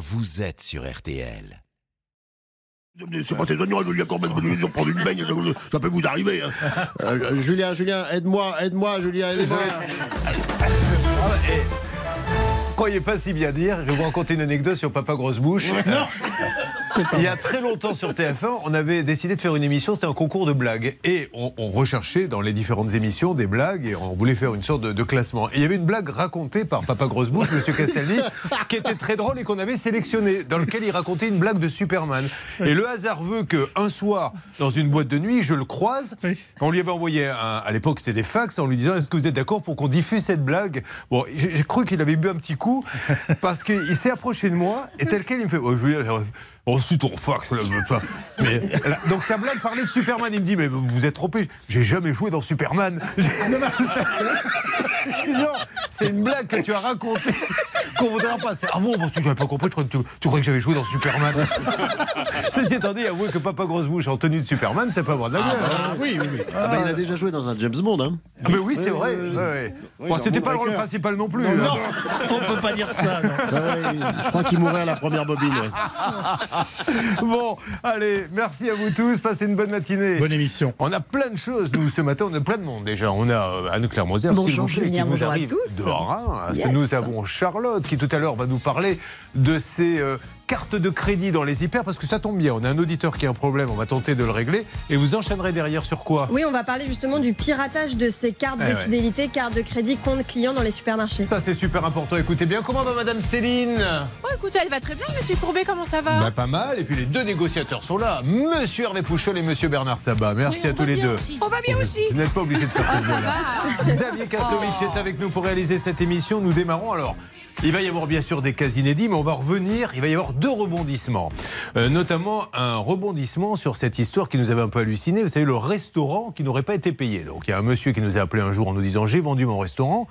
vous êtes sur RTL. C'est pas tes oignons, Julien Courbet, ils ont prendre une baigne, ça peut vous arriver. Hein. Euh, Julien, Julien, aide-moi, aide-moi, Julien, aide-moi. croyez pas si bien dire. Je vais vous raconter une anecdote sur Papa Grosse Bouche. Il y a très longtemps sur TF1, on avait décidé de faire une émission, c'était un concours de blagues. Et on, on recherchait dans les différentes émissions des blagues et on voulait faire une sorte de, de classement. Et il y avait une blague racontée par Papa Grosse Bouche, Monsieur Castaldi, qui était très drôle et qu'on avait sélectionné, dans lequel il racontait une blague de Superman. Et le hasard veut qu'un soir, dans une boîte de nuit, je le croise. On lui avait envoyé, un- à l'époque c'était des fax, en lui disant Est-ce que vous êtes d'accord pour qu'on diffuse cette blague? Bon, j'ai cru qu'il avait bu un petit coup parce qu'il s'est approché de moi et tel quel il me fait oh, Ensuite, on fax, là. Mais, là, donc, sa blague parlait de Superman. Il me dit Mais vous vous êtes trompé, j'ai jamais joué dans Superman. non, c'est une blague que tu as racontée qu'on voudra pas. Ah bon, bon, si j'avais pas compris, je que tu, tu croyais que j'avais joué dans Superman. Ceci étant dit, avouez que Papa Grosse Bouche en tenue de Superman, c'est pas moi de la gueule. hein. oui, oui, oui. Ah, bah, il a déjà joué dans un James Bond. Hein. Ah, mais oui, c'est vrai. Ouais. Oui, Bon, c'était pas le rôle principal non plus. Non, hein. non, on peut pas dire ça. non. Ah ouais, je crois qu'il mourrait à la première bobine. ouais. Bon, allez, merci à vous tous. Passez une bonne matinée. Bonne émission. On a plein de choses, nous, ce matin, on a plein de monde déjà. On a euh, Anne-Claire plaît, Julien, qui nous bonjour à arrive tous. de Rhin. Yes. Nous avons Charlotte, qui tout à l'heure va nous parler de ses euh, cartes de crédit dans les hyper, parce que ça tombe bien. On a un auditeur qui a un problème, on va tenter de le régler. Et vous enchaînerez derrière sur quoi? Oui, on va parler justement du piratage de ces cartes Eh de ouais. fidélité, cartes de crédit, compte client dans les supermarchés. Ça, c'est super important. Écoutez bien, comment va Madame Céline? Oh, écoutez, elle va très bien, monsieur Courbet, comment ça va? Bah, Pas mal. Et puis les deux négociateurs sont là. Monsieur Hervé Pouchol et Monsieur Bernard Sabat. Merci à tous les deux. On va bien aussi Vous n'êtes pas obligé de faire cette voix-là. Xavier Kasovic est avec nous pour réaliser cette émission. Nous démarrons alors. Il va y avoir bien sûr des cas inédits, mais on va revenir. Il va y avoir deux rebondissements. Euh, notamment un rebondissement sur cette histoire qui nous avait un peu halluciné. Vous savez, le restaurant qui n'aurait pas été payé. Donc il y a un monsieur qui nous a appelé un jour en nous disant J'ai vendu mon restaurant.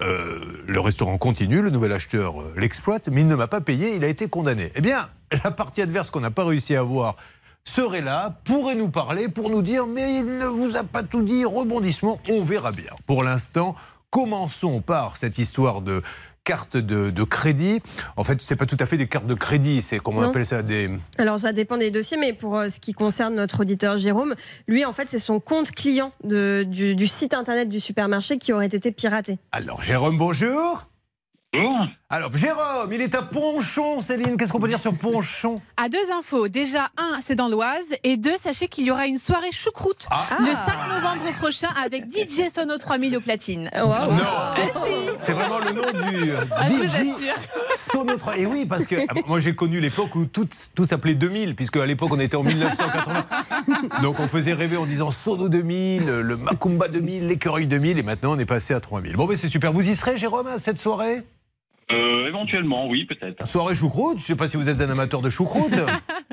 Euh, le restaurant continue, le nouvel acheteur euh, l'exploite, mais il ne m'a pas payé, il a été condamné. Eh bien, la partie adverse qu'on n'a pas réussi à avoir serait là, pourrait nous parler pour nous dire mais il ne vous a pas tout dit, rebondissement, on verra bien. Pour l'instant, commençons par cette histoire de carte de, de crédit. En fait, c'est pas tout à fait des cartes de crédit, c'est comment on appelle ça des Alors ça dépend des dossiers, mais pour euh, ce qui concerne notre auditeur Jérôme, lui en fait c'est son compte client de- du, du site internet du supermarché qui aurait été piraté. Alors Jérôme, bonjour. Alors Jérôme, il est à Ponchon, Céline. Qu'est-ce qu'on peut dire sur Ponchon? À deux infos. Déjà, un, c'est dans l'Oise. Et deux, sachez qu'il y aura une soirée choucroute Ah. le 5 novembre prochain avec DJ Sono 3000 au platine. Waouh. Non, si. c'est vraiment le nom du Ah, je vous DJ assure. Sono 3. Et oui, parce que ah, moi j'ai connu l'époque où tout, tout s'appelait 2000, puisque à l'époque on était en 1980. Donc on faisait rêver en disant Sono 2000, le Macumba 2000, l'écureuil 2000, et maintenant on est passé à 3000. Bon, mais c'est super. Vous y serez, Jérôme, à cette soirée? Euh, éventuellement, oui, peut-être. Soirée choucroute Je sais pas si vous êtes un amateur de choucroute.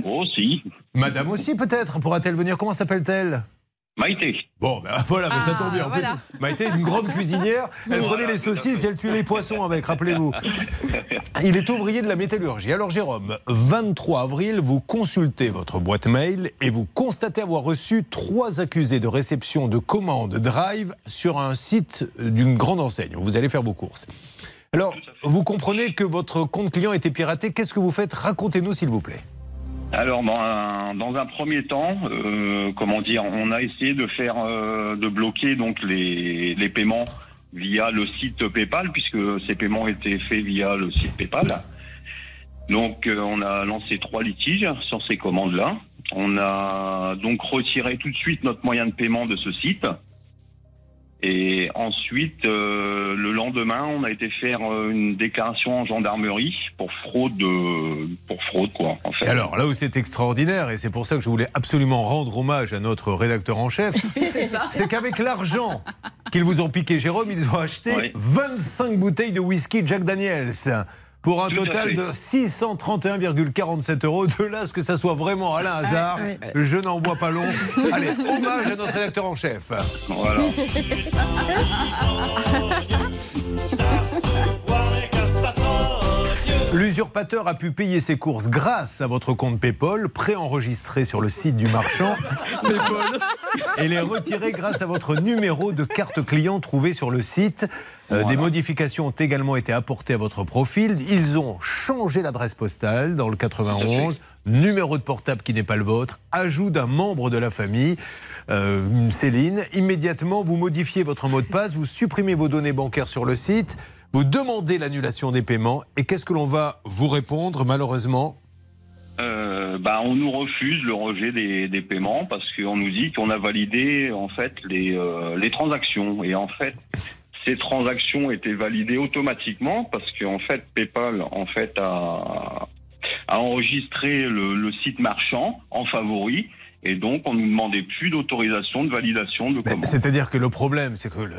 Oh, si. Madame aussi, peut-être. Pourra-t-elle venir? Comment s'appelle-t-elle? Maïté. Bon, ben voilà, mais ça Ah, tombe bien. En plus, voilà. Maïté est une grande cuisinière. Elle prenait les saucisses et elle tuait les poissons avec, rappelez-vous. Il est ouvrier de la métallurgie. Alors, Jérôme, 23 avril, vous consultez votre boîte mail et vous constatez avoir reçu trois accusés de réception de commandes Drive sur un site d'une grande enseigne où vous allez faire vos courses. Alors, vous comprenez que votre compte client été piraté. Qu'est-ce que vous faites? Racontez-nous, s'il vous plaît. Alors, dans un, premier temps, euh, comment dire, on a essayé de faire, euh, de bloquer donc les, les paiements via le site PayPal, puisque ces paiements étaient faits via le site PayPal. Donc, euh, on a lancé trois litiges sur ces commandes-là. On a donc retiré tout de suite notre moyen de paiement de ce site. Et ensuite, euh, le lendemain, on a été faire euh, une déclaration en gendarmerie pour fraude, euh, pour fraude quoi. En fait. Et alors, là où c'est extraordinaire, et c'est pour ça que je voulais absolument rendre hommage à notre rédacteur en chef, c'est qu'avec l'argent qu'ils vous ont piqué, Jérôme, ils ont acheté Oui. 25 bouteilles de whisky Jack Daniels. Pour un total de 631,47 euros. De là, à ce que ça soit vraiment Alain Hazard, ouais. je n'en vois pas long. Allez, hommage à notre rédacteur en chef. Voilà. L'usurpateur a pu payer ses courses grâce à votre compte PayPal, préenregistré sur le site du marchand. PayPal, et les retirer grâce à votre numéro de carte client trouvé sur le site. Euh, Des modifications ont également été apportées à votre profil. Ils ont changé l'adresse postale dans le 91, numéro de portable qui n'est pas le vôtre, ajout d'un membre de la famille, euh, Céline. Immédiatement, vous modifiez votre mot de passe, vous supprimez vos données bancaires sur le site, vous demandez l'annulation des paiements. Et qu'est-ce que l'on va vous répondre, malheureusement Euh, bah, on nous refuse le rejet des, paiements parce qu'on nous dit qu'on a validé en fait les, euh, les transactions et en fait ces transactions étaient validées automatiquement parce qu'en fait PayPal en fait a, a enregistré le site marchand en favori et donc on nous demandait plus d'autorisation de validation de commande. C'est-à-dire que le problème, c'est que le-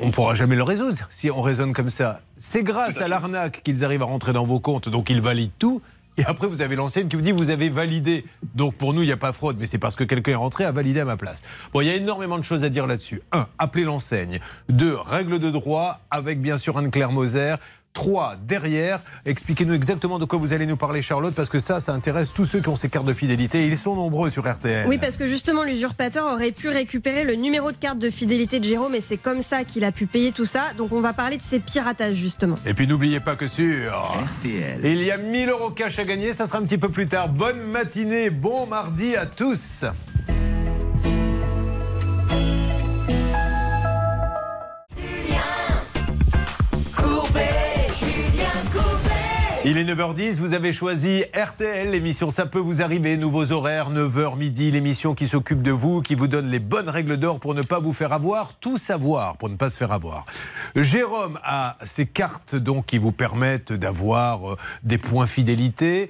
on ne pourra jamais le résoudre si on raisonne comme ça. C'est grâce à l'arnaque qu'ils arrivent à rentrer dans vos comptes, donc ils valident tout. Et après, vous avez l'enseigne qui vous dit vous avez validé. Donc pour nous, il n'y a pas fraude, mais c'est parce que quelqu'un est rentré à valider à ma place. Bon, il y a énormément de choses à dire là-dessus. Un, appelez l'enseigne. Deux, règles de droit avec bien sûr Anne-Claire Moser. Trois, derrière, expliquez-nous exactement de quoi vous allez nous parler, Charlotte, parce que ça, ça intéresse tous ceux qui ont ces cartes de fidélité. Ils sont nombreux sur RTL. Oui, parce que justement, l'usurpateur aurait pu récupérer le numéro de carte de fidélité de Jérôme et c'est comme ça qu'il a pu payer tout ça. Donc, on va parler de ces piratages, justement. Et puis n'oubliez pas que sur RTL. Il y a 1000 euros cash à gagner, ça sera un petit peu plus tard. Bonne matinée, bon mardi à tous. Il est 9h10, vous avez choisi RTL, l'émission Ça peut vous arriver, nouveaux horaires, 9h midi, l'émission qui s'occupe de vous, qui vous donne les bonnes règles d'or pour ne pas vous faire avoir, tout savoir pour ne pas se faire avoir. Jérôme a ces cartes donc qui vous permettent d'avoir euh, des points fidélité.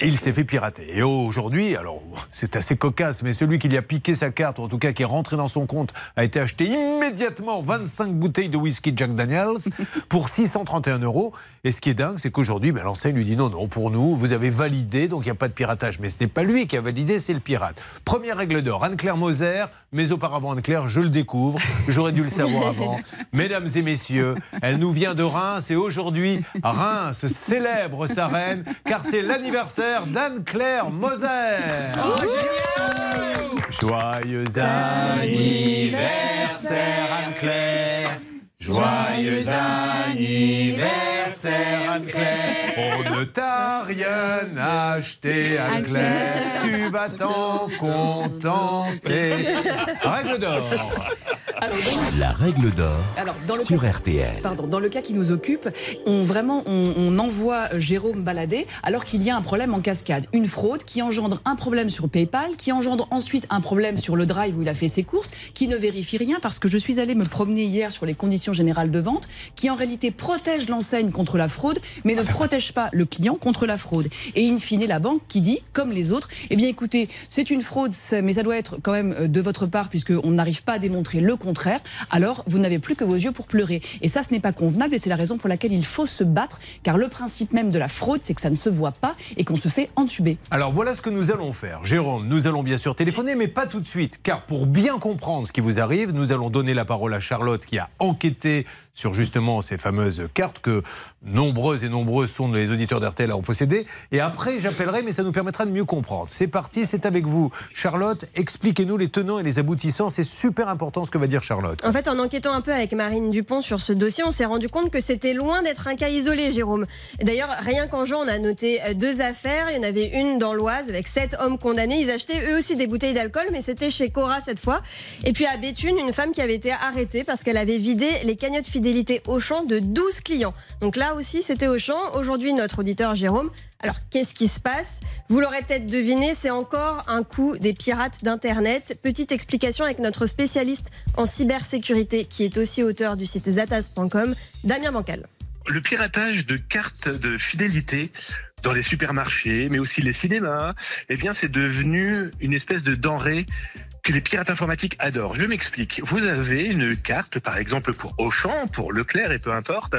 Il s'est fait pirater. Et aujourd'hui, alors c'est assez cocasse, mais celui qui lui a piqué sa carte, ou en tout cas qui est rentré dans son compte, a été acheté immédiatement 25 bouteilles de whisky Jack Daniels pour 631 euros. Et ce qui est dingue, c'est qu'aujourd'hui, ben, l'enseigne lui dit non, non, pour nous, vous avez validé, donc il n'y a pas de piratage. Mais ce n'est pas lui qui a validé, c'est le pirate. Première règle d'or, Anne-Claire Moser, mais auparavant Anne-Claire, je le découvre, j'aurais dû le savoir avant. Mesdames et messieurs, elle nous vient de Reims et aujourd'hui, Reims célèbre sa reine car c'est l'anniversaire d'Anne-Claire Moser. Joyeux anniversaire Anne-Claire Joyeux anniversaire Anne-Claire On ne t'a rien acheté Anne-Claire Tu vas t'en contenter. Règle d'or La règle d'or Alors, dans sur cas- RTL. Pardon, dans le cas qui nous occupe, on vraiment on, on envoie euh, Jérôme balader alors qu'il y a un problème en cascade, une fraude qui engendre un problème sur PayPal, qui engendre ensuite un problème sur le Drive où il a fait ses courses, qui ne vérifie rien parce que je suis allée me promener hier sur les conditions générales de vente, qui en réalité protège l'enseigne contre la fraude, mais ne protège pas le client contre la fraude. Et in fine, la banque qui dit, comme les autres, eh bien écoutez, c'est une fraude, mais ça doit être quand même euh, de votre part puisqu'on n'arrive pas à démontrer le contraire. Alors vous n'avez plus que vos yeux pour pleurer. Et ça, ce n'est pas convenable et c'est la raison pour laquelle il faut se battre, car le principe même de la fraude, c'est que ça ne se voit pas et qu'on se fait entuber. Alors voilà ce que nous allons faire. Jérôme, nous allons bien sûr téléphoner, mais pas tout de suite, car pour bien comprendre ce qui vous arrive, nous allons donner la parole à Charlotte qui a enquêté sur justement ces fameuses cartes que nombreuses et nombreuses sont les auditeurs d'RTL à en posséder. Et après, j'appellerai, mais ça nous permettra de mieux comprendre. C'est parti, c'est avec vous. Charlotte, expliquez-nous les tenants et les aboutissants. C'est super important ce que va dire Charlotte. En fait, en enquêtant un peu avec Marine Dupont sur ce dossier, on s'est rendu compte que c'était loin d'être un cas isolé, Jérôme. D'ailleurs, rien qu'en juin, on a noté euh, deux affaires. Il y en avait une dans l'Oise avec sept hommes condamnés. Ils achetaient eux aussi des bouteilles d'alcool, mais c'était chez Cora cette fois. Et puis à Béthune, une femme qui avait été arrêtée parce qu'elle avait vidé les cagnottes fidélité Auchan de 12 clients. Donc là aussi, c'était Auchan. Aujourd'hui, notre auditeur Jérôme. Alors, qu'est-ce qui se passe? Vous l'aurez peut-être deviné, c'est encore un coup des pirates d'Internet. Petite explication avec notre spécialiste en cybersécurité, qui est aussi auteur du site zatas.com, Damien Bancal. le piratage de cartes de fidélité dans les supermarchés, mais aussi les cinémas, eh bien, c'est devenu une espèce de denrée les pirates informatiques adorent. Je m'explique. Vous avez une carte, par exemple pour Auchan, pour Leclerc et peu importe.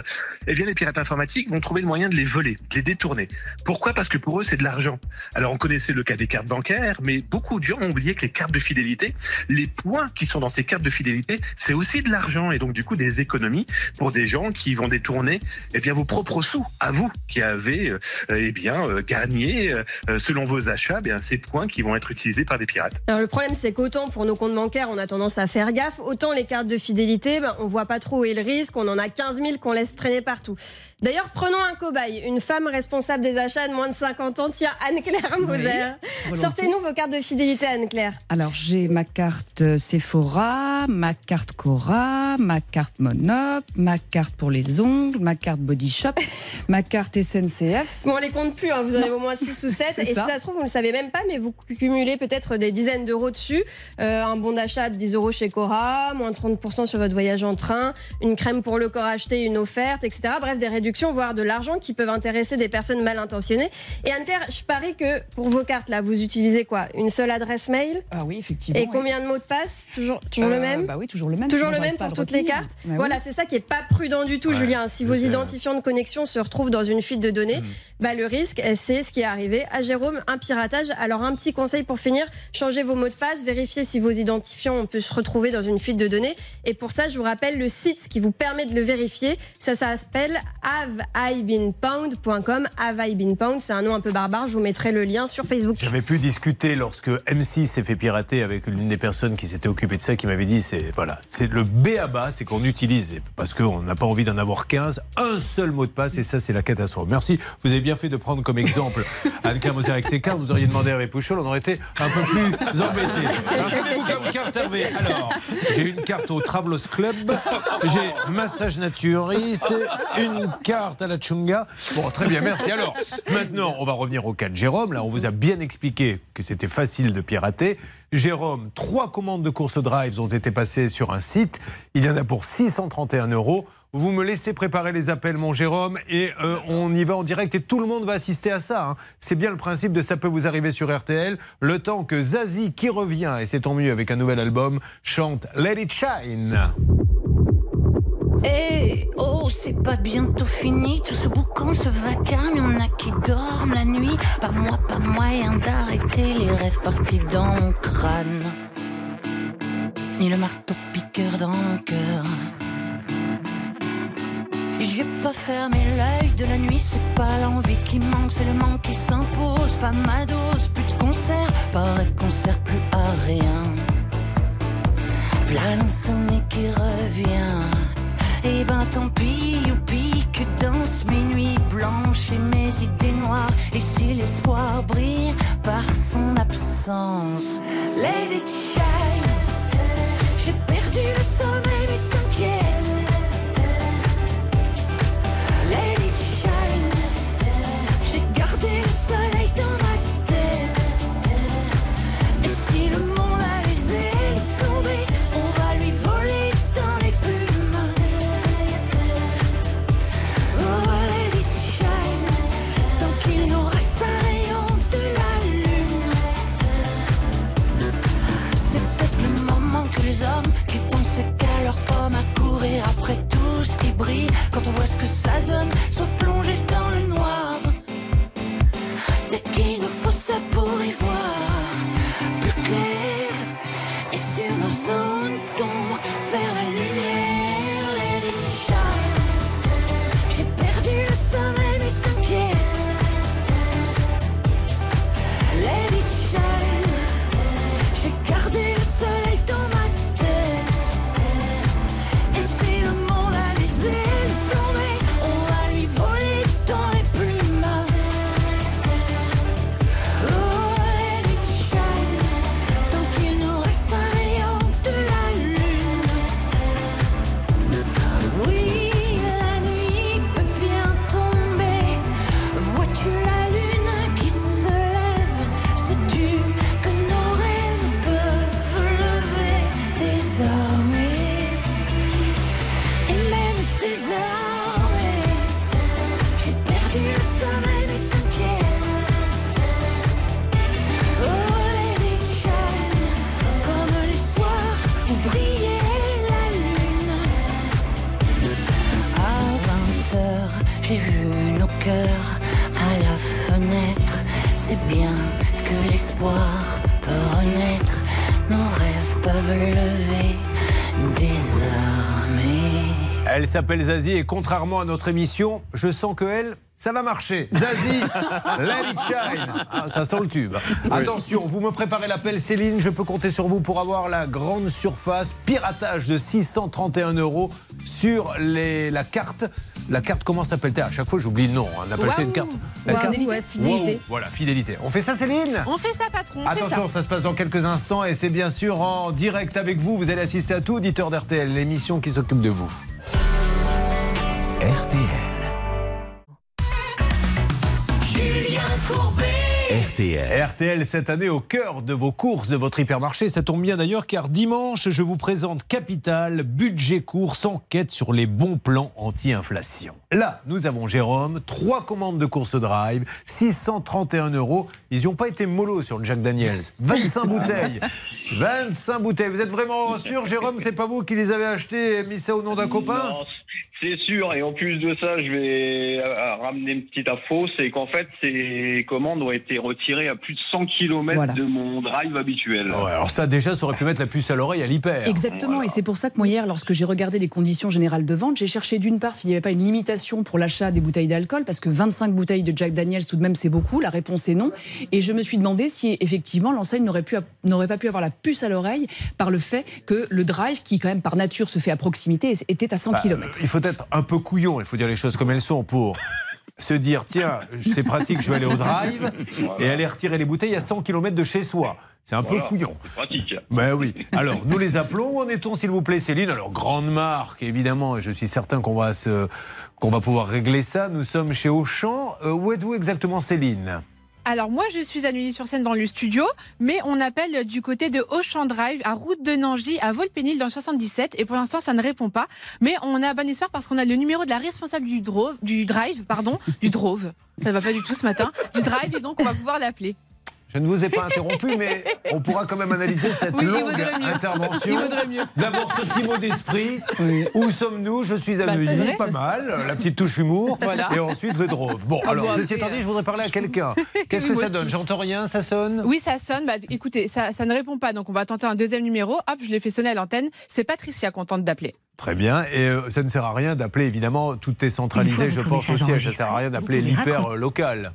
Eh bien, les pirates informatiques vont trouver le moyen de les voler, de les détourner. Pourquoi? Parce que pour eux, c'est de l'argent. Alors, on connaissait le cas des cartes bancaires, mais beaucoup de gens ont oublié que les cartes de fidélité, les points qui sont dans ces cartes de fidélité, c'est aussi de l'argent et donc du coup des économies pour des gens qui vont détourner eh bien vos propres sous à vous qui avez euh, eh bien euh, gagné euh, selon vos achats eh bien ces points qui vont être utilisés par des pirates. Alors le problème c'est qu'autant pour nos comptes bancaires on a tendance à faire gaffe, autant les cartes de fidélité ben, on voit pas trop où est le risque, on en a 15 000 qu'on laisse traîner partout. D'ailleurs prenons un cobaye, une femme responsable des achats de moins de 50 ans, tiens Anne-Claire Moser. Sortez-nous vos cartes de fidélité Anne-Claire. Alors j'ai ma carte Sephora, ma carte Cora, ma carte Monop, ma carte pour les ongles, ma carte Body Shop, ma carte SNCF. Bon, on les compte plus, hein. vous en avez au moins 6 ou 7. Et si ça se trouve, vous ne le savez même pas, mais vous cumulez peut-être des dizaines d'euros dessus. Euh, un bon d'achat de 10 euros chez Cora, moins 30% sur votre voyage en train, une crème pour le corps acheté, une offerte, etc. Bref, des réductions, voire de l'argent qui peuvent intéresser des personnes mal intentionnées. Et Anne-Claire, je parie que pour vos cartes, là, vous utilisez quoi? Une seule adresse mail? Ah oui, effectivement. Et combien de mots de passe? Toujours, toujours le Euh, même? Bah oui, toujours le même. Toujours le même pour toutes le les cartes? Bah oui. voilà, c'est ça qui est pas prudent du tout, Ouais, Julien. Si vos identifiants de connexion se retrouvent dans une fuite de données, bah, le risque, c'est ce qui est arrivé à Jérôme, un piratage. Alors, un petit conseil pour finir changez vos mots de passe, vérifiez si vos identifiants peut se retrouver dans une fuite de données. Et pour ça, je vous rappelle le site qui vous permet de le vérifier. Ça s'appelle haveibeenpound.com. Haveibeenpound, c'est un nom un peu barbare. Je vous mettrai le lien sur Facebook. J'avais pu discuter lorsque M6 s'est fait pirater avec l'une des personnes qui s'était occupée de ça, qui m'avait dit c'est voilà, c'est le B à bas, c'est qu'on utilise parce qu'on n'a pas envie d'en avoir 15, un seul mot de passe et ça c'est la catastrophe. Merci, vous avez bien fait de prendre comme exemple Anne-Claire Moser avec ses cartes. Vous auriez demandé à Hervé Pouchol, on aurait été un peu plus embêtés. Alors qu'avez-vous comme carte Hervé Alors j'ai une carte au Travelos Club, j'ai massage naturiste, une carte à la Chunga. Bon très bien, merci. Alors maintenant on va revenir au cas de Jérôme. Là on vous a bien expliqué que c'était facile de pirater. Jérôme, trois commandes de course drive ont été passées sur un site. Il y en a pour 631 euros. Vous me laissez préparer les appels, mon Jérôme, et euh, on y va en direct et tout le monde va assister à ça. hein. C'est bien le principe de ça peut vous arriver sur RTL, le temps que Zazie, qui revient, et c'est tant mieux avec un nouvel album, chante Let It Shine. Eh oh, c'est pas bientôt fini, tout ce boucan, ce vacarme, y'en a qui dorment la nuit. Pas moi, pas moyen d'arrêter les rêves partis dans mon crâne. Ni le marteau piqueur dans mon cœur. J'ai pas fermé l'œil de la nuit, c'est pas l'envie qui manque, c'est le manque qui s'impose. Pas ma dose, plus de concert, paraît qu'on sert plus à rien. V'là l'insomnie qui revient. L'espoir brille par son absence, it shine. J'ai perdu le sommeil, s'appelle Zazie et contrairement à notre émission, je sens que elle, ça va marcher. Zazie, let it shine. Ah, ça sent le tube. Attention, vous me préparez l'appel Céline, je peux compter sur vous pour avoir la grande surface piratage de 631 euros sur les, la carte. La carte, comment s'appelle-t-elle? À chaque fois, j'oublie le nom. hein. On appelle ça une carte. La carte- ouais, fidélité. Wow, Voilà, fidélité. On fait ça, Céline? On fait ça, patron. on fait Attention, ça. ça. se passe dans quelques instants et c'est bien sûr en direct avec vous. Vous allez assister à tout, auditeur d'RTL, l'émission qui s'occupe de vous. RTL. Julien Courbet. RTL. RTL cette année au cœur de vos courses de votre hypermarché. Ça tombe bien d'ailleurs car dimanche, je vous présente Capital, budget course, enquête sur les bons plans anti-inflation. Là, nous avons Jérôme, trois commandes de course drive, 631 euros. Ils n'y ont pas été mollo sur le Jack Daniels. 25 bouteilles. 25 bouteilles. Vous êtes vraiment sûr, Jérôme, c'est pas vous qui les avez achetées et mis ça au nom d'un copain? Non, c'est sûr. Et en plus de ça, je vais euh, ramener une petite info, c'est qu'en fait, ces commandes ont été retirées à plus de 100 km Voilà. de mon drive habituel. Ouais, alors ça déjà, ça aurait pu mettre la puce à l'oreille à l'hyper. Exactement, et c'est pour ça que moi hier, lorsque j'ai regardé les conditions générales de vente, j'ai cherché d'une part s'il n'y avait pas une limitation pour l'achat des bouteilles d'alcool, parce que 25 bouteilles de Jack Daniels tout de même c'est beaucoup, la réponse est non. Et je me suis demandé si effectivement l'enseigne n'aurait pas pu avoir la puce à l'oreille par le fait que le drive, qui quand même par nature se fait à proximité, était à 100 Bah, km. Il faut être un peu couillon, il faut dire les choses comme elles sont pour se dire tiens, c'est pratique, je vais aller au drive et aller retirer les bouteilles à 100 km de chez soi. C'est un Voilà, peu couillon. Pratique. Ben oui. Alors, nous les appelons. Où en est-on, s'il vous plaît, Céline? Alors, grande marque, évidemment, et je suis certain qu'on va, se, qu'on va pouvoir régler ça. Nous sommes chez Auchan. Euh, où êtes-vous exactement, Céline? Alors moi, je suis à Neuilly-sur-Seine dans le studio, mais on appelle du côté de Auchan Drive, à Route de Nangy, à Volpénil dans le 77, et pour l'instant, ça ne répond pas. Mais on a bon espoir parce qu'on a le numéro de la responsable du, du drive, pardon, du drove. Ça ne va pas du tout ce matin. Du drive, et donc on va pouvoir l'appeler. Je ne vous ai pas interrompu, mais on pourra quand même analyser cette Oui, longue intervention. D'abord ce petit mot d'esprit. Où sommes-nous? Je suis à Bah, Neuilly, pas mal. La petite touche humour. Voilà. Et ensuite le drove. Bon, Ah alors, bon, ceci étant dit, je voudrais parler à quelqu'un. Qu'est-ce que ça donne? J'entends rien, ça sonne? Oui, ça sonne. Bah, écoutez, ça, ça ne répond pas, donc on va tenter un deuxième numéro. Hop, je l'ai fait sonner à l'antenne. C'est Patricia qu'on tente d'appeler. Très bien. Et euh, ça ne sert à rien d'appeler, évidemment, tout est centralisé, je pense, au siège. Ça ne sert à rien d'appeler l'hyper euh, local.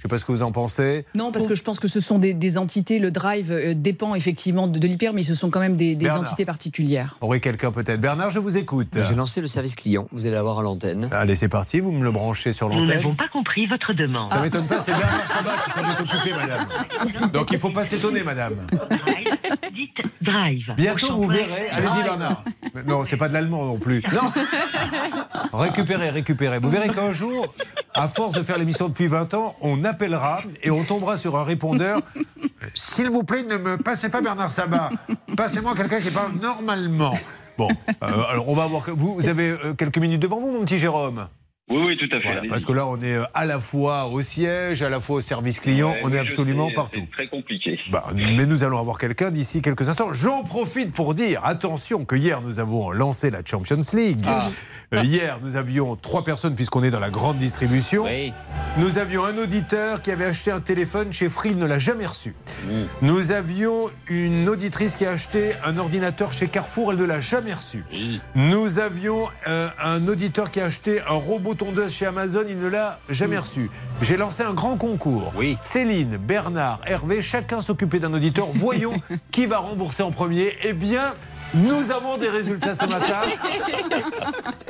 Je ne sais pas ce que vous en pensez. Non, parce que je pense que ce sont des, des entités, le drive euh, dépend effectivement de, de l'hyper, mais ce sont quand même des, entités particulières. Aurait quelqu'un peut-être Bernard, je vous écoute. J'ai lancé le service client, vous allez avoir à l'antenne. Allez, c'est parti, vous me le branchez sur Nous l'antenne. n'avons pas compris votre demande. Ça m'étonne pas, c'est Bernard Sabat qui s'en est occupé, madame. Donc il ne faut pas s'étonner, madame. Dites drive. Bientôt, vous verrez. Allez-y, Bernard. Non, c'est pas de l'allemand non plus. Non. Récupérez, récupérez. Vous verrez qu'un jour, à force de faire l'émission depuis 20 ans, on appellera et on tombera sur un répondeur. S'il vous plaît, ne me passez pas Bernard Sabat. Passez-moi quelqu'un qui parle normalement. Bon, euh, alors on va voir. vous avez euh, quelques minutes devant vous, mon petit Jérôme Oui, oui, tout à fait. Voilà, parce que là, on est euh, à la fois au siège, à la fois au service client, Ouais, on est absolument sais, partout. C'est très compliqué. Bah, mais nous allons avoir quelqu'un d'ici quelques instants. J'en profite pour dire, attention, que hier nous avons lancé la Champions League. Euh, hier, nous avions trois personnes, puisqu'on est dans la grande distribution. Nous avions un auditeur qui avait acheté un téléphone chez Free, il ne l'a jamais reçu. Nous avions une auditrice qui a acheté un ordinateur chez Carrefour, elle ne l'a jamais reçu. Nous avions euh, un auditeur qui a acheté un robot tondeuse chez Amazon, il ne l'a jamais reçu. J'ai lancé un grand concours. Céline, Bernard, Hervé, chacun s'occupait d'un auditeur. Voyons qui va rembourser en premier. Eh bien, nous avons des résultats ce matin.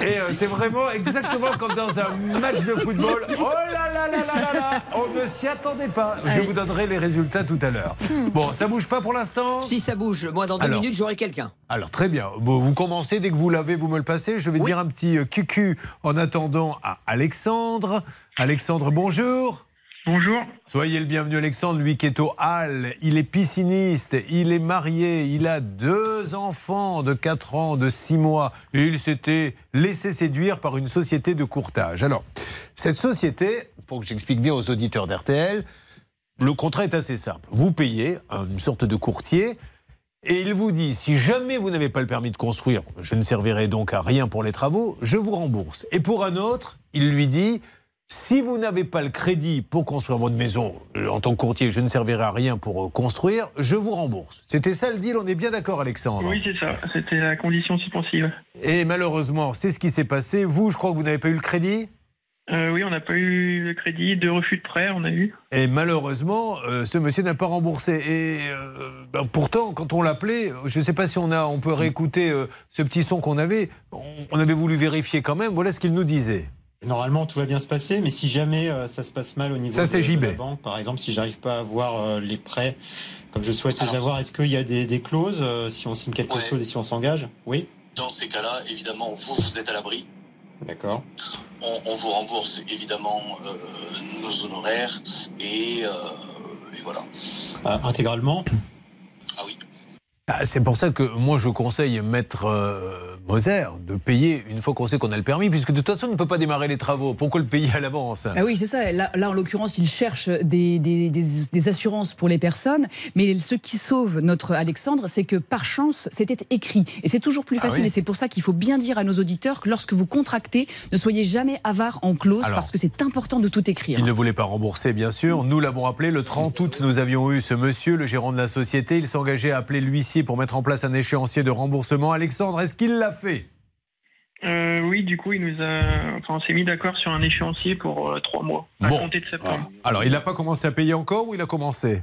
Et euh, c'est vraiment exactement comme dans un match de football. Oh là là là là là là On ne s'y attendait pas. Je vous donnerai les résultats tout à l'heure. Bon, ça bouge pas pour l'instant? Si ça bouge, moi dans deux Alors. minutes j'aurai quelqu'un. alors très bien, Bon, vous commencez, dès que vous l'avez, vous me le passez. Je vais dire un petit euh, cucu en attendant à Alexandre. Alexandre, bonjour. Bonjour. Soyez le bienvenu Alexandre, lui qui est au Hall, il est pisciniste, il est marié, il a deux enfants de 4 ans, de 6 mois, et il s'était laissé séduire par une société de courtage. Alors, cette société, pour que j'explique bien aux auditeurs d'RTL, le contrat est assez simple. Vous payez une sorte de courtier et il vous dit, si jamais vous n'avez pas le permis de construire, je ne servirai donc à rien pour les travaux, je vous rembourse. Et pour un autre, il lui dit, Si vous n'avez pas le crédit pour construire votre maison, euh, en tant que courtier, je ne servirai à rien pour euh, construire, je vous rembourse. C'était ça le deal, on est bien d'accord Alexandre Oui, c'est ça. C'était la condition suspensive. Et malheureusement, c'est ce qui s'est passé. Vous, je crois que vous n'avez pas eu le crédit? Euh, oui, on n'a pas eu le crédit, deux refus de prêt, on a eu. Et malheureusement, euh, ce monsieur n'a pas remboursé. Et euh, ben, pourtant, quand on l'appelait, je ne sais pas si on, a, on peut réécouter ce petit son qu'on avait. On, on avait voulu vérifier quand même. Voilà ce qu'il nous disait. Normalement, tout va bien se passer, mais si jamais euh, ça se passe mal au niveau Ça, de, la banque, par exemple, si j'arrive pas à avoir euh, les prêts comme je souhaite les avoir, est-ce qu'il y a des, des clauses euh, si on signe quelque chose et si on s'engage? Oui. Dans ces cas-là, évidemment, vous, vous êtes à l'abri. D'accord. On, on vous rembourse évidemment euh, nos honoraires et, euh, et voilà. Ah, intégralement? Ah, C'est pour ça que moi je conseille Maître euh, Moser de payer une fois qu'on sait qu'on a le permis, puisque de toute façon on ne peut pas démarrer les travaux. Pourquoi le payer à l'avance? Ah oui, c'est ça. Là, là, en l'occurrence, il cherche des, des- des- des assurances pour les personnes. Mais ce qui sauve notre Alexandre, c'est que par chance, c'était écrit. Et c'est toujours plus Ah facile. oui. Et c'est pour ça qu'il faut bien dire à nos auditeurs que lorsque vous contractez, ne soyez jamais avare en clause, Alors, parce que c'est important de tout écrire. Il ne voulait pas rembourser, bien sûr. Nous l'avons appelé le 30 août. Nous avions eu ce monsieur, le gérant de la société. Il s'engageait à appeler l'huissier pour mettre en place un échéancier de remboursement. Alexandre, est-ce qu'il l'a fait? Euh, oui, du coup, il nous a, enfin, on s'est mis d'accord sur un échéancier pour euh, trois mois, à Bon. compter de septembre. Alors, il n'a pas commencé à payer encore ou il a commencé?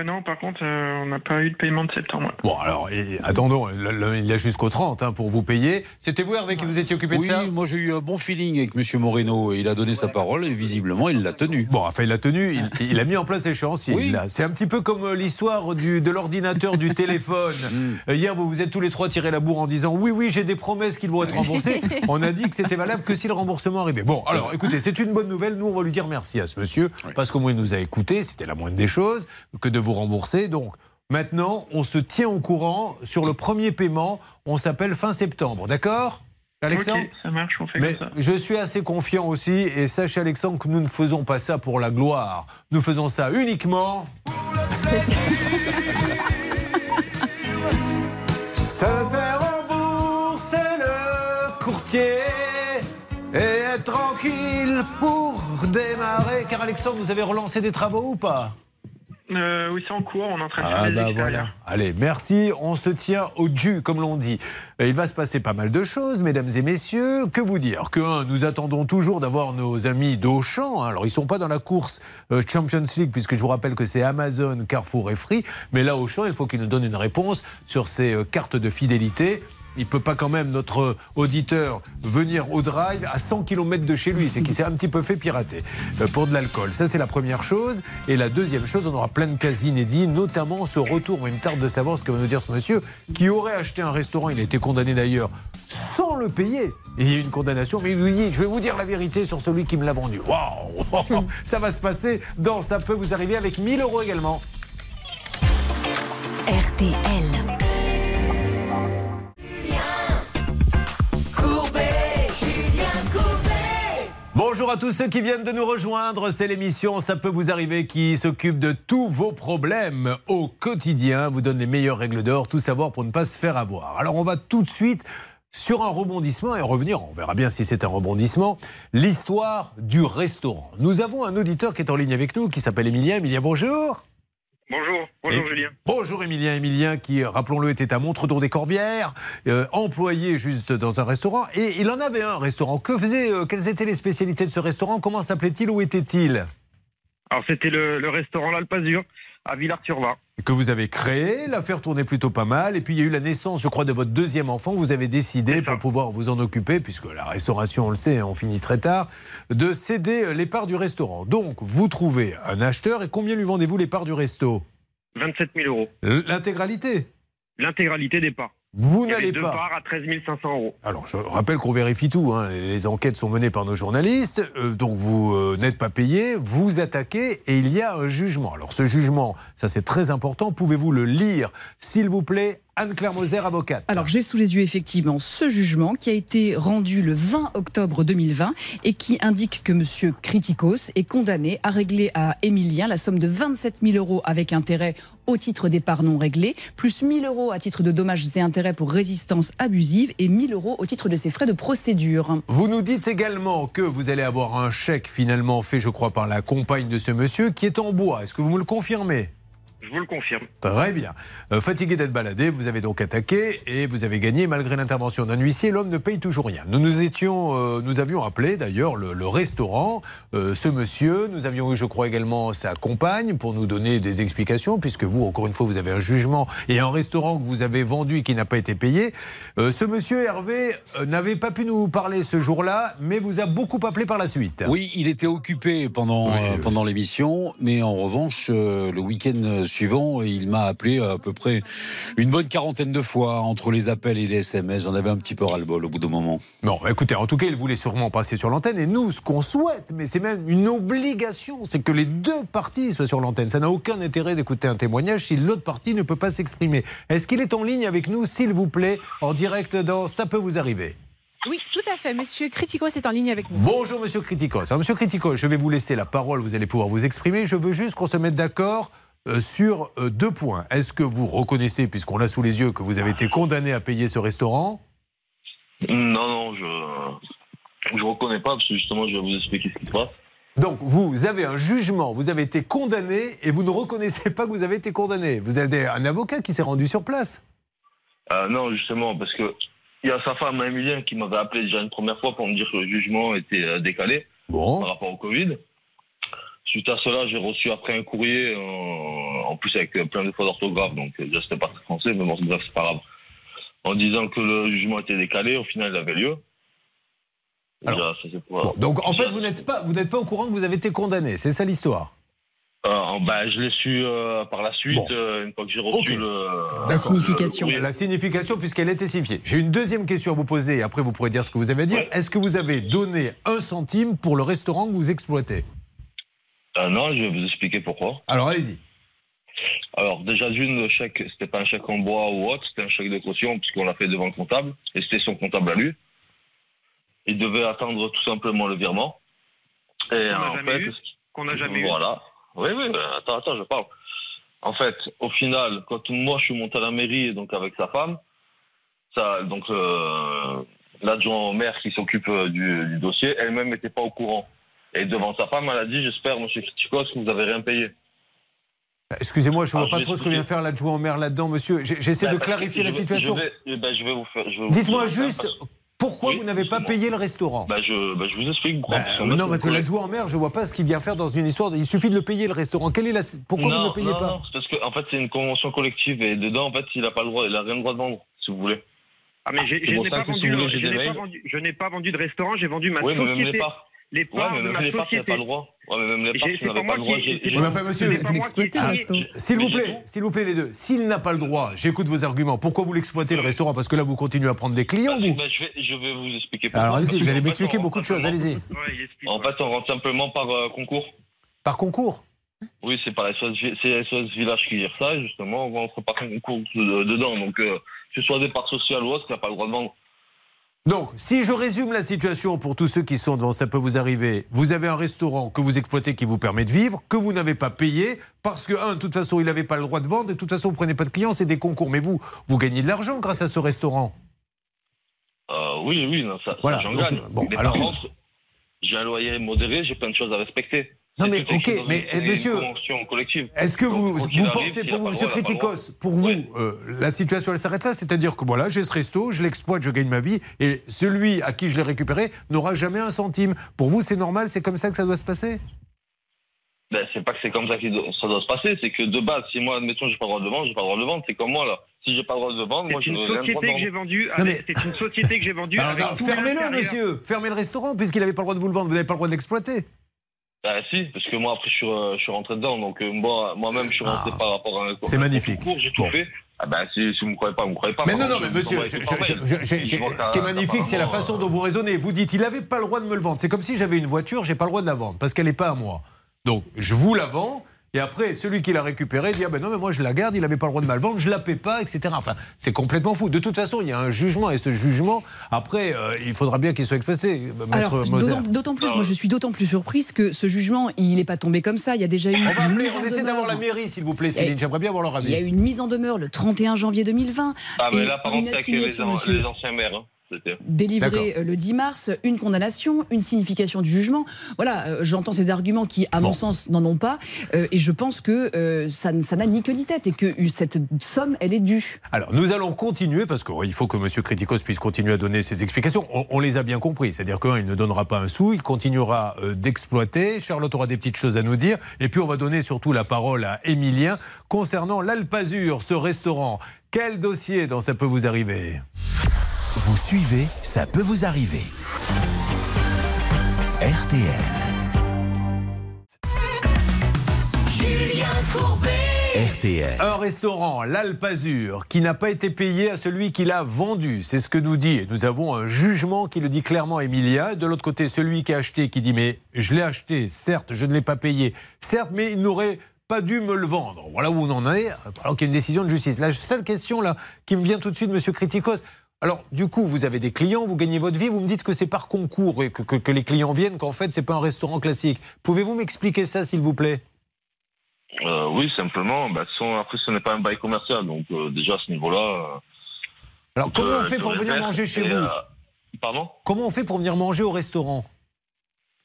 Euh, non, par contre, euh, on n'a pas eu de paiement de septembre. Bon, alors, et- attendons, le- le- il a jusqu'au 30 hein, pour vous payer. C'était vous, Hervé, qui vous étiez occupé oui, de ça moi j'ai eu un bon feeling avec M. Moreno il a donné sa parole et visiblement il l'a tenue. Bon, enfin, il l'a tenu, il, il a mis en place l'échéancier. Oui. C'est un petit peu comme euh, l'histoire de l'ordinateur du téléphone. Euh, Hier, vous vous êtes tous les trois tiré la bourre en disant Oui, oui, j'ai des promesses qu'ils vont être remboursées. On a dit que c'était valable que si le remboursement arrivait. Bon, alors écoutez, c'est une bonne nouvelle. Nous, on va lui dire merci à ce monsieur parce qu'au moins il nous a écoutés. C'était la moindre des choses que de vous rembourser. Donc, maintenant, on se tient au courant sur le premier paiement. On s'appelle fin septembre. D'accord Alexandre Ok, ça marche, on fait mais comme ça. je suis assez confiant aussi, et sachez Alexandre que nous ne faisons pas ça pour la gloire. Nous faisons ça uniquement. Se faire rembourser le courtier et être tranquille pour démarrer. Car Alexandre, vous avez relancé des travaux ou pas? Euh, oui, c'est en cours, on est en train de faire ah bah voilà. Allez, merci. On se tient au jus, comme l'on dit. Il va se passer pas mal de choses, mesdames et messieurs. Que vous dire? Que un, nous attendons toujours d'avoir nos amis d'Auchan. hein. Alors, ils sont pas dans la course euh, Champions League, puisque je vous rappelle que c'est Amazon, Carrefour et Free. Mais là, Auchan, il faut qu'ils nous donnent une réponse sur ces euh, cartes de fidélité. Il peut pas quand même, notre auditeur, venir au drive à 100 km de chez lui. C'est qu'il s'est un petit peu fait pirater euh, pour de l'alcool. Ça, c'est la première chose. Et la deuxième chose, on aura plein de cas inédits, notamment ce retour. Il me tarde de savoir ce que va nous dire ce monsieur qui aurait acheté un restaurant. Il a été condamné d'ailleurs sans le payer. Il y a eu une condamnation. Mais il lui dit Je vais vous dire la vérité sur celui qui me l'a vendu. Waouh Ça va se passer dans Ça peut vous arriver avec 1000 euros également. RTL. Bonjour à tous ceux qui viennent de nous rejoindre. C'est l'émission Ça peut vous arriver qui s'occupe de tous vos problèmes au quotidien, vous donne les meilleures règles d'or, tout savoir pour ne pas se faire avoir. Alors on va tout de suite sur un rebondissement et revenir, on verra bien si c'est un rebondissement, l'histoire du restaurant. Nous avons un auditeur qui est en ligne avec nous qui s'appelle Emilien. Emilien, bonjour. Bonjour, bonjour Et- Julien. Bonjour Emilien. Emilien qui, rappelons-le, était à Montredon des Corbières, euh, employé juste dans un restaurant. Et il en avait un restaurant. Que faisait, euh, quelles étaient les spécialités de ce restaurant? Comment s'appelait-il? Où était-il? Alors c'était le, le restaurant L'Alpazur à Villars-sur-Var. Que vous avez créé. L'affaire tournait plutôt pas mal. Et puis il y a eu la naissance, je crois, de votre deuxième enfant. Vous avez décidé, pour pouvoir vous en occuper, puisque la restauration, on le sait, on finit très tard, de céder euh, les parts du restaurant. Donc vous trouvez un acheteur. Et combien lui vendez-vous les parts du resto? 27 000 euros. L'intégralité? L'intégralité des parts. Vous n'allez pas. parts à 13 500 euros. Alors, je rappelle qu'on vérifie tout. hein. Les enquêtes sont menées par nos journalistes. Euh, donc, vous euh, n'êtes pas payé, vous attaquez et il y a un jugement. Alors, ce jugement, ça c'est très important. Pouvez-vous le lire, s'il vous plaît, Anne-Claire Moser, avocate. Alors j'ai sous les yeux effectivement ce jugement qui a été rendu le 20 octobre 2020 et qui indique que M. Kritikos est condamné à régler à Émilien la somme de 27 000 euros avec intérêt au titre des parts non réglés, plus 1000 euros à titre de dommages et intérêts pour résistance abusive et 1000 euros au titre de ses frais de procédure. Vous nous dites également que vous allez avoir un chèque finalement fait, je crois, par la compagne de ce monsieur qui est en bois. Est-ce que vous me le confirmez? Je vous le confirme. Très bien. Euh, fatigué d'être baladé, vous avez donc attaqué et vous avez gagné malgré l'intervention d'un huissier. L'homme ne paye toujours rien. Nous nous étions, euh, nous avions appelé d'ailleurs le, le restaurant, euh, ce monsieur. Nous avions eu, je crois, également sa compagne pour nous donner des explications, puisque vous, encore une fois, vous avez un jugement et un restaurant que vous avez vendu et qui n'a pas été payé. Euh, ce monsieur Hervé euh, n'avait pas pu nous parler ce jour-là, mais vous a beaucoup appelé par la suite. Oui, il était occupé pendant, euh, pendant l'émission, mais en revanche, euh, le week-end suivant, il m'a appelé à peu près une bonne quarantaine de fois entre les appels et les SMS. J'en avais un petit peu ras-le-bol au bout d'un moment. Bon, écoutez, en tout cas, il voulait sûrement passer sur l'antenne. Et nous, ce qu'on souhaite, mais c'est même une obligation, c'est que les deux parties soient sur l'antenne. Ça n'a aucun intérêt d'écouter un témoignage si l'autre partie ne peut pas s'exprimer. Est-ce qu'il est en ligne avec nous, s'il vous plaît, en direct dans Ça peut vous arriver? Oui, tout à fait. Monsieur Criticos est en ligne avec nous. Bonjour, monsieur Criticos. Alors, monsieur Criticos, je vais vous laisser la parole, vous allez pouvoir vous exprimer. Je veux juste qu'on se mette d'accord sur euh, deux points. Est-ce que vous reconnaissez, puisqu'on l'a sous les yeux, que vous avez été condamné à payer ce restaurant? Non, non, je je reconnais pas parce que justement je vais vous expliquer ce qui se passe. Donc, vous avez un jugement, vous avez été condamné et vous ne reconnaissez pas que vous avez été condamné. Vous avez un avocat qui s'est rendu sur place. Euh, non, justement, parce que il y a sa femme Emilien qui m'avait appelé déjà une première fois pour me dire que le jugement était euh, décalé par rapport au Covid. Suite à cela, j'ai reçu après un courrier, euh, en plus avec euh, plein de fautes d'orthographe, donc euh, déjà c'était pas très français, mais bon, bref, c'est pas grave. En disant que le jugement était décalé, au final il avait lieu. Déjà, ça, Donc, en fait, vous n'êtes pas, vous n'êtes pas au courant que vous avez été condamné. C'est ça l'histoire? Euh, bah, je l'ai su euh, par la suite, euh, une fois que j'ai reçu le. La signification. La signification, puisqu'elle était signifiée. J'ai une deuxième question à vous poser, et après vous pourrez dire ce que vous avez à dire. Est-ce que vous avez donné un centime pour le restaurant que vous exploitez? Euh, non, je vais vous expliquer pourquoi. Alors allez-y. Alors déjà d'une, le chèque, c'était pas un chèque en bois ou autre, c'était un chèque de caution puisqu'on l'a fait devant le comptable et c'était son comptable à lui. Il devait attendre tout simplement le virement. Et Qu'on n'a en jamais fait, eu. Qu'on n'a jamais eu. voilà. Oui, oui, euh, attends, attends, je parle. En fait, au final, quand moi je suis monté à la mairie, donc avec sa femme, ça, donc euh, l'adjoint au maire qui s'occupe euh, du, du dossier, elle-même n'était pas au courant. Et devant sa femme, elle a dit J'espère, monsieur Kritikos, que vous avez rien payé. Excusez-moi, je ne vois Ah, pas trop ce que vient faire l'adjoint au maire là-dedans, monsieur. J'ai- J'essaie Bah, de clarifier la situation. Je vais, je vais vous faire. je vais vous Dites-moi juste pourquoi Oui, vous n'avez pas payé le restaurant. Bah, je, bah, je vous explique. Bah, non, parce que l'adjoint au maire, je ne vois pas ce qu'il vient faire dans une histoire. de- Il suffit de le payer le restaurant. Quelle est la... Pourquoi vous ne le payez non, pas non, c'est parce que en fait c'est une convention collective et dedans en fait il a pas le droit, il a rien le droit de vendre si vous voulez. Ah mais je n'ai pas si pas vendu- je n'ai pas vendu de restaurant, j'ai vendu ma Oui, mais même les parts. Les parts mais de même ma les parts, société. pas le droit. Ouais, mais même les J'ai- parts, c'est tu n'avais pas le droit. mais enfin, monsieur. S'il vous plaît, s'il vous plaît les deux. S'il n'a pas le droit, j'écoute vos arguments. Pourquoi vous l'exploitez le restaurant? Parce que là, vous continuez à prendre des clients, vous. Bah, je, vais, je vais vous expliquer. Alors allez-y, vous allez m'expliquer beaucoup de choses. Allez-y. En fait, on rentre simplement par euh, concours. Par concours Oui, c'est par SOS, c'est SOS Village qui gère ça. Justement, on rentre par concours de- dedans. Donc, euh, que ce soit des parts sociales ou autre, il n'a pas le droit de vendre. Donc, si je résume la situation pour tous ceux qui sont devant, ça peut vous arriver. Vous avez un restaurant que vous exploitez qui vous permet de vivre, que vous n'avez pas payé, parce que, un, de toute façon, il n'avait pas le droit de vendre, et de toute façon, vous ne prenez pas de clients, c'est des concours. Mais vous, vous gagnez de l'argent grâce à ce restaurant. Euh, oui, oui, non, ça, ça, Voilà, j'en gagne. bon, mais alors- par contre, j'ai un loyer modéré, j'ai plein de choses à respecter. Non, mais ok, mais, une- eh, monsieur. Est-ce que vous, Donc, vous pensez, pour vous, monsieur. Criticos, pour vous, euh, la situation, elle s'arrête là C'est-à-dire que voilà, j'ai ce resto, je l'exploite, je gagne ma vie, et celui à qui je l'ai récupéré n'aura jamais un centime. Pour vous, c'est normal, c'est comme ça que ça doit se passer? Ben, c'est pas que c'est comme ça que ça doit se passer, c'est que de base, si moi, admettons, j'ai pas le droit de vendre, j'ai pas le droit de vendre, c'est comme moi, là. Si j'ai pas le droit de vendre, moi, C'est je une n'ai rien le droit société de que j'ai vendre. Non, mais- C'est une société que j'ai vendue. Fermez-le, monsieur Fermez le restaurant, puisqu'il n'avait pas le droit de vous le vendre, vous n'avez pas le droit de l'exploiter. Ben, si, parce que moi, après, je suis, euh, je suis rentré dedans, donc euh, moi, moi-même, je suis rentré par rapport à un Ah. C'est magnifique. j'ai tout fait. Ah ben, si, si vous me croyez pas, vous me croyez pas. Mais non, non, mais monsieur, je- je- je- ce qui est magnifique, c'est la façon dont vous raisonnez. Vous dites, il n'avait pas le droit de me le vendre. C'est comme si j'avais une voiture, j'ai pas le droit de la vendre, parce qu'elle n'est pas à moi. Donc, je vous la vends, Et après, celui qui l'a récupéré dit ah ben non mais moi je la garde, il n'avait pas le droit de mal vendre, je la paie pas, etc. Enfin, c'est complètement fou. De toute façon, il y a un jugement et ce jugement, après, euh, il faudra bien qu'il soit exploité, maître Alors, Moser. d'autant- plus, moi je suis d'autant plus surprise que ce jugement, il n'est pas tombé comme ça. Il y a déjà eu On va une appeler, mise on en essaie d'avoir la mairie, s'il vous plaît, Céline. J'aimerais bien avoir leur avis. Il y a eu une mise en demeure le 31 janvier 2020. Ah, mais là, par une contre, c'est avec les, assignation, an- monsieur. les anciens maires. hein. Délivré euh, le 10 mars, une condamnation, une signification du jugement. Voilà, euh, j'entends ces arguments qui, à mon sens, n'en ont pas. euh, et je pense que euh, ça n'a ni queue ni tête et que euh, cette somme, elle est due. Alors, nous allons continuer parce qu'il faut que M. Criticos puisse continuer à donner ses explications. On, on les a bien compris. C'est-à-dire qu'un, il ne donnera pas un sou, il continuera euh, d'exploiter. Charlotte aura des petites choses à nous dire. Et puis, on va donner surtout la parole à Émilien concernant l'Alpazur, ce restaurant. Quel dossier dans ça peut vous arriver? Vous suivez, ça peut vous arriver. RTL. Julien Courbet. RTL. Un restaurant, l'Alpazur, qui n'a pas été payé à celui qui l'a vendu. C'est ce que nous dit. Et nous avons un jugement qui le dit clairement, Emilia. De l'autre côté, celui qui a acheté qui dit Mais je l'ai acheté, certes, je ne l'ai pas payé. Certes, mais il n'aurait pas dû me le vendre. Voilà où on en est, alors qu'il y a une décision de justice. La seule question là qui me vient tout de suite, Monsieur Criticos. Alors, du coup, vous avez des clients, vous gagnez votre vie, vous me dites que c'est par concours et que, que- que les clients viennent, qu'en fait, c'est pas un restaurant classique. Pouvez-vous m'expliquer ça, s'il vous plaît? Euh, oui, simplement. Bah, son- après, ce n'est pas un bail commercial. Donc, euh, déjà, à ce niveau-là. euh, Alors, comment on fait pour venir manger chez vous? Pardon? Comment on fait pour venir manger au restaurant?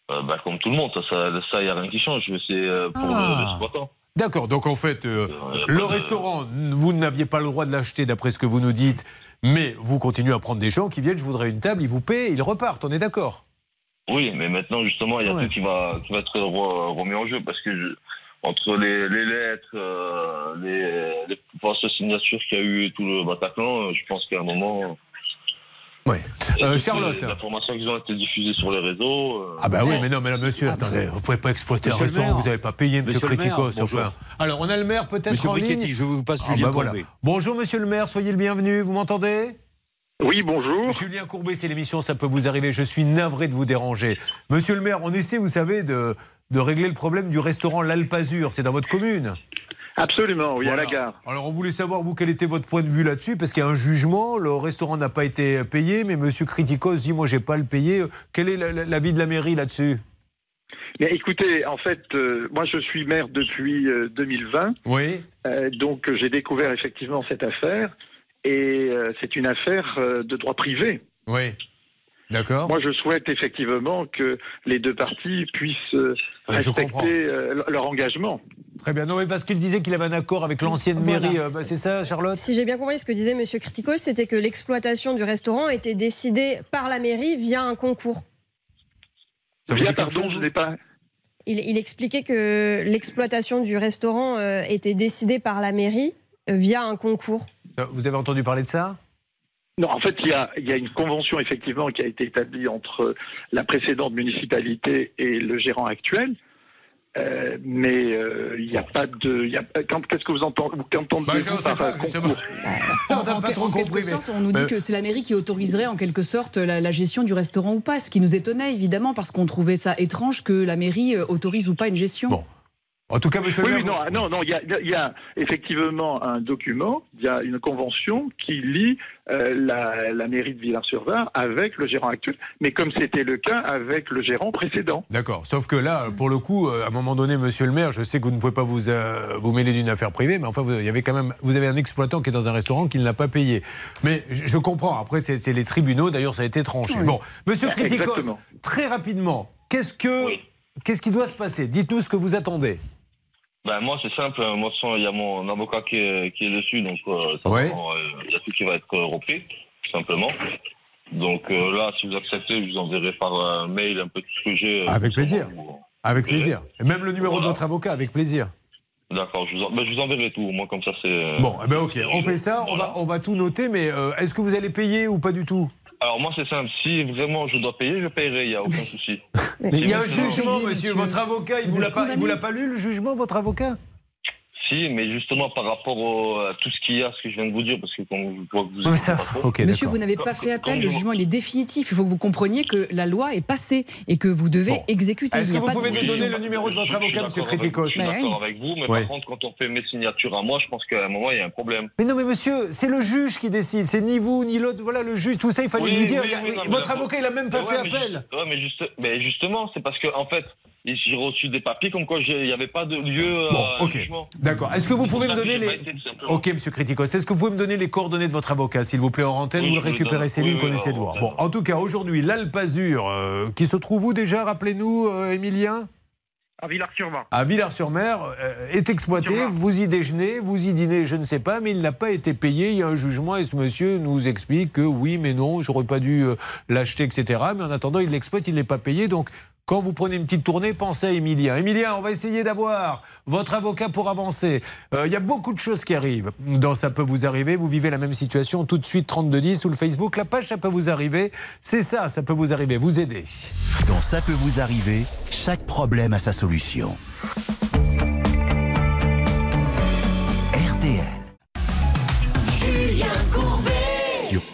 Bah, Comme tout le monde, ça, il n'y a rien qui change. C'est pour Ah. le- l'exploitant. D'accord, donc en fait, euh, le restaurant, vous n'aviez pas le droit de l'acheter d'après ce que vous nous dites, mais vous continuez à prendre des gens qui viennent, je voudrais une table, ils vous paient, ils repartent, on est d'accord? Oui, mais maintenant, justement, il y a Ouais. tout qui va, qui va être re- remis en jeu parce que je- entre les, les lettres, euh, les, les fausses signatures qu'il y a eu et tout le Bataclan, euh, je pense qu'à un moment. Oui. Euh, Charlotte. Les informations qui ont été diffusées sur les réseaux. euh, Ah bah oui, mais non, mais là, monsieur, attendez, vous pouvez pas exploiter Monsieur un restaurant, vous n'avez pas payé, monsieur, Monsieur Criticos. enfin. Alors, on a le maire peut-être Monsieur en Brichetti, ligne je vous passe Ah, Julien bah voilà. Courbet. Bonjour, monsieur le maire, soyez le bienvenu, vous m'entendez? Oui, bonjour. Julien Courbet, c'est l'émission Ça peut vous arriver. Je suis navré de vous déranger. Monsieur le maire, on essaie, vous savez, de, de régler le problème du restaurant L'Alpazur. C'est dans votre commune Absolument, oui, Voilà. à la gare. Alors, on voulait savoir, vous, quel était votre point de vue là-dessus Parce qu'il y a un jugement, le restaurant n'a pas été payé, mais monsieur Criticos dit Moi, j'ai pas le payé. Quel est la- la- l'avis de la mairie là-dessus? Mais écoutez, en fait, euh, moi je suis maire depuis euh, 2020, Oui. euh, donc euh, j'ai découvert effectivement cette affaire, et euh, c'est une affaire euh, de droit privé. Oui. D'accord. Moi je souhaite effectivement que les deux parties puissent euh, respecter euh, leur engagement. Très bien. Non, mais parce qu'il disait qu'il avait un accord avec l'ancienne Voilà. mairie. euh, bah, c'est ça, Charlotte Si j'ai bien compris ce que disait Monsieur Criticos, c'était que l'exploitation du restaurant était décidée par la mairie via un concours. Via, pardon, je n'ai pas. Il, il expliquait que l'exploitation du restaurant euh, était décidée par la mairie euh, via un concours. Vous avez entendu parler de ça? Non, en fait, il y a, il y a une convention effectivement qui a été établie entre la précédente municipalité et le gérant actuel. Euh, mais euh, il n'y a pas de. il y a- quand- Qu'est-ce que vous entendez, qu'entendez-vous Bah, par pas, euh, concours On n'a en, pas en trop quelque mais- sorte, on nous dit Euh, que c'est la mairie qui autoriserait en quelque sorte la, la gestion du restaurant ou pas, ce qui nous étonnait évidemment parce qu'on trouvait ça étrange que la mairie euh, autorise ou pas une gestion. En tout cas, monsieur Oui, le oui, maire. non, non, non, il y a, il y a effectivement un document, il y a une convention qui lie euh, la, la mairie de Villars-sur-Var avec le gérant actuel, mais comme c'était le cas avec le gérant précédent. D'accord. Sauf que là, pour le coup, euh, à un moment donné, monsieur le maire, je sais que vous ne pouvez pas vous, euh, vous mêler d'une affaire privée, mais enfin, vous, il y avait quand même, vous avez un exploitant qui est dans un restaurant qui ne l'a pas payé. Mais je, je comprends. Après, c'est les tribunaux. D'ailleurs, ça a été tranché. Oui. Bon, monsieur Criticos, Exactement. très rapidement, qu'est-ce que, qu'est-ce qui doit se passer? Dites-nous ce que vous attendez. Ben, moi, c'est simple. hein. Moi, il y a mon avocat qui est, qui est dessus, donc euh, Ouais. euh, il y a tout qui va être euh, repris, tout simplement. Donc euh, là, si vous acceptez, je vous enverrai par mail un j'ai. euh, Avec plaisir. Avec plaisir. Et même le numéro de votre avocat, avec plaisir. D'accord, je, vous en- ben, je vous enverrai tout. Moi, comme ça, c'est. Bon, eh ben ok, on fait ça, on va, on va tout noter, mais est-ce que vous allez payer ou pas du tout? Alors, moi, c'est simple. Si vraiment je dois payer, je payerai, il n'y a aucun souci. Mais il y a un jugement, monsieur. Votre avocat, il Vous l'a pas, il vous l'a pas lu, le jugement, votre avocat? Si, mais justement par rapport au- à tout ce qu'il y a, ce que je viens de vous dire, parce que quand je vois que vous Mais ça- écoutez pas trop. ok, Monsieur, vous n'avez pas fait appel, le jugement il est définitif. Il faut que vous compreniez que la loi est passée et que vous devez exécuter. Est-ce que vous pouvez discussion. donner le numéro de votre Je avocat, monsieur Criticos Je suis Bah d'accord avec vous, mais par contre, quand on fait mes signatures à moi, je pense qu'à un moment, il y a un problème. Mais non, mais monsieur, c'est le juge qui décide. C'est ni vous ni l'autre. Voilà, le juge, tout ça, il fallait Oui, lui dire. oui, oui, non, votre avocat, il a même pas fait mais appel. juste- ouais, mais, juste- mais justement, c'est parce que, en fait, j'ai reçu des papiers comme quoi il n'y avait pas de lieu Bon, à ok. jugement. D'accord. Est-ce que vous C'est pouvez me donner les. Ok, monsieur Criticos. Est-ce que vous pouvez me donner les coordonnées de votre avocat, s'il vous plaît, en antenne Oui, Vous le récupérez, donne. Céline, Oui, qu'on oui, essaie de en voir. Bon, en tout cas, aujourd'hui, l'Alpazur, euh, qui se trouve où déjà Rappelez-nous, euh, Émilien? À Villars-sur-Marne. à Villars-sur-Mer euh, est exploité. Vous y déjeunez, vous y dînez, je ne sais pas, mais il n'a pas été payé. Il y a un jugement et ce monsieur nous explique que oui, mais non, j'aurais pas dû euh, l'acheter, etc. Mais en attendant, il l'exploite, il n'est pas payé. Donc, quand vous prenez une petite tournée, pensez à Emilien. Emilien, on va essayer d'avoir votre avocat pour avancer. Euh, Il y a beaucoup de choses qui arrivent. Dans Ça peut vous arriver, vous vivez la même situation tout de suite 3210 ou le Facebook. La page Ça peut vous arriver. C'est ça, ça peut vous arriver. Vous aider. Dans Ça peut vous arriver, chaque problème a sa solution.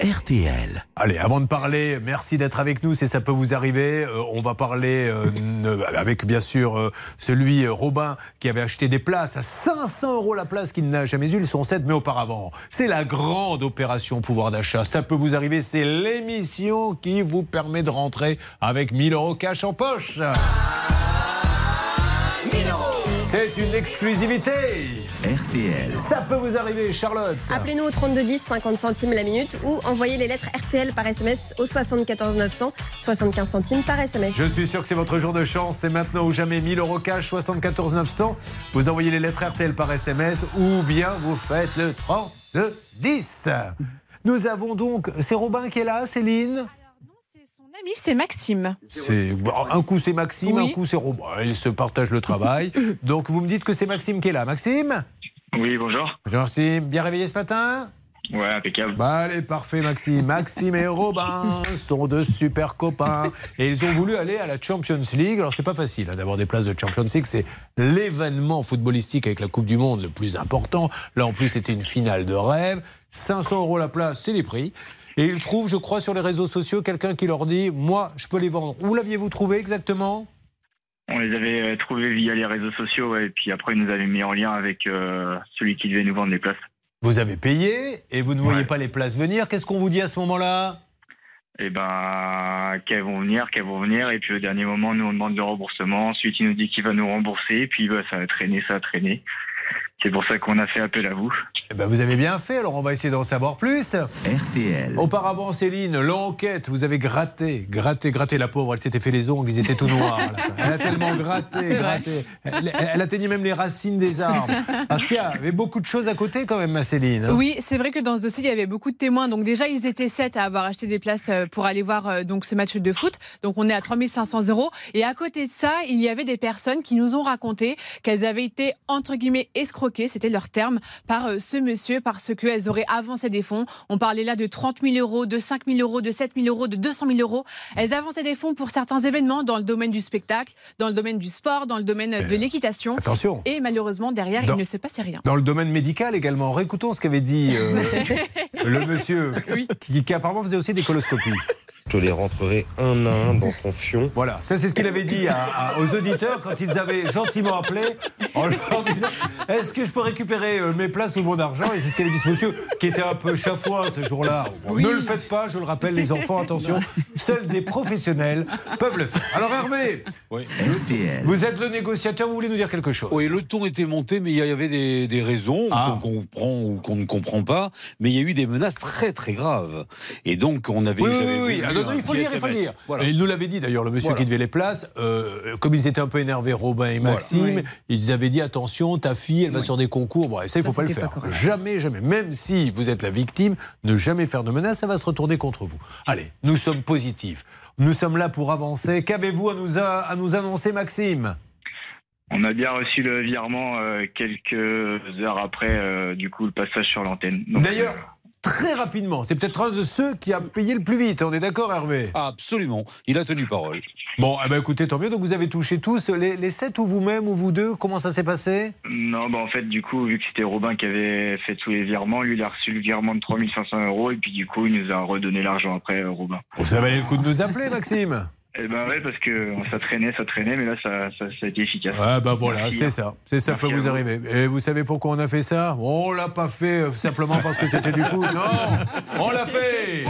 RTL. Allez, avant de parler, merci d'être avec nous, c'est ça peut vous arriver. Euh, on va parler euh, avec bien sûr euh, celui Robin qui avait acheté des places à 500 euros la place qu'il n'a jamais eu, ils sont 7 mais auparavant. C'est la grande opération pouvoir d'achat. Ça peut vous arriver, c'est l'émission qui vous permet de rentrer avec 1000 euros cash en poche. C'est une exclusivité. RTL. Ça peut vous arriver, Charlotte. Appelez-nous au 3210, 50 centimes la minute ou envoyez les lettres RTL par SMS au 74 900, 75 centimes par SMS. Je suis sûr que c'est votre jour de chance. C'est maintenant ou jamais 1000 euros cash, 74 900. Vous envoyez les lettres RTL par SMS ou bien vous faites le 32 10. Nous avons donc. C'est Robin qui est là, Céline? Son ami, c'est Maxime. c'est bon, Un coup c'est Maxime, Oui. un coup c'est Robin. Ils se partagent le travail. donc vous me dites que c'est Maxime qui est là. Maxime? Oui, bonjour. Bonjour Maxime. Bien réveillé ce matin? Ouais, impeccable. Bah allez, parfait Maxime. Maxime et Robin sont de super copains. Et ils ont voulu aller à la Champions League. Alors c'est pas facile hein, d'avoir des places de Champions League. C'est l'événement footballistique avec la Coupe du Monde le plus important. Là en plus c'était une finale de rêve. 500 euros la place, c'est les prix. Et ils trouvent, je crois, sur les réseaux sociaux, quelqu'un qui leur dit Moi, je peux les vendre. Où l'aviez-vous trouvé exactement? On les avait euh, trouvés via les réseaux sociaux, ouais, et puis après, ils nous avaient mis en lien avec euh, celui qui devait nous vendre les places. Vous avez payé et vous ne voyez Ouais. pas les places venir. Qu'est-ce qu'on vous dit à ce moment-là? Et ben, qu'elles vont venir, qu'elles vont venir, et puis au dernier moment, nous, on demande le remboursement. Ensuite, il nous dit qu'il va nous rembourser, et puis bah, ça a traîné, ça a traîné. C'est pour ça qu'on a fait appel à vous. Eh ben, vous avez bien fait, alors on va essayer d'en savoir plus. RTL. Auparavant, Céline, l'enquête, vous avez gratté, gratté, gratté la pauvre, elle s'était fait les ongles, ils étaient tout noirs. Elle a tellement gratté, gratté. Elle, elle atteignait même les racines des arbres. Parce qu'il y avait beaucoup de choses à côté quand même, ma Céline. hein. Oui, c'est vrai que dans ce dossier, il y avait beaucoup de témoins. Donc déjà, ils étaient sept à avoir acheté des places euh, pour aller voir euh, donc ce match de foot. Donc on est à 3500 euros. Et à côté de ça, il y avait des personnes qui nous ont raconté qu'elles avaient été, entre guillemets, escroquées, c'était leur terme, par euh, ce monsieur parce qu'elles auraient avancé des fonds. On parlait là de 30 000 euros, de 5 000 euros, de 7 000 euros, de 200 000 euros. Elles avançaient des fonds pour certains événements dans le domaine du spectacle, dans le domaine du sport, dans le domaine de l'équitation. attention. Et malheureusement, derrière, Dans- il ne se passait rien. Dans le domaine médical également, réécoutons ce qu'avait dit euh, le monsieur qui, qui apparemment faisait aussi des coloscopies. Je les rentrerai un à un dans ton fion. Voilà, ça c'est ce qu'il avait dit à- à- aux auditeurs quand ils avaient gentiment appelé en leur disant Est-ce que je peux récupérer euh, mes places ou mon argent? Et c'est ce qu'avait dit ce monsieur qui était un peu chafouin ce jour-là. Ne le faites pas, je le rappelle, les enfants, attention, seuls des professionnels peuvent le faire. Alors Hervé, RTL. vous êtes le négociateur, vous voulez nous dire quelque chose? Oui, le ton était monté, mais il y avait des, des raisons Ah. qu'on comprend ou qu'on ne comprend pas. Mais il y a eu des menaces très très graves. Et donc on avait. Oui, oui, oui, il faut le dire, il faut SMS. Voilà. Et il nous l'avait dit d'ailleurs, le monsieur Voilà. qui devait les places. euh, comme ils étaient un peu énervés, Robin et Maxime, Oui. ils avaient dit attention, ta fille, elle va sur des concours. Bon, et ça, il ne faut Ça, pas le faire. pas jamais, jamais. Même si vous êtes la victime, ne jamais faire de menaces, ça va se retourner contre vous. Allez, nous sommes positifs. Nous sommes là pour avancer. Qu'avez-vous à nous, a- à nous annoncer, Maxime? On a bien reçu le virement euh, quelques heures après, euh, du coup, le passage sur l'antenne. D'ailleurs, très rapidement, c'est peut-être un de ceux qui a payé le plus vite. On est d'accord, Hervé absolument. Il a tenu parole. Bon, eh ben, écoutez, tant mieux. Donc vous avez touché tous les, les 7 ou vous-même ou vous deux Comment ça s'est passé? Non, bah en fait, du coup, vu que c'était Robin qui avait fait tous les virements, lui, il a reçu le virement de 3500 euros et puis du coup, il nous a redonné l'argent après, euh, Robin. Bon, Ça valait le coup de nous appeler, Maxime Eh ben ouais, parce que ça traînait, ça traînait, mais là, ça, ça, ça a été efficace. Ah bah voilà, c'est hein. ça. C'est ça peut vous arriver. Et vous savez pourquoi on a fait ça? On l'a pas fait euh, simplement parce que c'était du foot. Non, on l'a fait.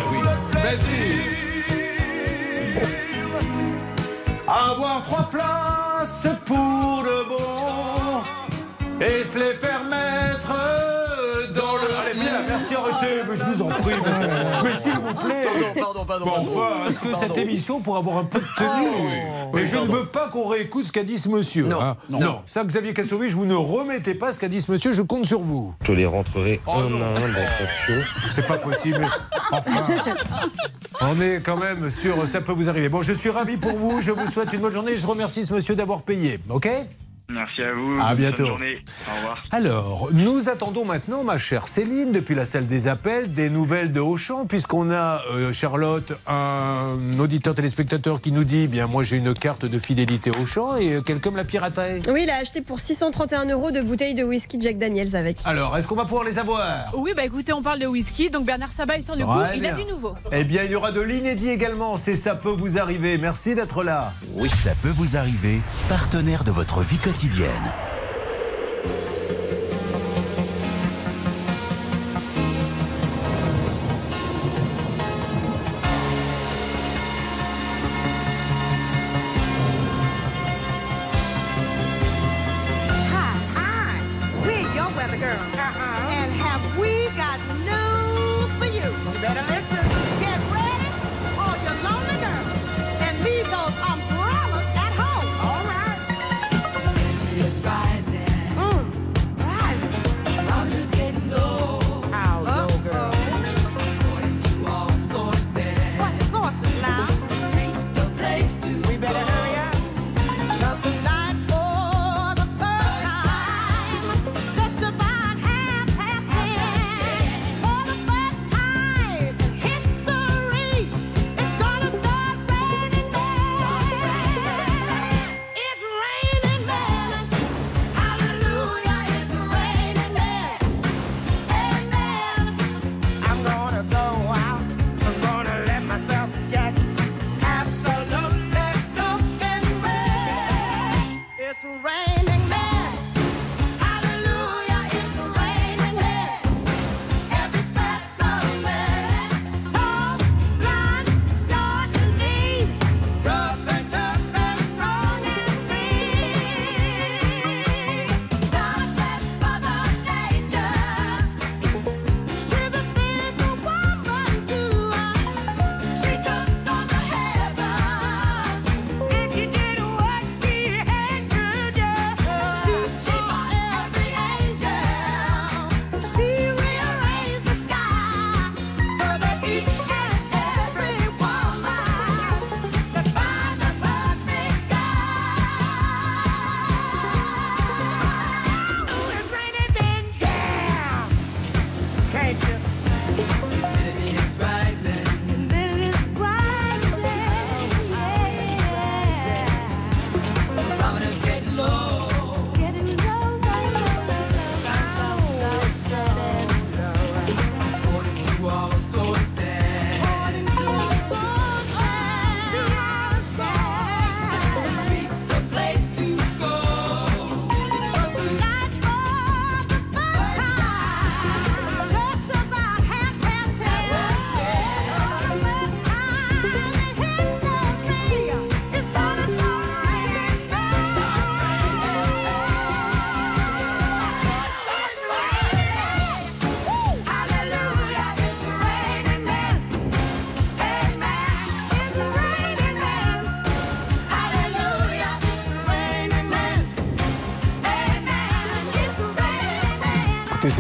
Avoir trois places pour le bon et se les faire mettre arrêtez, mais je vous en prie. Mais, mais s'il vous plaît. Pardon, pardon, Bon, pardon. enfin, est-ce que cette émission pour avoir un peu de tenue Mais je ne veux pas qu'on réécoute ce qu'a dit ce monsieur. Non, hein. non. Ça, Xavier Kassovitch, vous ne remettez pas ce qu'a dit ce monsieur, je compte sur vous. Je les rentrerai Oh un non. à un dans ton fion. C'est pas possible. Enfin, on est quand même sûr, ça peut vous arriver. Bon, je suis ravi pour vous, je vous souhaite une bonne journée, je remercie ce monsieur d'avoir payé, ok? Merci à vous. À bonne bientôt. journée. Au revoir. Alors, nous attendons maintenant, ma chère Céline, depuis la salle des appels, des nouvelles de Auchan, puisqu'on a, euh, Charlotte, un auditeur téléspectateur qui nous dit, bien, moi j'ai une carte de fidélité Auchan et euh, quelqu'un me l'a piratée. Oui, il a acheté pour 631 euros de bouteilles de whisky Jack Daniels avec. Alors, est-ce qu'on va pouvoir les avoir? Oui, bah écoutez, on parle de whisky, donc Bernard Sabat est sur le coup, il a du nouveau. Eh bien, il y aura de l'inédit également, c'est ça peut vous arriver. Merci d'être là. Oui, ça peut vous arriver. Partenaire de votre vie quotidienne. quotidienne.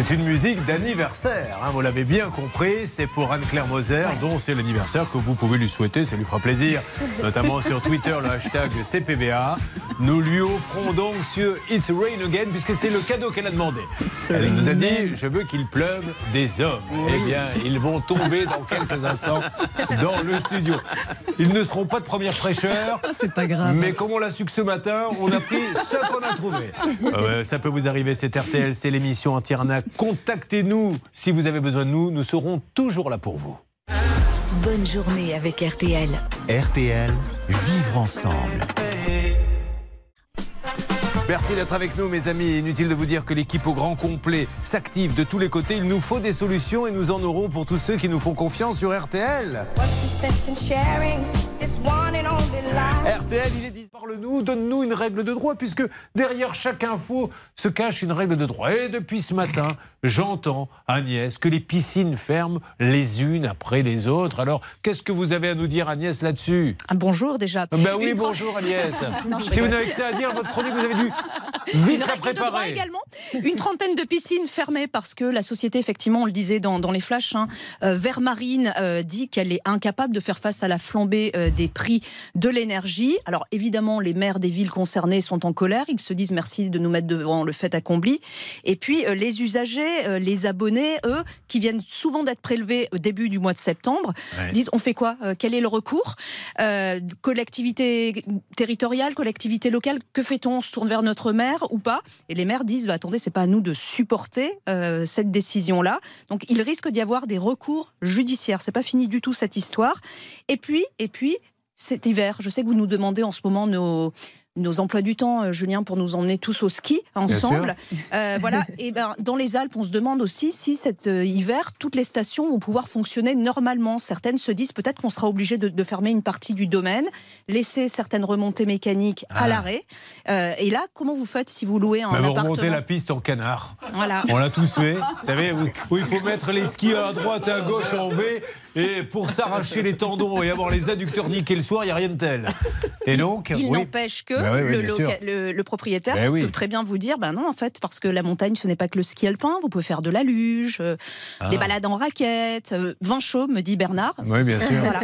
C'est une musique d'anniversaire, hein, vous l'avez bien compris, c'est pour Anne-Claire Moser, dont c'est l'anniversaire que vous pouvez lui souhaiter, ça lui fera plaisir, notamment sur Twitter, le hashtag CPVA. Nous lui offrons donc sur It's Rain Again, puisque c'est le cadeau qu'elle a demandé. Elle nous a dit, je veux qu'il pleuve des hommes. Eh bien, ils vont tomber dans quelques instants dans le studio. Ils ne seront pas de première fraîcheur. C'est pas grave. Mais comme on l'a su que ce matin, on a pris ce qu'on a trouvé. Euh, ça peut vous arriver, c'est RTL, c'est l'émission anti-arnaque. Contactez-nous si vous avez besoin de nous, nous serons toujours là pour vous. Bonne journée avec RTL. RTL, vivre ensemble. Merci d'être avec nous, mes amis. Inutile de vous dire que l'équipe au grand complet s'active de tous les côtés. Il nous faut des solutions et nous en aurons pour tous ceux qui nous font confiance sur RTL. RTL, il est dit, parle-nous, donne-nous une règle de droit, puisque derrière chaque info se cache une règle de droit. Et depuis ce matin, j'entends, Agnès, que les piscines ferment les unes après les autres. Alors, qu'est-ce que vous avez à nous dire, Agnès, là-dessus? Un bonjour déjà. Ben oui, Une bonjour, Agnès. Non, si vous n'avez que ça à dire, votre chronique, vous avez dû vite la préparer. également. Une trentaine de piscines fermées parce que la société, effectivement, on le disait dans, dans les flashs, hein, euh, Vermarine euh, dit qu'elle est incapable de faire face à la flambée euh, des prix de l'énergie. Alors évidemment, les maires des villes concernées sont en colère. Ils se disent merci de nous mettre devant le fait accompli. Et puis euh, les usagers, euh, les abonnés, eux, qui viennent souvent d'être prélevés au début du mois de septembre, Ouais. disent on fait quoi Euh, Quel est le recours Euh, Collectivité territoriale, collectivité locale, que fait-on On se tourne vers notre maire ou pas? Et les maires disent bah, attendez, c'est pas à nous de supporter euh, cette décision-là. Donc il risque d'y avoir des recours judiciaires. C'est pas fini du tout cette histoire. Et puis, et puis, cet hiver, je sais que vous nous demandez en ce moment nos nos emplois du temps, euh, Julien, pour nous emmener tous au ski ensemble. Euh, voilà. Et ben, dans les Alpes, on se demande aussi si cet euh, hiver, toutes les stations vont pouvoir fonctionner normalement. Certaines se disent peut-être qu'on sera obligé de, de fermer une partie du domaine, laisser certaines remontées mécaniques à Ah. l'arrêt. Euh, et là, comment vous faites si vous louez un Bah, vous appartement remontez la piste en canard. Voilà. On l'a tous fait. Vous savez, où, où il faut mettre les skis à droite et à gauche en V. Et pour s'arracher les tendons et avoir les adducteurs niqués le soir, il n'y a rien de tel. Et donc, Il oui. n'empêche que Bah oui, oui, le, bien loca- sûr. le- le propriétaire Ben oui. peut très bien vous dire ben non, en fait, parce que la montagne, ce n'est pas que le ski alpin. Vous pouvez faire de la luge, euh, Ah. des balades en raquette, euh, vin chaud, me dit Bernard. Oui, bien sûr. Voilà.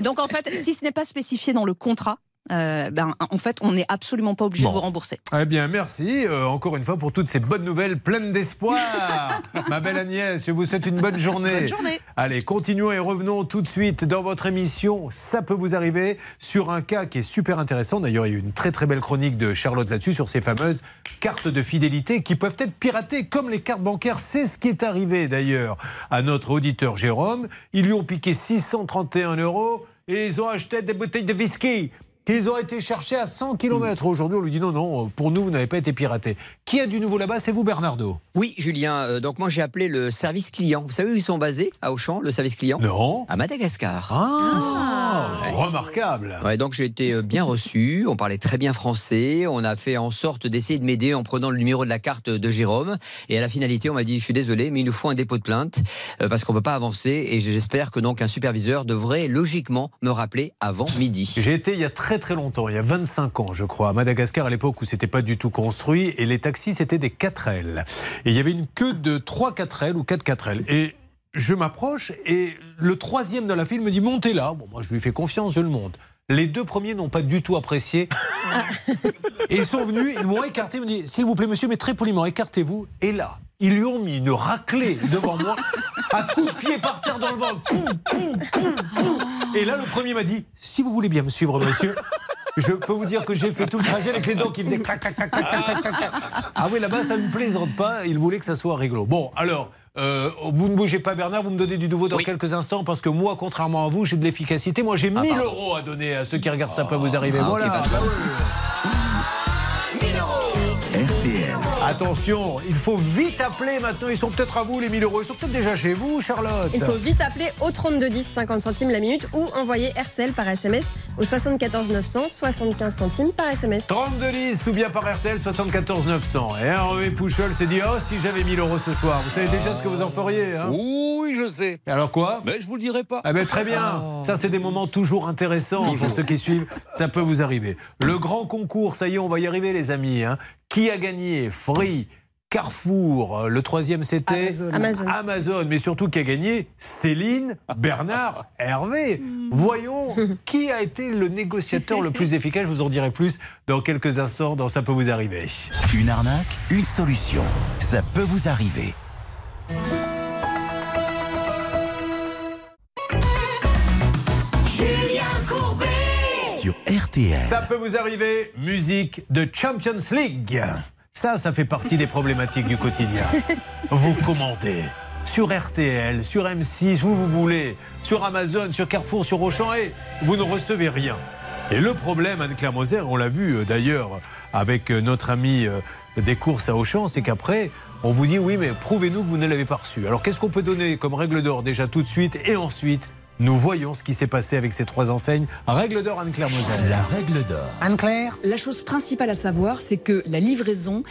Donc, en fait, si ce n'est pas spécifié dans le contrat, euh, ben, en fait, on n'est absolument pas obligé Bon. de vous rembourser. Eh bien, merci euh, encore une fois pour toutes ces bonnes nouvelles pleines d'espoir. Ma belle Agnès, je vous souhaite une bonne journée. Bonne journée. Allez, continuons et revenons tout de suite dans votre émission. Ça peut vous arriver sur un cas qui est super intéressant. D'ailleurs, il y a eu une très très belle chronique de Charlotte là-dessus sur ces fameuses cartes de fidélité qui peuvent être piratées comme les cartes bancaires. C'est ce qui est arrivé d'ailleurs à notre auditeur Jérôme. Ils lui ont piqué 631 euros et ils ont acheté des bouteilles de whisky qu'ils ont été cherchés à 100 km. Aujourd'hui, on lui dit non, non, pour nous, vous n'avez pas été piraté. Qui a du nouveau là-bas? C'est vous, Bernardo Oui, Julien. euh, donc moi j'ai appelé le service client. Vous savez où ils sont basés à Auchan, le service client? Non. À Madagascar. Ah, remarquable. Ouais, donc j'ai été euh, bien reçu. On parlait très bien français. On a fait en sorte d'essayer de m'aider en prenant le numéro de la carte de Jérôme. Et à la finalité, on m'a dit je suis désolé, mais il nous faut un dépôt de plainte euh, parce qu'on peut pas avancer. Et j'espère que donc un superviseur devrait logiquement me rappeler avant midi. J'ai été il y a très très longtemps, il y a 25 ans, je crois, à Madagascar, à l'époque où c'était pas du tout construit, et les taxis c'était des 4L. Et il y avait une queue de 3 4L ou 4 4L. Et je m'approche, et le troisième de la file me dit montez là. Bon, moi je lui fais confiance, je le monte. Les deux premiers n'ont pas du tout apprécié. Et ils sont venus, ils m'ont écarté, ils m'ont dit S'il vous plaît, monsieur, mais très poliment, écartez-vous. Et là, ils lui ont mis une raclée devant moi, à coups de pied par terre dans le vent. Poum, poum, poum, poum. Et là, le premier m'a dit Si vous voulez bien me suivre, monsieur. Je peux vous dire que j'ai fait tout le trajet avec les dents qui faisaient clac, clac, clac, clac, clac, clac, clac, clac. Ah oui, là-bas, ça ne me plaisante pas. Il voulait que ça soit rigolo. Bon, alors, euh, vous ne bougez pas, Bernard. Vous me donnez du nouveau dans quelques instants parce que moi, contrairement à vous, j'ai de l'efficacité. Moi, j'ai 1000 euros à donner à ceux qui regardent ça peut vous arriver. Ah, voilà. Attention, il faut vite appeler maintenant. Ils sont peut-être à vous, les 1000 euros. Ils sont peut-être déjà chez vous, Charlotte. Il faut vite appeler au 3210 50 centimes la minute ou envoyer RTL par SMS au 74 900 75 centimes par SMS. 32 10 ou bien par RTL 74 900. Et Hervé Pouchol s'est dit Oh, si j'avais 1000 euros ce soir, vous savez déjà ce que vous en feriez. Hein Oui, je sais. Et alors quoi? Mais je vous le dirai pas. Ah ben très bien. Ça, c'est des moments toujours intéressants pour ceux qui suivent. Ça peut vous arriver. Le grand concours, ça y est, on va y arriver, les amis. hein. Qui a gagné Free Carrefour. Euh, Le troisième, c'était Amazon. Amazon. Amazon. Mais surtout, qui a gagné Céline, Bernard, Hervé. Voyons qui a été le négociateur le plus efficace? Je vous en dirai plus dans quelques instants dans Ça peut vous arriver. Une arnaque, une solution. Ça peut vous arriver. Sur RTL. Ça peut vous arriver, musique de Champions League. Ça, ça fait partie des problématiques du quotidien. Vous commandez sur RTL, sur M6, où vous voulez, sur Amazon, sur Carrefour, sur Auchan, et vous ne recevez rien. Et le problème, Anne-Claire Moser, on l'a vu euh, d'ailleurs avec euh, notre ami euh, des courses à Auchan, c'est qu'après, on vous dit oui, mais prouvez-nous que vous ne l'avez pas reçu. Alors qu'est-ce qu'on peut donner comme règle d'or déjà tout de suite Et ensuite, nous voyons ce qui s'est passé avec ces trois enseignes. Règle d'or, Anne-Claire Moser. La règle d'or. Anne-Claire La chose principale à savoir, c'est que la livraison,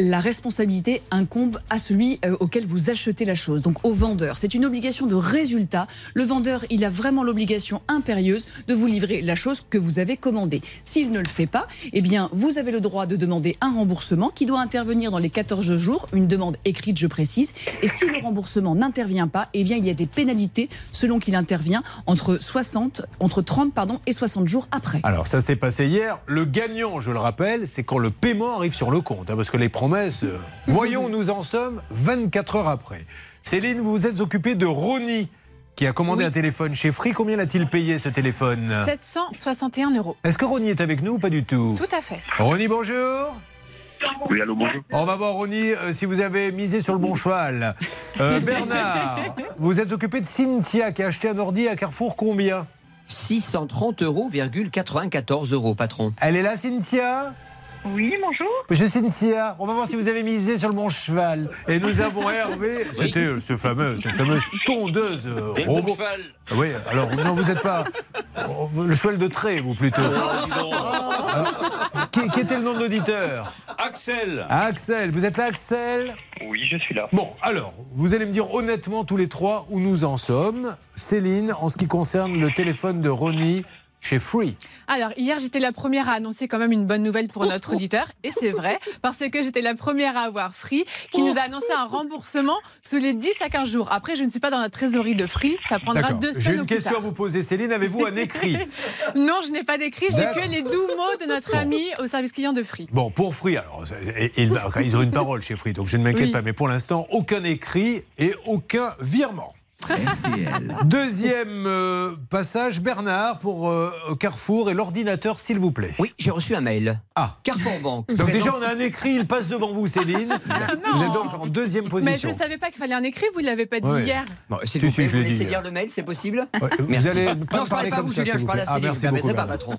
la responsabilité incombe à celui euh, auquel vous achetez la chose, donc au vendeur. C'est une obligation de résultat. Le vendeur, il a vraiment l'obligation impérieuse de vous livrer la chose que vous avez commandée. S'il ne le fait pas, eh bien, vous avez le droit de demander un remboursement qui doit intervenir dans les 14 jours, une demande écrite, je précise. Et si le remboursement n'intervient pas, eh bien, il y a des pénalités selon qu'il intervient entre 60, entre 30 pardon, et 60 jours après. Alors ça s'est passé hier. Le gagnant, je le rappelle, c'est quand le paiement arrive sur le compte. hein, parce que les euh, voyons, nous en sommes 24 heures après. Céline, vous vous êtes occupée de Ronnie, qui a commandé un téléphone chez Free. Combien l'a-t-il payé ce téléphone? 761 euros. Est-ce que Ronnie est avec nous ou pas du tout? Tout à fait. Ronnie, bonjour. Oui, allô, bonjour. On va voir, Ronnie, euh, si vous avez misé sur le bon cheval. Euh, Bernard, vous êtes occupé de Cynthia, qui a acheté un ordi à Carrefour. Combien? 630 euros, 94 euros, patron. Elle est là, Cynthia? Oui, bonjour. Monsieur Cynthia, on va voir si vous avez misé sur le bon cheval. Et nous avons Hervé, c'était euh, ce fameux, cette fameuse tondeuse euh, le bon robot. cheval. Ah Oui, alors non, vous n'êtes pas oh, le cheval de trait, vous plutôt. qui, qui était le nom de l'auditeur Axel. Axel, vous êtes là, Axel? Oui, je suis là. Bon, alors, vous allez me dire honnêtement tous les trois où nous en sommes. Céline, en ce qui concerne le téléphone de Ronnie chez Free. Alors, hier, j'étais la première à annoncer quand même une bonne nouvelle pour notre auditeur. Et c'est vrai, parce que j'étais la première à avoir Free, qui nous a annoncé un remboursement sous les 10 à 15 jours. Après, je ne suis pas dans la trésorerie de Free. Ça prendra deux J'ai semaines une au plus question à vous poser. Céline, avez-vous un écrit? Non, je n'ai pas d'écrit. J'ai que les doux mots de notre ami au service client de Free. Bon, pour Free, alors, ils ont une parole chez Free, donc je ne m'inquiète Oui. pas. Mais pour l'instant, aucun écrit et aucun virement. RTL. Deuxième euh, passage, Bernard, pour euh, Carrefour et l'ordinateur, s'il vous plaît. Oui, j'ai reçu un mail. Ah. Carrefour Banque. Donc déjà, on a un écrit, il passe devant vous, Céline. vous êtes donc en deuxième Mais position. je ne savais pas qu'il fallait un écrit. Vous ne l'avez pas dit Ouais. hier. Bon, Si, vous si, plaît, je vous laissez lire le mail, c'est possible Ouais, vous Merci. allez pas non, je parle parler pas à comme vous, ça, Julien, je parle à. Ah, Céline. merci vous ne beaucoup, pas, patron.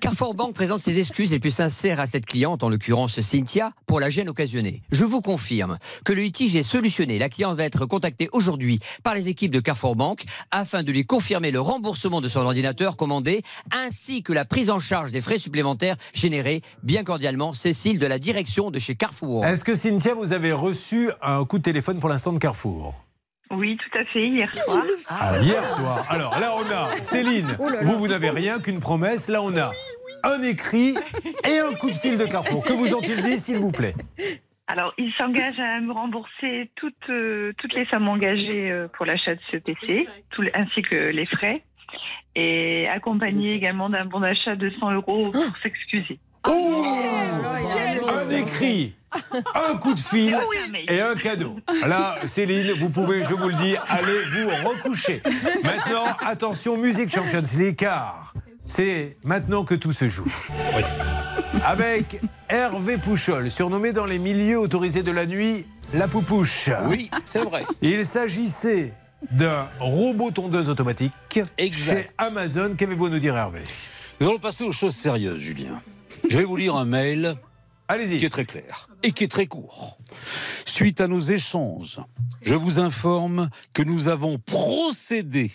Carrefour Banque présente ses excuses les plus sincères à cette cliente, en l'occurrence Cynthia, pour la gêne occasionnée. Je vous confirme que le litige est solutionné. La cliente va être contactée aujourd'hui par les équipes de Carrefour Banque afin de lui confirmer le remboursement de son ordinateur commandé ainsi que la prise en charge des frais supplémentaires générés. Bien cordialement, Cécile de la direction de chez Carrefour. Est-ce que Cynthia, vous avez reçu un coup de téléphone pour l'instant de Carrefour? Oui, tout à fait, hier soir. Ah, hier soir. Alors là, on a Céline. Oh là là. Vous, vous n'avez rien qu'une promesse. Là, on a un écrit et un coup de fil de Carrefour. Que vous ont-ils dit, s'il vous plaît? Alors, il s'engage à me rembourser toutes, euh, toutes les sommes engagées euh, pour l'achat de ce PC, tout ainsi que les frais, et accompagné également d'un bon d'achat de 100 euros pour s'excuser. Oh Un écrit, un coup de fil et un cadeau. Là, Céline, vous pouvez, je vous le dis, aller vous recoucher. Maintenant, attention, musique Champions League, car c'est maintenant que tout se joue. Avec Hervé Pouchol, surnommé dans les milieux autorisés de la nuit la poupouche. Oui, c'est vrai. Il s'agissait d'un robot tondeuse automatique Exact. chez Amazon. Qu'avez-vous à nous dire, Hervé? Nous allons passer aux choses sérieuses, Julien. Je vais vous lire un mail Allez-y. qui est très clair et qui est très court. Suite à nos échanges, je vous informe que nous avons procédé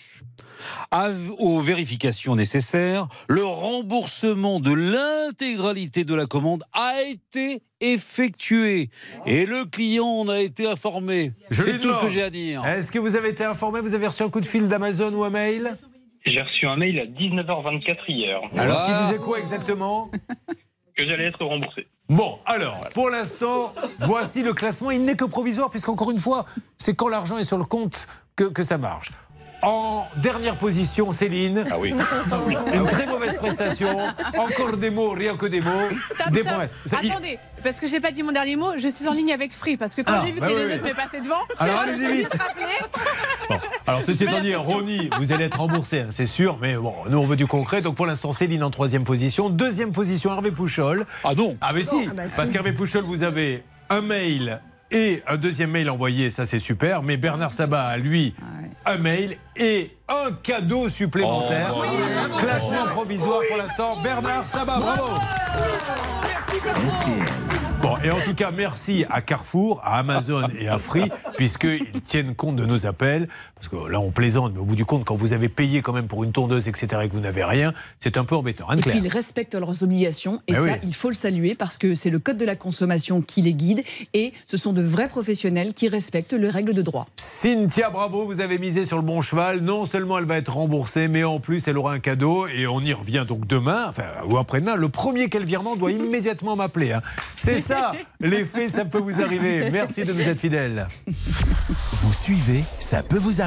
aux vérifications nécessaires. Le remboursement de l'intégralité de la commande a été effectué et le client en a été informé. C'est tout ce que j'ai à dire. Est-ce que vous avez été informé? Vous avez reçu un coup de fil d'Amazon ou un mail? J'ai reçu un mail à 19h24 hier. Alors, qui disait quoi exactement? Que j'allais être remboursé. Bon, alors, pour l'instant, voici le classement. Il n'est que provisoire, puisqu'encore une fois, c'est quand l'argent est sur le compte que, que ça marche. En dernière position, Céline. Ah oui. Une très mauvaise prestation. Encore des mots, rien que des mots. Stop, des stop. il- Attendez, parce que j'ai pas dit mon dernier mot, je suis en ligne avec Free, parce que quand Ah, j'ai vu bah que les deux oui. autres me passaient devant, Alors, allez-y vite. rappelé. Alors, ceci étant dit. Ronnie, vous allez être remboursé, hein, c'est sûr, mais bon, nous on veut du concret. Donc pour l'instant, Céline en troisième position. Deuxième position, Hervé Pouchol. Ah non Ah, mais si, Ah bah si. parce qu'Hervé Pouchol, vous avez un mail et un deuxième mail envoyé, ça c'est super. Mais Bernard Sabat a lui un mail et un cadeau supplémentaire. Oh, Classement provisoire pour l'instant. Bernard Sabat, bravo. Bon, et en tout cas, merci à Carrefour, à Amazon et à Free, puisqu'ils tiennent compte de nos appels. Parce que là, on plaisante, mais au bout du compte, quand vous avez payé quand même pour une tondeuse, etc., et que vous n'avez rien, c'est un peu embêtant. Et puis ils respectent leurs obligations et Ben ça, oui. il faut le saluer parce que c'est le code de la consommation qui les guide et ce sont de vrais professionnels qui respectent les règles de droit. Cynthia, bravo, vous avez misé sur le bon cheval. Non seulement elle va être remboursée, mais en plus elle aura un cadeau. Et on y revient donc demain, enfin, ou après-demain. Le premier quel virement doit immédiatement m'appeler. hein. C'est ça, l'effet, ça peut vous arriver. Merci de nous être fidèles. Vous suivez, ça peut vous arriver.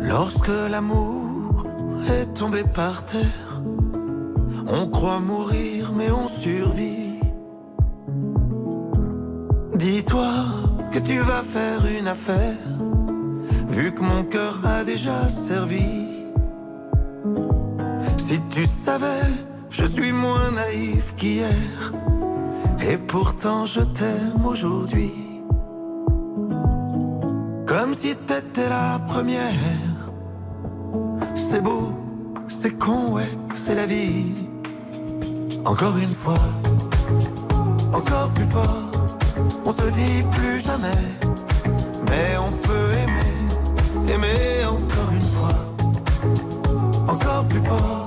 Lorsque l'amour est tombé par terre, on croit mourir mais on survit. Dis-toi que tu vas faire une affaire, vu que mon cœur a déjà servi. Si tu savais, je suis moins naïf qu'hier, et pourtant je t'aime aujourd'hui. Comme si t'étais la première. C'est beau, c'est con, ouais, c'est la vie. Encore une fois, encore plus fort. On se dit plus jamais, mais on peut aimer, aimer encore une fois. Encore plus fort,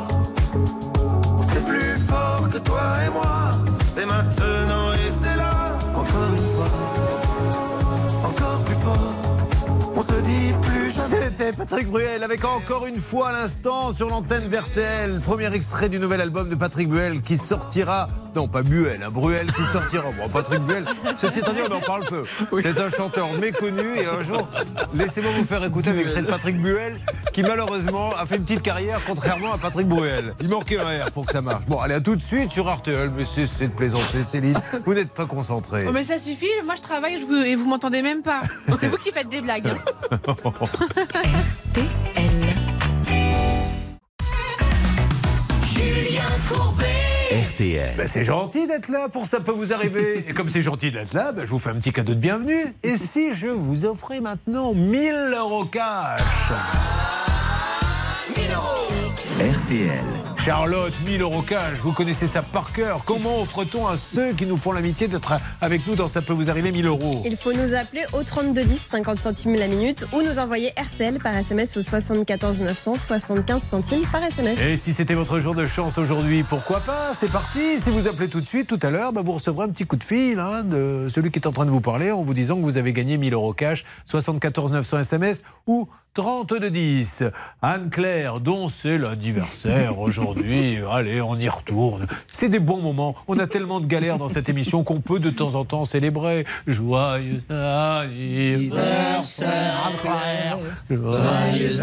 plus fort que toi et moi. C'est maintenant et c'est là. Encore une fois, encore plus fort. On se dit plus. C'était Patrick Bruel avec encore une fois à l'instant sur l'antenne d'RTL. Premier extrait du nouvel album de Patrick Bruel qui sortira. Non, pas Buel, hein, Bruel qui sortira. Bon, Patrick Bruel, ceci étant dit, on en parle peu. C'est un chanteur méconnu et un jour, laissez-moi vous faire écouter un extrait de Patrick Buel qui malheureusement a fait une petite carrière contrairement à Patrick Bruel. Il manquait un R pour que ça marche. Bon, allez, à tout de suite sur RTL. Mais c'est c'est de plaisanter, Céline. Vous n'êtes pas concentré. Oh, mais ça suffit, moi je travaille je vous- et vous m'entendez même pas. C'est vous qui faites des blagues. hein. Julien Courbet. RTL. Ben, c'est gentil d'être là pour ça peut vous arriver. Et comme c'est gentil d'être là, ben, je vous fais un petit cadeau de bienvenue. Et si je vous offrais maintenant 1000 euros cash? RTL. Charlotte, 1000 euros cash, vous connaissez ça par cœur. Comment offre-t-on à ceux qui nous font l'amitié d'être avec nous dans Ça peut vous arriver 1000 euros? Il faut nous appeler au 3210, 50 centimes la minute, ou nous envoyer RTL par SMS au 74 900, 75 centimes par SMS. Et si c'était votre jour de chance aujourd'hui, pourquoi pas? C'est parti Si vous appelez tout de suite, tout à l'heure, ben, vous recevrez un petit coup de fil hein, de celui qui est en train de vous parler en vous disant que vous avez gagné 1000 euros cash, 74 900 SMS ou 3210. Anne-Claire, dont c'est l'anniversaire aujourd'hui. Allez, on y retourne. C'est des bons moments. On a tellement de galères dans cette émission qu'on peut de temps en temps célébrer. Joyeux anniversaire, Anne-Claire. Joyeux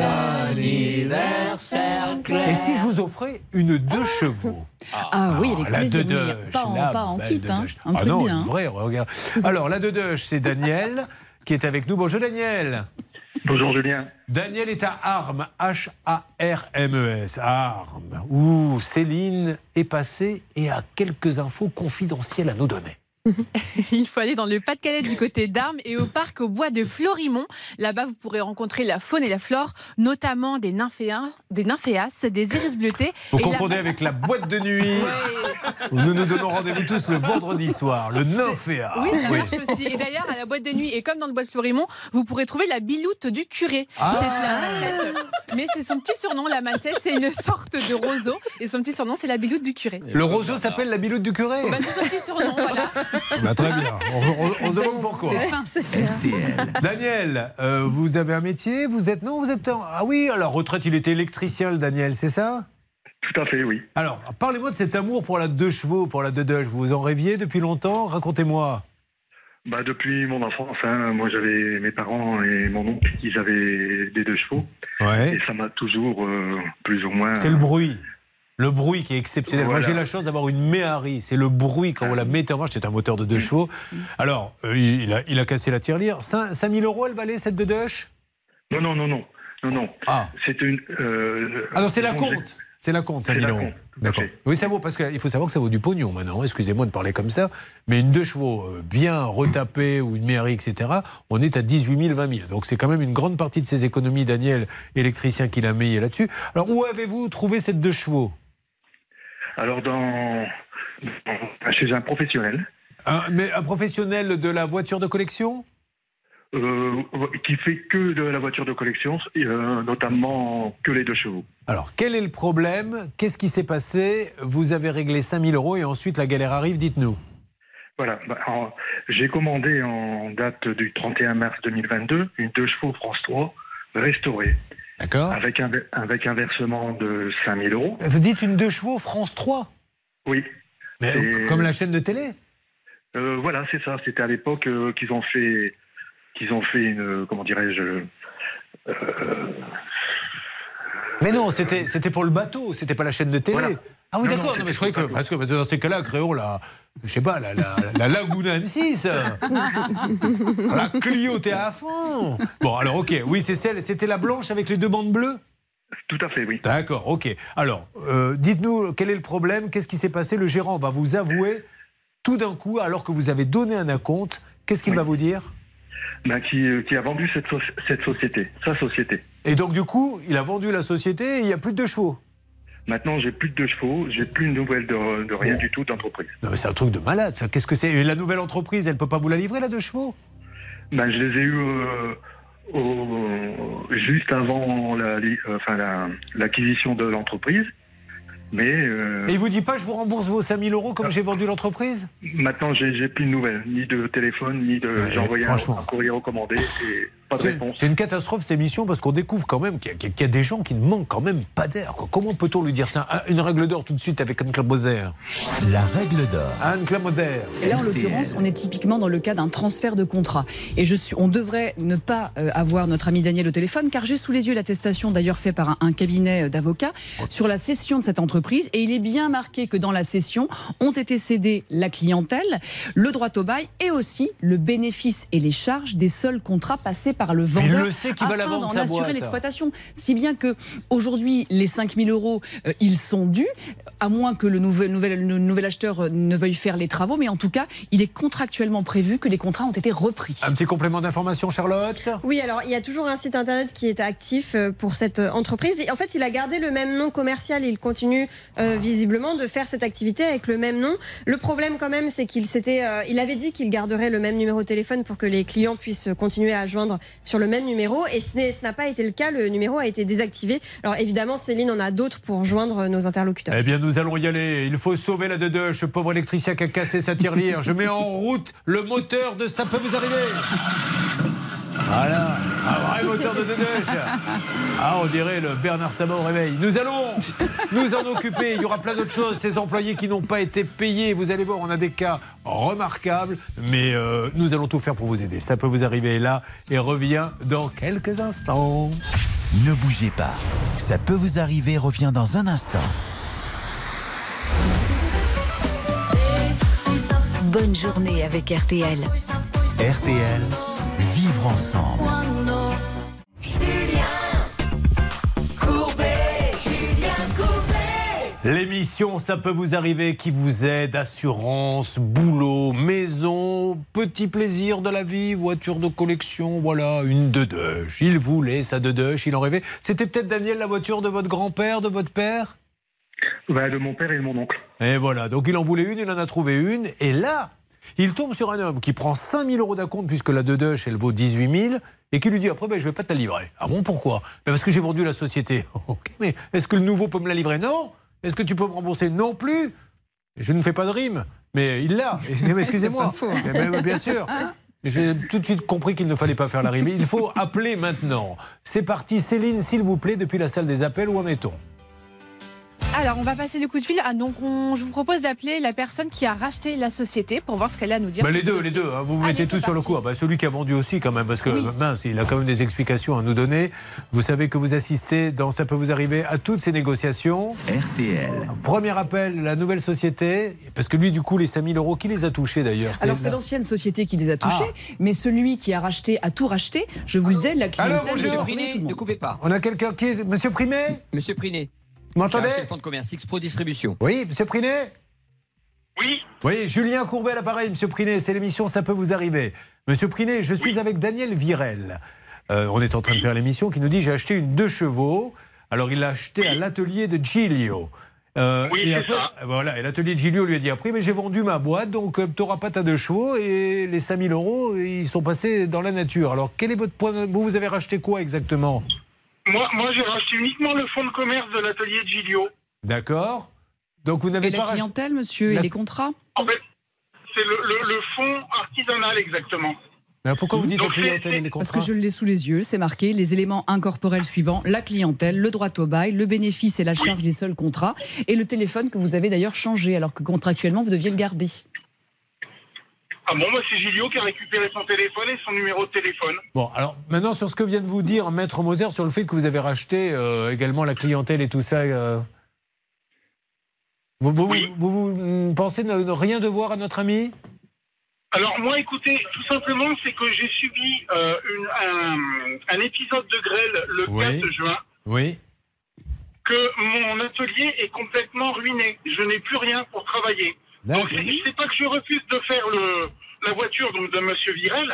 anniversaire, Et si je vous offrais une deux chevaux? Ah oui, avec la plaisir. Mais pas en, la pas en kit, hein. Un ah truc non, bien. vraie, regarde. Alors, la Dedeche, c'est Daniel qui est avec nous. Bonjour Daniel. Bonjour Julien. Daniel est à Armes, H-A-R-M-E-S, Armes, où Céline est passée et a quelques infos confidentielles à nous donner. Il faut aller dans le Pas-de-Calais du côté d'Armes et au parc au bois de Florimont. Là-bas, vous pourrez rencontrer la faune et la flore, notamment des nymphéas, des, nymphéas, des iris bleutés. Vous Et la- confondez avec la boîte de nuit nous nous donnons rendez-vous tous le vendredi soir, le nymphéa. Oui, ça marche aussi. Et d'ailleurs, à la boîte de nuit, et comme dans le bois de Florimont, vous pourrez trouver la biloute du curé. Ah. C'est la. Mais c'est son petit surnom, la massette, c'est une sorte de roseau. Et son petit surnom, c'est la biloute du curé. Le roseau s'appelle la biloute du curé Bah, c'est son petit surnom, voilà. Bah, Très bien, on, on- on se demande pourquoi. Daniel, euh, vous avez un métier Vous êtes non Vous êtes en- ah oui. Alors retraite, il était électricien, le Daniel, c'est ça? Tout à fait, oui. Alors parlez-moi de cet amour pour la deux chevaux, pour la deux deux. Vous en rêviez depuis longtemps? Racontez-moi. Bah, depuis mon enfance, hein, moi j'avais mes parents et mon oncle qui avaient des deux chevaux. Ouais. Et ça m'a toujours euh, plus ou moins. C'est le bruit. Le bruit qui est exceptionnel. Moi, j'ai la chance d'avoir une Méhari. C'est le bruit quand on la mettait en marche. C'est un moteur de deux chevaux. Alors, euh, il, a, il a cassé la tirelire. 5 000 euros, elle valait cette de Dush Non, non, non, non. Non, non. Ah. C'est une. euh, Ah non, c'est la compte. C'est la compte, C'est 5 000 la euros. D'accord. Oui, ça vaut, parce qu'il faut savoir que ça vaut du pognon maintenant. Excusez-moi de parler comme ça. Mais une deux chevaux euh, bien retapée ou une Méhari, etc., on est à 18 000, 20 000. Donc c'est quand même une grande partie de ses économies, Daniel, électricien, qu'il a mis là-dessus. Alors, où avez-vous trouvé cette deux chevaux? Alors, dans, chez un professionnel un, mais un professionnel de la voiture de collection? Euh, qui fait que de la voiture de collection, euh, notamment que les deux chevaux. Alors, quel est le problème? Qu'est-ce qui s'est passé? Vous avez réglé 5000 euros et ensuite la galère arrive, dites-nous. Voilà. Bah, J'ai commandé en date du 31 mars 2022 une deux chevaux France 3 restaurée. D'accord. Avec un, avec un versement de 5000 euros. Vous dites une deux chevaux France 3 Oui. Mais Et- comme la chaîne de télé Euh, voilà, c'est ça. C'était à l'époque euh, qu'ils ont fait, qu'ils ont fait une, comment dirais-je, euh, Mais non, c'était c'était pour le bateau, c'était pas la chaîne de télé. Voilà. Ah oui, Non, d'accord. non, mais je croyais que, parce que parce que dans ces cas-là, créons la, je sais pas, la, la, la Laguna M6. la Clio TF1. Bon, alors, ok. Oui, c'est celle, c'était la blanche avec les deux bandes bleues? Tout à fait, oui. D'accord, ok. Alors, euh, dites-nous quel est le problème, qu'est-ce qui s'est passé? Le gérant va vous avouer tout d'un coup, alors que vous avez donné un acompte, qu'est-ce qu'il va vous dire? Ben, qui, euh, qui a vendu cette, soci- cette société, sa société. Et donc, du coup, il a vendu la société et il n'y a plus de deux chevaux. Maintenant, j'ai plus de deux chevaux, j'ai plus de nouvelles de, de rien du tout d'entreprise. Non, mais c'est un truc de malade, ça. Qu'est-ce que c'est La nouvelle entreprise, elle peut pas vous la livrer, la deux chevaux? Ben, je les ai eus euh, au- juste avant la- euh, enfin, la- l'acquisition de l'entreprise. Mais euh, Et il vous dit pas, je vous rembourse vos 5000 euros comme j'ai vendu l'entreprise? Maintenant, j'ai plus de nouvelles, ni de téléphone, ni de. Ouais, j'ai envoyé un courrier recommandé et pas de C'est réponse. c'est une catastrophe cette émission parce qu'on découvre quand même qu'il y, a- qu'il y a des gens qui ne manquent quand même pas d'air. Comment peut-on lui dire ça? Ah, Une règle d'or tout de suite avec Anne-Claude Moser. La règle d'or. Anne-Claude Moser. Et là, en l'occurrence, on est typiquement dans le cas d'un transfert de contrat. Et je suis, on devrait ne pas euh, avoir notre ami Daniel au téléphone, car j'ai sous les yeux l'attestation d'ailleurs faite par un, un cabinet euh, d'avocats sur la cession de cette entreprise. Et il est bien marqué que dans la cession ont été cédés la clientèle, le droit au bail et aussi le bénéfice et les charges des seuls contrats passés par le il vendeur. le sait qu'il va la afin d'en assurer l'exploitation. Si bien que aujourd'hui, les 5000 euros, euh, ils sont dus, à moins que le nouvel, nouvel, le nouvel acheteur euh, ne veuille faire les travaux, mais en tout cas, il est contractuellement prévu que les contrats ont été repris. Un petit complément d'information, Charlotte? Oui, alors il y a toujours un site internet qui est actif euh, pour cette entreprise. Et en fait, il a gardé le même nom commercial. Il continue euh, visiblement de faire cette activité avec le même nom. Le problème, quand même, c'est qu'il s'était, euh, il avait dit qu'il garderait le même numéro de téléphone pour que les clients puissent continuer à joindre sur le même numéro. Et ce n'a pas été le cas. Le numéro a été désactivé. Alors évidemment, Céline en a d'autres pour joindre nos interlocuteurs. Eh bien, nous allons y aller. Il faut sauver la Dedeche, ce pauvre électricien qui a cassé sa tirelire. Je mets en route le moteur de Ça peut vous arriver. Voilà, un vrai moteur de Dedeche. Ah, on dirait le Bernard Sabat au réveil. Nous allons nous en occuper. Il y aura plein d'autres choses. Ces employés qui n'ont pas été payés, vous allez voir, on a des cas remarquables. Mais euh, nous allons tout faire pour vous aider. Ça peut vous arriver là et revient dans quelques instants. Ne bougez pas. Ça peut vous arriver, revient dans un instant. Bonne journée avec RTL. RTL, vivre ensemble. L'émission, ça peut vous arriver, qui vous aide, assurance, boulot, maison, petit plaisir de la vie, voiture de collection, voilà, une Dedeche. Il voulait sa Dedeche, il en rêvait. C'était peut-être Daniel la voiture de votre grand-père, de votre père? Bah, de mon père et de mon oncle. Et voilà, donc il en voulait une, il en a trouvé une, et là, il tombe sur un homme qui prend 5000 euros d'acompte puisque la Dedeche, elle vaut 18 000, et qui lui dit après, ben, je vais pas te la livrer. Ah bon, pourquoi? Ben, Parce que j'ai vendu la société. ok, mais est-ce que le nouveau peut me la livrer? Non. Est-ce que tu peux me rembourser? Non plus. Je ne fais pas de rime, mais il l'a. Excusez-moi. Bien sûr. J'ai tout de suite compris qu'il ne fallait pas faire la rime. Il faut appeler maintenant. C'est parti, Céline, s'il vous plaît, depuis la salle des appels, où en est-on? Alors, on va passer le coup de fil. Ah, donc, on- je vous propose d'appeler la personne qui a racheté la société pour voir ce qu'elle a à nous dire. Bah, les deux, les deux. hein, vous vous Allez, mettez tous sur le coup. Ah bah, celui qui a vendu aussi, quand même, parce que Oui. mince, il a quand même des explications à nous donner. Vous savez que vous assistez dans Ça peut vous arriver à toutes ces négociations. RTL. Premier appel, la nouvelle société. Parce que lui, du coup, les 5000 euros, qui les a touchés d'ailleurs Alors c'est l'ancienne société qui les a touchés, mais celui qui a racheté a tout racheté. Je vous le disais, la clientèle. Je bonjour. tout monde. Ne coupez pas. On a quelqu'un qui est. Monsieur Primet Monsieur Priné. Vous m'entendez Téléphone de commerce, X-Pro Distribution. Oui, monsieur Prinet Oui. Oui, Julien Courbet à l'appareil, monsieur Prinet, c'est l'émission Ça peut vous arriver. Monsieur Prinet, je suis avec Daniel Virel. Euh, on est en train de faire l'émission qui nous dit j'ai acheté une deux chevaux. Alors il l'a acheté à l'atelier de Giglio. Euh, Oui, et c'est après, ça. euh, voilà, et l'atelier de Giglio lui a dit après, mais j'ai vendu ma boîte, donc tu n'auras pas ta deux chevaux et les 5000 euros, ils sont passés dans la nature. Alors quel est votre point de- Vous, vous avez racheté quoi exactement? Moi, moi j'ai racheté uniquement le fonds de commerce de l'atelier de Giglio. D'accord Donc vous n'avez Et pas la clientèle, monsieur, La- et les contrats En fait, c'est le, le, le fonds artisanal exactement. Mais pourquoi vous dites la Donc, c'est- clientèle et les Parce contrats que je l'ai sous les yeux, c'est marqué les éléments incorporels suivants la clientèle, le droit au bail, le bénéfice et la charge des seuls contrats, et le téléphone que vous avez d'ailleurs changé, alors que contractuellement vous deviez le garder. Ah bon, bah, c'est Giglio qui a récupéré son téléphone et son numéro de téléphone. Bon, alors maintenant sur ce que vient de vous dire Maître Moser sur le fait que vous avez racheté euh, également la clientèle et tout ça. euh, vous, vous, vous- vous, pensez ne, ne rien devoir à notre ami? Alors moi, écoutez, tout simplement, c'est que j'ai subi euh, une- un, un épisode de grêle le Oui. 4 juin, Oui. que mon atelier est complètement ruiné. Je n'ai plus rien pour travailler. Donc c'est pas que je refuse de faire le, la voiture donc, de Monsieur Virel,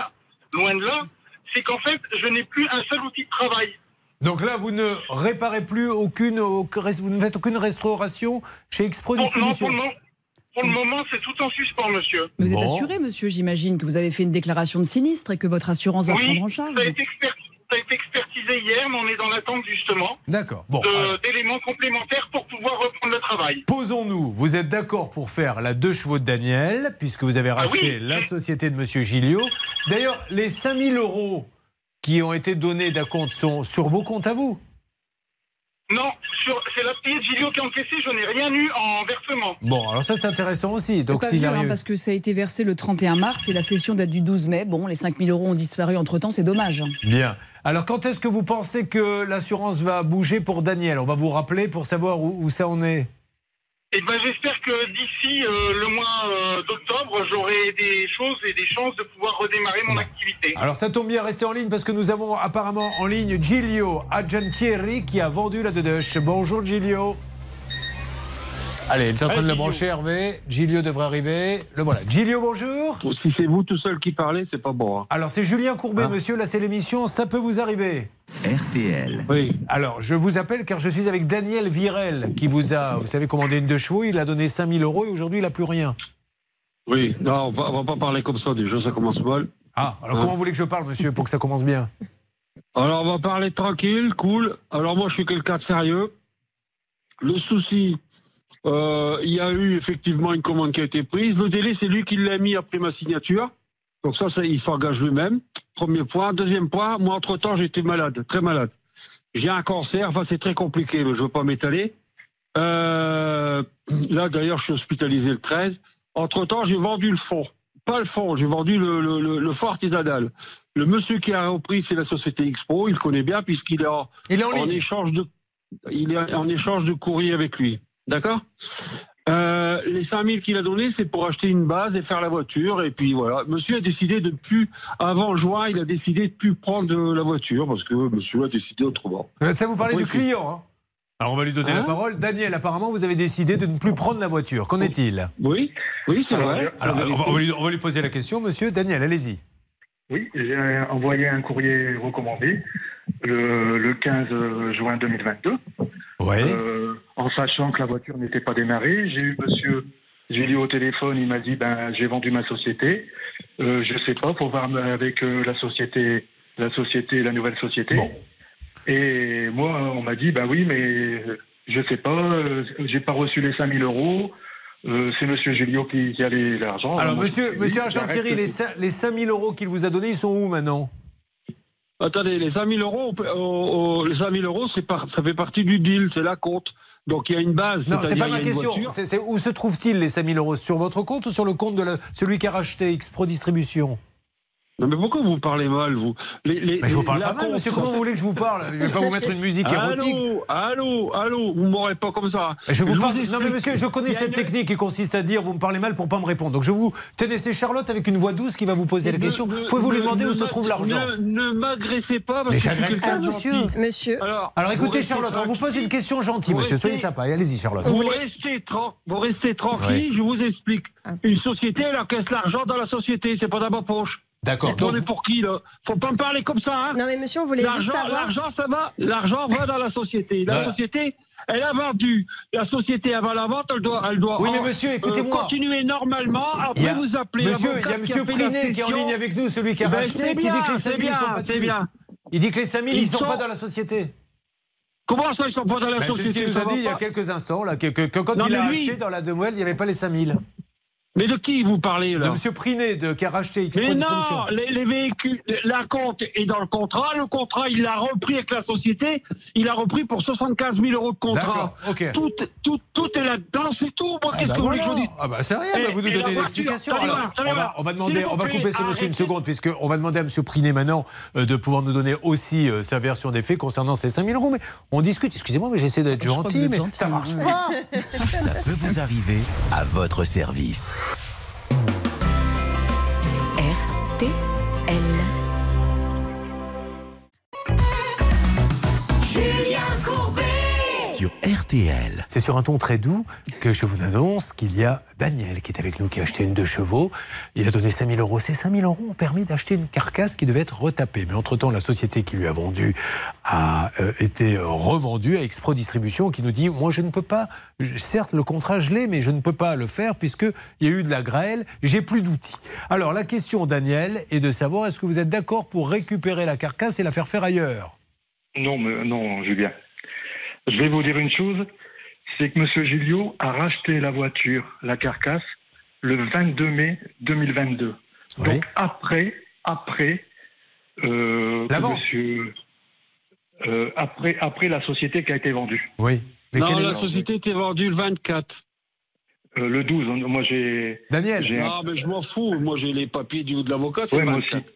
loin de là. C'est qu'en fait, je n'ai plus un seul outil de travail. Donc là, vous ne réparez plus aucune, aucun- vous ne faites aucune restauration chez Expro Pour, non, Distribution. pour le moment, pour le moment, c'est tout en suspens, monsieur. Mais vous êtes assuré, monsieur, j'imagine, que vous avez fait une déclaration de sinistre et que votre assurance va Oui, prendre en charge ça a, été expert- ça a été expertisé hier, mais on est dans l'attente justement D'accord. Bon. alors, d'éléments complémentaires pour pouvoir reprendre le travail. Posons-nous, vous êtes d'accord pour faire la deux chevaux de Daniel, puisque vous avez Ah racheté oui. la société de Monsieur Gilliot. D'ailleurs, les 5000 euros qui ont été donnés d'acompte sont sur vos comptes à vous Non, sur- c'est l'atelier de Gilio qui a encaissé, je n'ai rien eu en versement. Bon, alors ça c'est intéressant aussi. C'est Donc pas hein, parce que ça a été versé le 31 mars et la session date du 12 mai. Bon, les 5000 euros ont disparu entre-temps, c'est dommage. Bien. Alors quand est-ce que vous pensez que l'assurance va bouger pour Daniel? On va vous rappeler pour savoir où, où ça en est. Et ben j'espère que d'ici euh, le mois euh, d'octobre, j'aurai des choses et des chances de pouvoir redémarrer mon activité. Alors ça tombe bien, restez en ligne parce que nous avons apparemment en ligne Giglio Agentieri qui a vendu la Dedeche. Bonjour Giglio. Allez, il est en train de le brancher Hervé. Giglio devrait arriver. Le voilà. Giglio, bonjour. Si c'est vous tout seul qui parlez, c'est pas bon. hein. Alors c'est Julien Courbet, Hein monsieur, là c'est l'émission, ça peut vous arriver. RTL. Oui. Alors, je vous appelle car je suis avec Daniel Virel qui vous a, vous savez, commandé une deux chevaux. Il a donné 5000 euros et aujourd'hui il n'a plus rien. Oui, non, on va, on va pas parler comme ça déjà, ça commence mal. Ah, alors Hein comment vous voulez que je parle, monsieur, pour que ça commence bien? Alors on va parler tranquille, cool. Alors moi je suis quelqu'un de sérieux. Le souci, euh, il y a eu effectivement une commande qui a été prise. Le délai, c'est lui qui l'a mis après ma signature. Donc ça, ça, il s'engage lui-même. Premier point. Deuxième point, moi, entre-temps, j'étais malade, très malade. J'ai un cancer, enfin, c'est très compliqué, mais je veux pas m'étaler. Euh, là, d'ailleurs, je suis hospitalisé le 13. Entre-temps, j'ai vendu le fonds. Pas le fonds, j'ai vendu le, le, le, le fonds artisanal. Le monsieur qui a repris, c'est la société Expo. Il connaît bien puisqu'il est en, Il est en ligne. échange de, il est en échange de courrier avec lui. D'accord? Euh, Les 5000 qu'il a donnés, c'est pour acheter une base et faire la voiture. Et puis voilà. Monsieur a décidé de plus, avant juin, il a décidé de plus prendre la voiture parce que monsieur a décidé autrement. Euh, Ça vous parlait Après, du client. hein? Alors on va lui donner la Hein? parole. Daniel, apparemment, vous avez décidé de ne plus prendre la voiture. Qu'en est-il? Oui, oui, c'est vrai. Alors, on va, on va lui, on va lui poser la question, monsieur. Daniel, allez-y. Oui, j'ai envoyé un courrier recommandé le, le 15 juin 2022. Ouais. Euh, en sachant que la voiture n'était pas démarrée, j'ai eu monsieur Julie au téléphone, il m'a dit ben j'ai vendu ma société. Euh, je sais pas, faut voir avec euh, la société, la société, la nouvelle société. Et moi, on m'a dit ben oui, mais euh, je sais pas, euh, j'ai pas reçu les 5000 euros. Euh, c'est Monsieur Julio qui, qui a les- l'argent. Alors, moi, monsieur, monsieur Argentieri, les, les 5000 euros qu'il vous a donnés, ils sont où maintenant? Attendez, les 5000 euros, au- au- les 5000 euros, par- ça fait partie du deal, c'est la compte. Donc il y a une base. Non, c'est pas ma question. c'est où se trouve-t-il les 5000 euros? Sur votre compte ou sur le compte de la- celui qui a racheté Expro Distribution? Non, mais pourquoi vous parlez mal, vous? Les, les- Mais je vous parle pas mal, monsieur. Comment vous voulez que je vous parle? Je vais pas vous mettre une musique érotique. Allô, allô, allô, vous m'aurez pas comme ça. Je vous parle- explique. Non mais monsieur, je connais cette une- technique qui consiste à dire vous me parlez mal pour pas me répondre. Donc je vous tenez c'est Charlotte avec une voix douce qui va vous poser la Ne- question. ne- Pouvez-vous lui ne- demander ne où se trouve l'argent? Ne, ne m'agressez pas parce Mais que je suis j'agresse quelqu'un de pas, gentil. monsieur. Monsieur. Alors, Alors vous écoutez Charlotte, on vous pose une question gentille, Vous monsieur. Soyez sympa. Allez-y Charlotte. Vous restez, vous restez tranquille, je vous explique. Une société, elle encaisse l'argent dans la société, c'est pas dans ma poche. D'accord. Vous prenez pour qui, là Faut pas me parler comme ça, hein Non mais monsieur, on voulait juste L'argent, savoir. l'argent, ça va. L'argent va dans la société. La Ouais. société, elle a vendu. La société avant la vente, elle doit, elle doit Oui, mais monsieur, euh, écoutez-moi. continuer normalement. Après, a- vous appelez Monsieur, il y a qui monsieur a Prinet qui est en ligne avec nous, celui qui a Ben, racheté, c'est qui dit bien, que les c'est 5000 ils sont bien, pas c'est bien. Il dit que les 5000 ils, Ils sont, sont- pas dans la société. Comment ça, ils sont pas dans la Ben, c'est ce société qu'il nous a dit il y a quelques instants là, que, que- que quand Non, il a acheté dans la demoiselle, il n'y avait pas les 5000. Mais de qui vous parlez, là De monsieur Prinet de, qui a racheté Expro Mais non, les, les véhicules, la compte est dans le contrat. Le contrat, il l'a repris avec la société. Il a repris pour 75 000 euros de contrat. D'accord, ok. Tout, tout, tout est là-dedans, c'est tout. Moi, Ah qu'est-ce bah que vous voulez que je vous dise Ah bah c'est rien, Et- bah vous nous la donnez des explications. Alors, on, va, on demander, on va couper ce monsieur une seconde, puisque on va demander à monsieur Prinet maintenant euh, de pouvoir nous donner aussi euh, sa version des faits concernant ces 5000 euros. Mais on discute, excusez-moi, mais j'essaie d'être gentil, mais gentil, ça marche ouais. pas. Ça peut vous arriver à votre service. Sur RTL. C'est sur un ton très doux que je vous annonce qu'il y a Daniel qui est avec nous, qui a acheté une deux chevaux. Il a donné 5000 euros. Ces 5000 euros ont permis d'acheter une carcasse qui devait être retapée. Mais entre-temps, la société qui lui a vendu a euh, été revendue à Expro Distribution qui nous dit Moi, je ne peux pas, certes, le contrat, je l'ai, mais je ne peux pas le faire puisqu'il y a eu de la grêle, j'ai plus d'outils. Alors, la question, Daniel, est de savoir est-ce que vous êtes d'accord pour récupérer la carcasse et la faire faire ailleurs? Non, mais, non, Julien. Je vais vous dire une chose, c'est que Monsieur Julio a racheté la voiture, la carcasse, le 22 mai 2022. Donc après, après, euh, La vente. Monsieur, euh, après, après la société qui a été vendue. Oui. Mais Non, la société était vendue le 24. Euh, le 12, hein, moi j'ai. Daniel. un- Non, mais je m'en fous. Moi, j'ai les papiers du de l'avocat, c'est Ouais, le moi 24.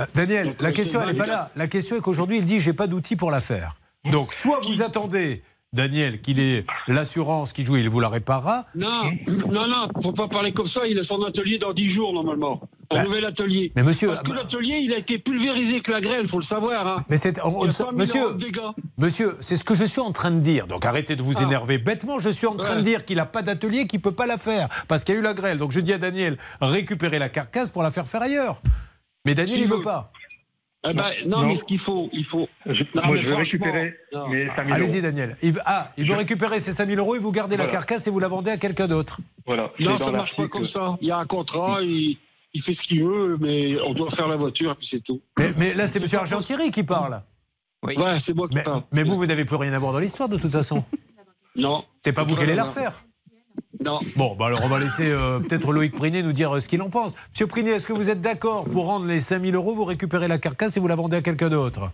Euh, Daniel, Donc, la question, elle n'est pas là. La question est qu'aujourd'hui, il dit j'ai pas d'outils pour la faire. Donc, soit vous attendez, Daniel, qu'il ait l'assurance qui joue, il vous la réparera. Non, non, non, faut pas parler comme ça. Il a son atelier dans 10 jours, normalement. Un Bah, nouvel atelier. mais monsieur- Parce que l'atelier, il a été pulvérisé avec la grêle, faut le savoir. Hein. Mais c'est, on- Il y a on- 100 000 monsieur, euros de dégâts. monsieur, c'est ce que je suis en train de dire. Donc arrêtez de vous Ah. énerver bêtement. Je suis en train Ouais. de dire qu'il n'a pas d'atelier, qu'il peut pas la faire parce qu'il y a eu la grêle. Donc je dis à Daniel récupérer la carcasse pour la faire faire ailleurs. Mais Daniel, S'il il veut. pas. Eh ben, non, Non. mais ce qu'il faut, il faut. Je- Non, moi mais je vais franchement, récupérer non. mes 5000 Allez-y, euros. Daniel. Il, ah, il veut Je- récupérer ses 5000 euros et vous gardez la carcasse et vous la vendez à quelqu'un d'autre. Voilà. Non, ça marche pas comme ça. Il y a un contrat, il, il fait ce qu'il veut, mais on doit faire la voiture et puis c'est tout. Mais, mais là, c'est pas Argentieri qui parle. Oui. Ouais, c'est moi qui Mais, parle. mais vous, vous n'avez plus rien à voir dans l'histoire de toute façon. Non. C'est pas vous qui allez la refaire. Non. Bon, bah alors on va laisser euh, peut-être Loïc Priné nous dire euh, ce qu'il en pense. Monsieur Priné, est-ce que vous êtes d'accord pour rendre les 5000 euros, vous récupérez la carcasse et vous la vendez à quelqu'un d'autre?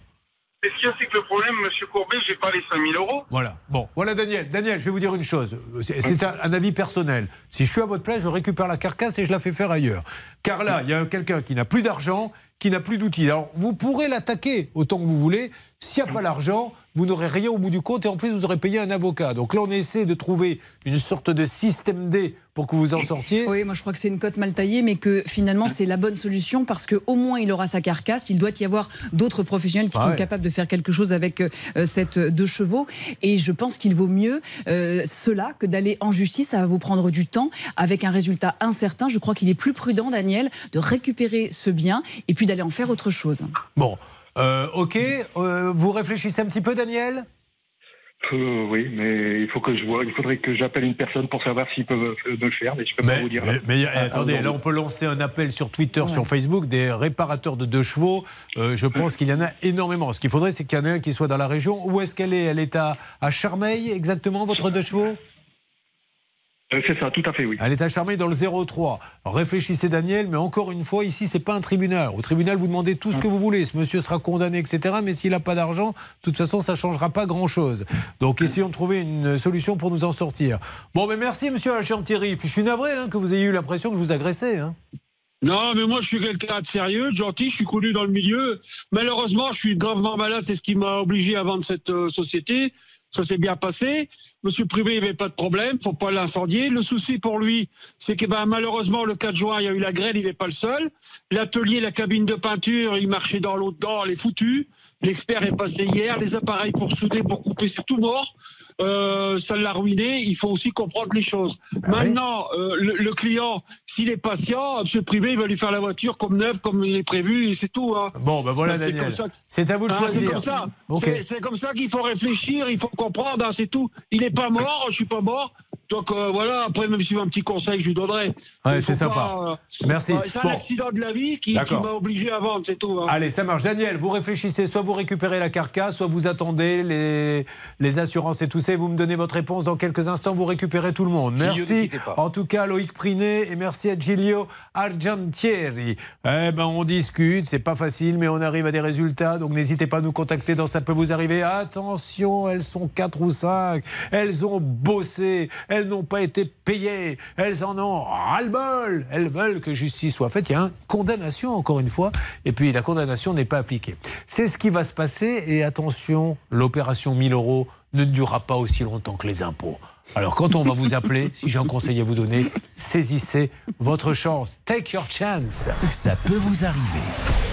Ce qu'il y a, c'est que le problème, monsieur Courbet, j'ai pas les 5000 euros. Voilà. Bon, voilà Daniel. Daniel, je vais vous dire une chose. C'est c'est un, un avis personnel. Si je suis à votre place, je récupère la carcasse et je la fais faire ailleurs. Car là, il y a quelqu'un qui n'a plus d'argent, qui n'a plus d'outils. Alors, vous pourrez l'attaquer autant que vous voulez. S'il n'y a pas l'argent, vous n'aurez rien au bout du compte et en plus, vous aurez payé un avocat. Donc là, on essaie de trouver une sorte de système D pour que vous en sortiez. Oui, moi je crois que c'est une cote mal taillée, mais que finalement c'est la bonne solution parce qu'au moins il aura sa carcasse. Il doit y avoir d'autres professionnels qui Ah sont ouais. capables de faire quelque chose avec euh, cette euh, deux chevaux. Et je pense qu'il vaut mieux euh, cela que d'aller en justice. Ça va vous prendre du temps avec un résultat incertain. Je crois qu'il est plus prudent, Daniel, de récupérer ce bien et puis d'aller en faire autre chose. Bon, euh, ok. Euh, vous réfléchissez un petit peu, Daniel? Euh, oui, mais il faut que je vois. Il faudrait que j'appelle une personne pour savoir s'ils peuvent me le faire, mais je peux pas vous dire. Mais, mais, Ah, attendez, là on peut lancer un appel sur Twitter, sur Facebook, des réparateurs de deux chevaux. Euh, je pense qu'il y en a énormément. Ce qu'il faudrait, c'est qu'il y en ait un qui soit dans la région. Où est-ce qu'elle est? Elle est à, à Charmeil, exactement, votre deux chevaux? C'est ça, tout à fait, oui. Elle est Charmeil dans le 03. Alors, réfléchissez, Daniel, mais encore une fois, ici, c'est pas un tribunal. Au tribunal, vous demandez tout ce que vous voulez. Ce monsieur sera condamné, etc. Mais s'il n'a pas d'argent, de toute façon, ça changera pas grand-chose. Donc, essayons de trouver une solution pour nous en sortir. Bon, mais merci, monsieur Thierry. Puis je suis navré hein, que vous ayez eu l'impression que je vous agressais. Hein. Non, mais moi, je suis quelqu'un de sérieux, gentil, je suis connu dans le milieu. Malheureusement, je suis gravement malade, c'est ce qui m'a obligé à vendre cette euh, société. Ça s'est bien passé. Monsieur Privé, il n'y avait pas de problème, faut pas l'incendier. Le souci pour lui, c'est que ben, malheureusement, le 4 juin, il y a eu la grêle, il n'est pas le seul. L'atelier, la cabine de peinture, il marchait dans l'eau dedans, elle est foutue. L'expert est passé hier, les appareils pour souder, pour couper, c'est tout mort. Euh, ça l'a ruiné. Il faut aussi comprendre les choses. Maintenant, euh, le, le client, s'il est patient, M. Privé, il va lui faire la voiture comme neuve, comme il est prévu, et c'est tout. hein. Bon, ben voilà, C'est Daniel. C'est à vous de Ah, choisir. C'est comme ça. C'est comme ça qu'il faut réfléchir, il faut comprendre, hein, c'est tout. Il n'est pas mort, je suis pas mort. Donc euh, voilà, après, même si un petit conseil que je lui donnerai. Ouais, c'est sympa. pas, euh, Merci. ouais, C'est un Bon. accident de la vie qui, m'a obligé à vendre, c'est tout. hein. Allez, ça marche. Daniel, vous réfléchissez, soit vous récupérez la carcasse, soit vous attendez les, les assurances et tout ça. et Vous me donnez votre réponse dans quelques instants. Vous récupérez tout le monde. Merci. En tout cas, Loïc Priné et merci à Giglio Argentieri. Eh ben, on discute. C'est pas facile, mais on arrive à des résultats. Donc, n'hésitez pas à nous contacter dans Ça peut vous arriver. Attention, elles sont quatre ou cinq. Elles ont bossé. Elles n'ont pas été payées. Elles en ont ras-le-bol. Elles veulent que justice soit faite. Il y a une condamnation, encore une fois. Et puis, la condamnation n'est pas appliquée. C'est ce qui va se passer. Et attention, l'opération 1000 euros ne durera pas aussi longtemps que les impôts. Alors, quand on va vous appeler, si j'ai un conseil à vous donner, saisissez votre chance. Take your chance. Ça peut vous arriver.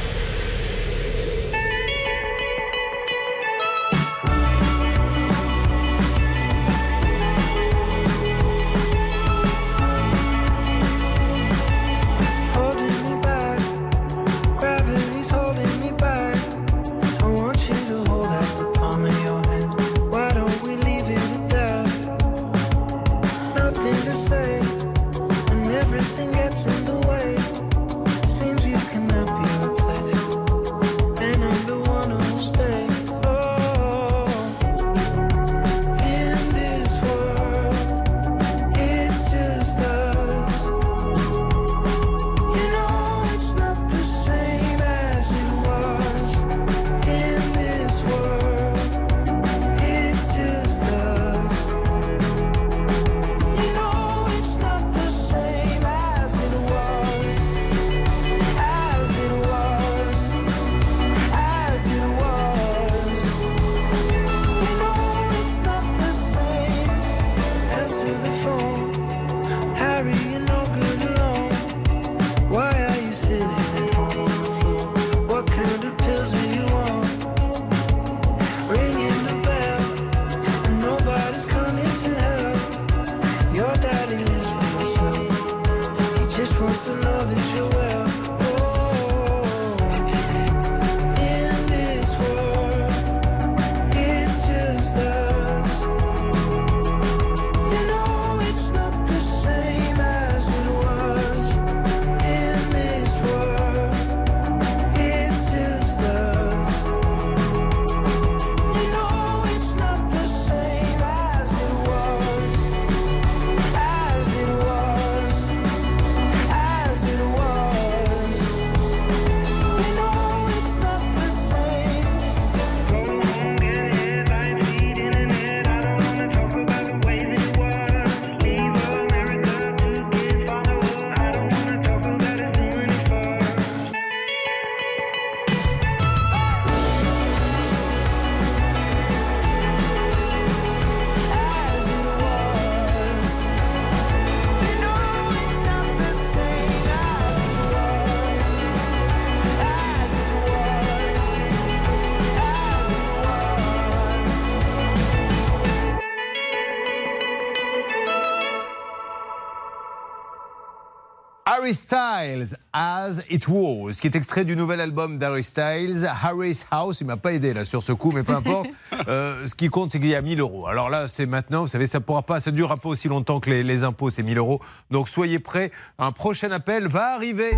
Harry Styles, As It Was, qui est extrait du nouvel album d'Harry Styles, Harry's House. Il m'a pas aidé là sur ce coup, mais peu importe. Euh, ce qui compte, c'est qu'il y a 1000 euros. Alors là, c'est maintenant, vous savez, ça pourra pas, ça durera pas aussi longtemps que les, les impôts, c'est 1000 euros. Donc soyez prêts, un prochain appel va arriver.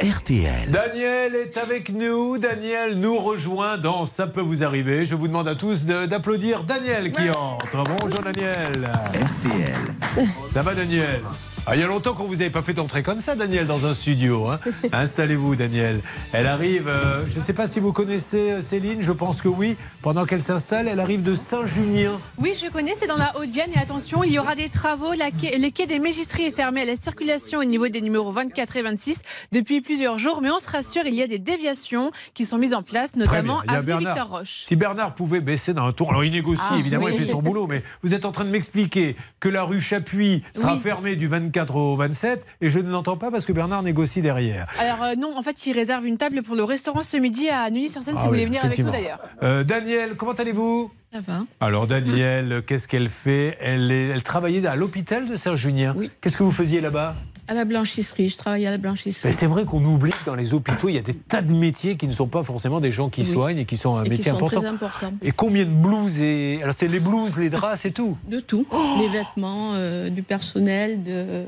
RTL. Daniel est avec nous. Daniel nous rejoint dans Ça peut vous arriver. Je vous demande à tous d'applaudir Daniel qui entre. Bonjour Daniel. RTL. Ça va Daniel? Ah, Il y a longtemps qu'on vous avait pas fait d'entrer comme ça, Daniel, dans un studio. hein. Installez-vous, Daniel. Elle arrive, euh, je ne sais pas si vous connaissez euh, Céline, je pense que oui. Pendant qu'elle s'installe, elle arrive de Saint-Junien. Oui, je connais, c'est dans la Haute-Vienne et attention, il y aura des travaux. La quai- le quai des Mégistries est fermé à la circulation au niveau des numéros 24 et 26 depuis plusieurs jours, mais on se rassure, il y a des déviations qui sont mises en place, notamment Bernard. Victor Roche. Si Bernard pouvait baisser d'un tour, alors il négocie, Ah, évidemment, oui. il fait son boulot, mais vous êtes en train de m'expliquer que la rue Chapuis sera Oui. fermée du 24 au 27 et je ne l'entends pas parce que Bernard négocie derrière. Alors euh, non, en fait, il réserve une table pour le restaurant ce midi à Neuilly-sur-Seine Ah si vous oui, voulez venir avec nous d'ailleurs. Euh, Daniel, comment allez-vous? Ça va. Alors Daniel, qu'est-ce qu'elle fait? Elle, est- elle travaillait à l'hôpital de Saint-Junien. Qu'est-ce que vous faisiez là-bas? À la blanchisserie, je travaille à la blanchisserie. Mais c'est vrai qu'on oublie que dans les hôpitaux, il y a des tas de métiers qui ne sont pas forcément des gens qui Oui. soignent et qui sont un Et qui métier sont important. très importants. Et combien de blouses et alors c'est les blouses, les draps, c'est tout. De tout. Les vêtements, euh, du personnel, de...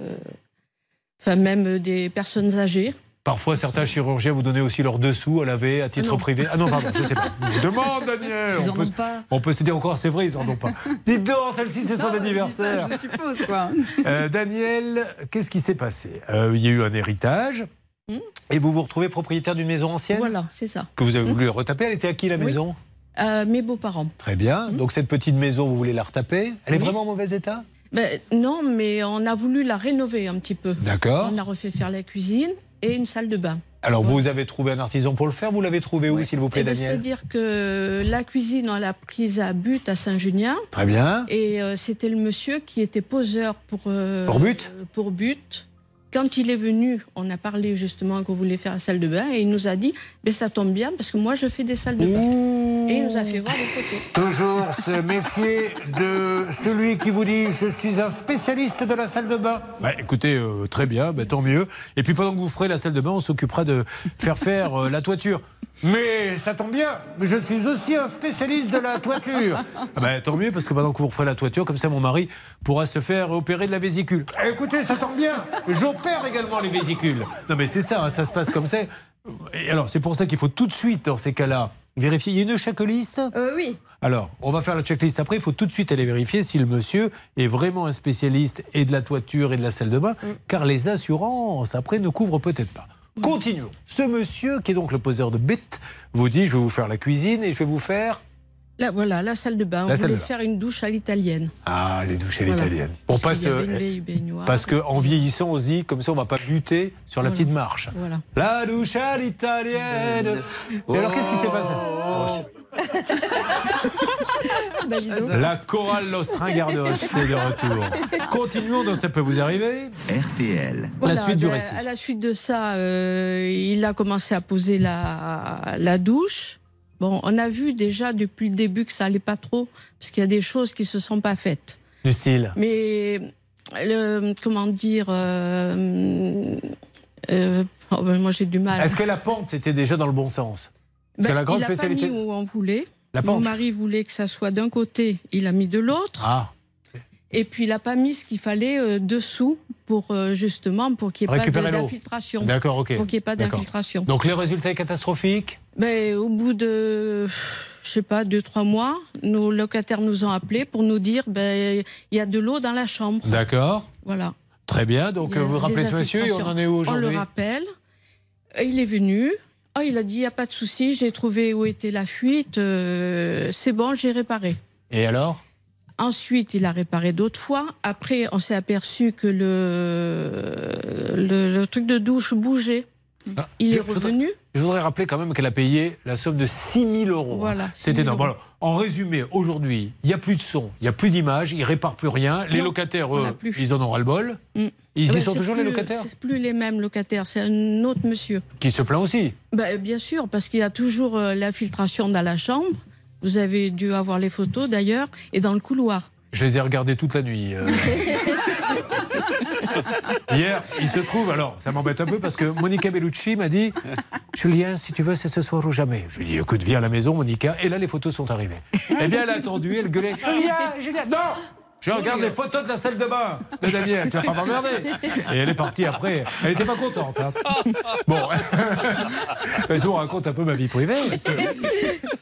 enfin même des personnes âgées. Parfois, certains chirurgiens vous donnez aussi leurs dessous à laver à titre Non. privé. Ah non, pardon, je sais pas. Je vous demande, Daniel. Ils on, en peut, ont pas. on peut se dire encore, c'est vrai, ils en ont pas. Dites donc, celle-ci, c'est son anniversaire. Je suppose quoi. Euh, Daniel, qu'est-ce qui s'est passé? Euh, Il y a eu un héritage Hmm? et vous vous retrouvez propriétaire d'une maison ancienne? Voilà, c'est ça. que vous avez voulu retaper? Elle était à qui la Oui. maison? Euh, mes beaux-parents. Très bien. Donc cette petite maison, vous voulez la retaper? Elle est Oui. vraiment en mauvais état? Ben, non, mais on a voulu la rénover un petit peu. D'accord. On a refait faire la cuisine et une salle de bain. Alors vous avez trouvé un artisan pour le faire? Vous l'avez trouvé où, s'il vous plaît, Eh ben, Daniel? C'est-à-dire que la cuisine, on l'a prise à but à Saint-Junien. Très bien. Et euh, c'était le monsieur qui était poseur pour. euh, Pour but? Pour but. Quand il est venu, on a parlé justement qu'on voulait faire la salle de bain et il nous a dit ben, ça tombe bien parce que moi je fais des salles de bain. Et il nous a fait voir les photos. Toujours se méfier de celui qui vous dit je suis un spécialiste de la salle de bain. Bah, écoutez, euh, très bien, bah, tant mieux. Et puis pendant que vous ferez la salle de bain, on s'occupera de faire faire euh, la toiture. Mais ça tombe bien, je suis aussi un spécialiste de la toiture. Ah bah, tant mieux, parce que pendant que vous referez la toiture, comme ça mon mari pourra se faire opérer de la vésicule. Écoutez, ça tombe bien, j'opère également les vésicules. Non mais c'est ça, hein, ça se passe comme ça. Et alors c'est pour ça qu'il faut tout de suite, dans ces cas-là, vérifier. Il y a une checklist? Euh, oui. alors, on va faire la checklist après. Il faut tout de suite aller vérifier si le monsieur est vraiment un spécialiste et de la toiture et de la salle de bain, car les assurances, après, ne couvrent peut-être pas. Continuons. Ce monsieur, qui est donc le poseur de bêtes, vous dit je vais vous faire la cuisine et je vais vous faire. Là, voilà, la salle de bain. La on salle voulait de bain. faire une douche à l'italienne. Ah, les douches à Voilà. l'italienne. On Parce une euh. Parce qu'en vieillissant, on se dit, comme ça, on va pas buter sur la Voilà. petite marche. Voilà. La douche à l'italienne. Et alors, qu'est-ce qui s'est passé? Oh, Bah. La chorale Los Ringardos, c'est de retour. Continuons dans Ça peut vous arriver. RTL. Voilà, la suite du récit. À la suite de ça, euh, il a commencé à poser la, la douche. Bon, on a vu déjà depuis le début que ça allait pas trop, parce qu'il y a des choses qui se sont pas faites. Du style. Mais le, comment dire, euh, euh, oh, ben, moi j'ai du mal. Est-ce que la pente, c'était déjà dans le bon sens? Parce Ben, la grande il a spécialité. pas mis où on voulait. La Mon mari voulait que ça soit d'un côté, il a mis de l'autre. Ah, Et puis il n'a pas mis ce qu'il fallait euh, dessous pour euh, justement pour qu'il n'y ait pas d'infiltration. D'accord, ok. Pour qu'il n'y ait pas d'infiltration. donc les résultats catastrophiques? Ben, au bout de, je sais pas, deux, trois mois, nos locataires nous ont appelés pour nous dire ben, il y a de l'eau dans la chambre. D'accord. Voilà. Très bien. Donc vous rappelez ce monsieur et on en est où On aujourd'hui? le rappelle. Il est venu. Oh, il a dit il n'y a pas de souci, j'ai trouvé où était la fuite. euh, c'est bon, j'ai réparé. Et alors? Ensuite, il a réparé d'autres fois. Après, on s'est aperçu que le, le, le truc de douche bougeait. Ah, Il je- est je voudrais- revenu. Je voudrais rappeler quand même qu'elle a payé la somme de 6 000 euros. Voilà, C'est 6 000 énorme. euros. En résumé, aujourd'hui, il n'y a plus de son, il n'y a plus d'image, ils réparent plus rien. Les Non, locataires, eux, ils en ont ras-le-bol. Mm. Ils y sont toujours les plus- locataires C'est plus les mêmes locataires, c'est un autre monsieur. Qui se plaint aussi. Ben, bien sûr, parce qu'il y a toujours euh, l'infiltration dans la chambre. Vous avez dû avoir les photos d'ailleurs, et dans le couloir. Je les ai regardés toute la nuit. euh. Hier, il se trouve, alors ça m'embête un peu parce que Monica Bellucci m'a dit Julien, si tu veux, c'est ce soir ou jamais. Je lui ai dit écoute, viens à la maison, Monica. Et là, les photos sont arrivées. Eh bien, elle a attendu, elle gueulait Julien, Julien, non je regarde les photos de la salle de bain de Daniel, tu vas pas m'emmerder. Et elle est partie après. Elle n'était pas contente. hein. Bon, je vous raconte un peu ma vie privée.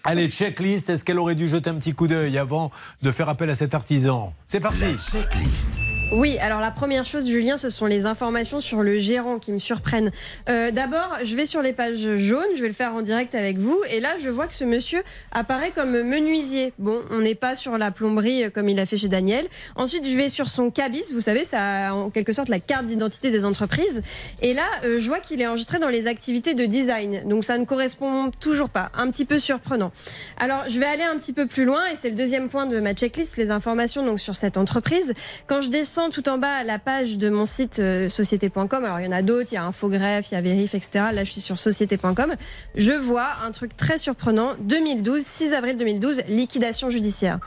Allez, checklist. Est-ce qu'elle aurait dû jeter un petit coup d'œil avant de faire appel à cet artisan? C'est parti. checklist. Oui, alors la première chose, Julien, ce sont les informations sur le gérant qui me surprennent. Euh, D'abord, je vais sur les pages jaunes, je vais le faire en direct avec vous, et là, je vois que ce monsieur apparaît comme menuisier. Bon, on n'est pas sur la plomberie euh, comme il a fait chez Daniel. Ensuite, je vais sur son cabis, vous savez, ça a en quelque sorte la carte d'identité des entreprises. Et là, euh, je vois qu'il est enregistré dans les activités de design, donc ça ne correspond toujours pas. Un petit peu surprenant. Alors, je vais aller un petit peu plus loin, et c'est le deuxième point de ma checklist, les informations donc sur cette entreprise. Quand je descends tout en bas à la page de mon site euh, société.com, alors il y en a d'autres, il y a Infogreffe, il y a Vérif, etc. Là, je suis sur société.com. Je vois un truc très surprenant. 2012, 6 avril 2012, liquidation judiciaire.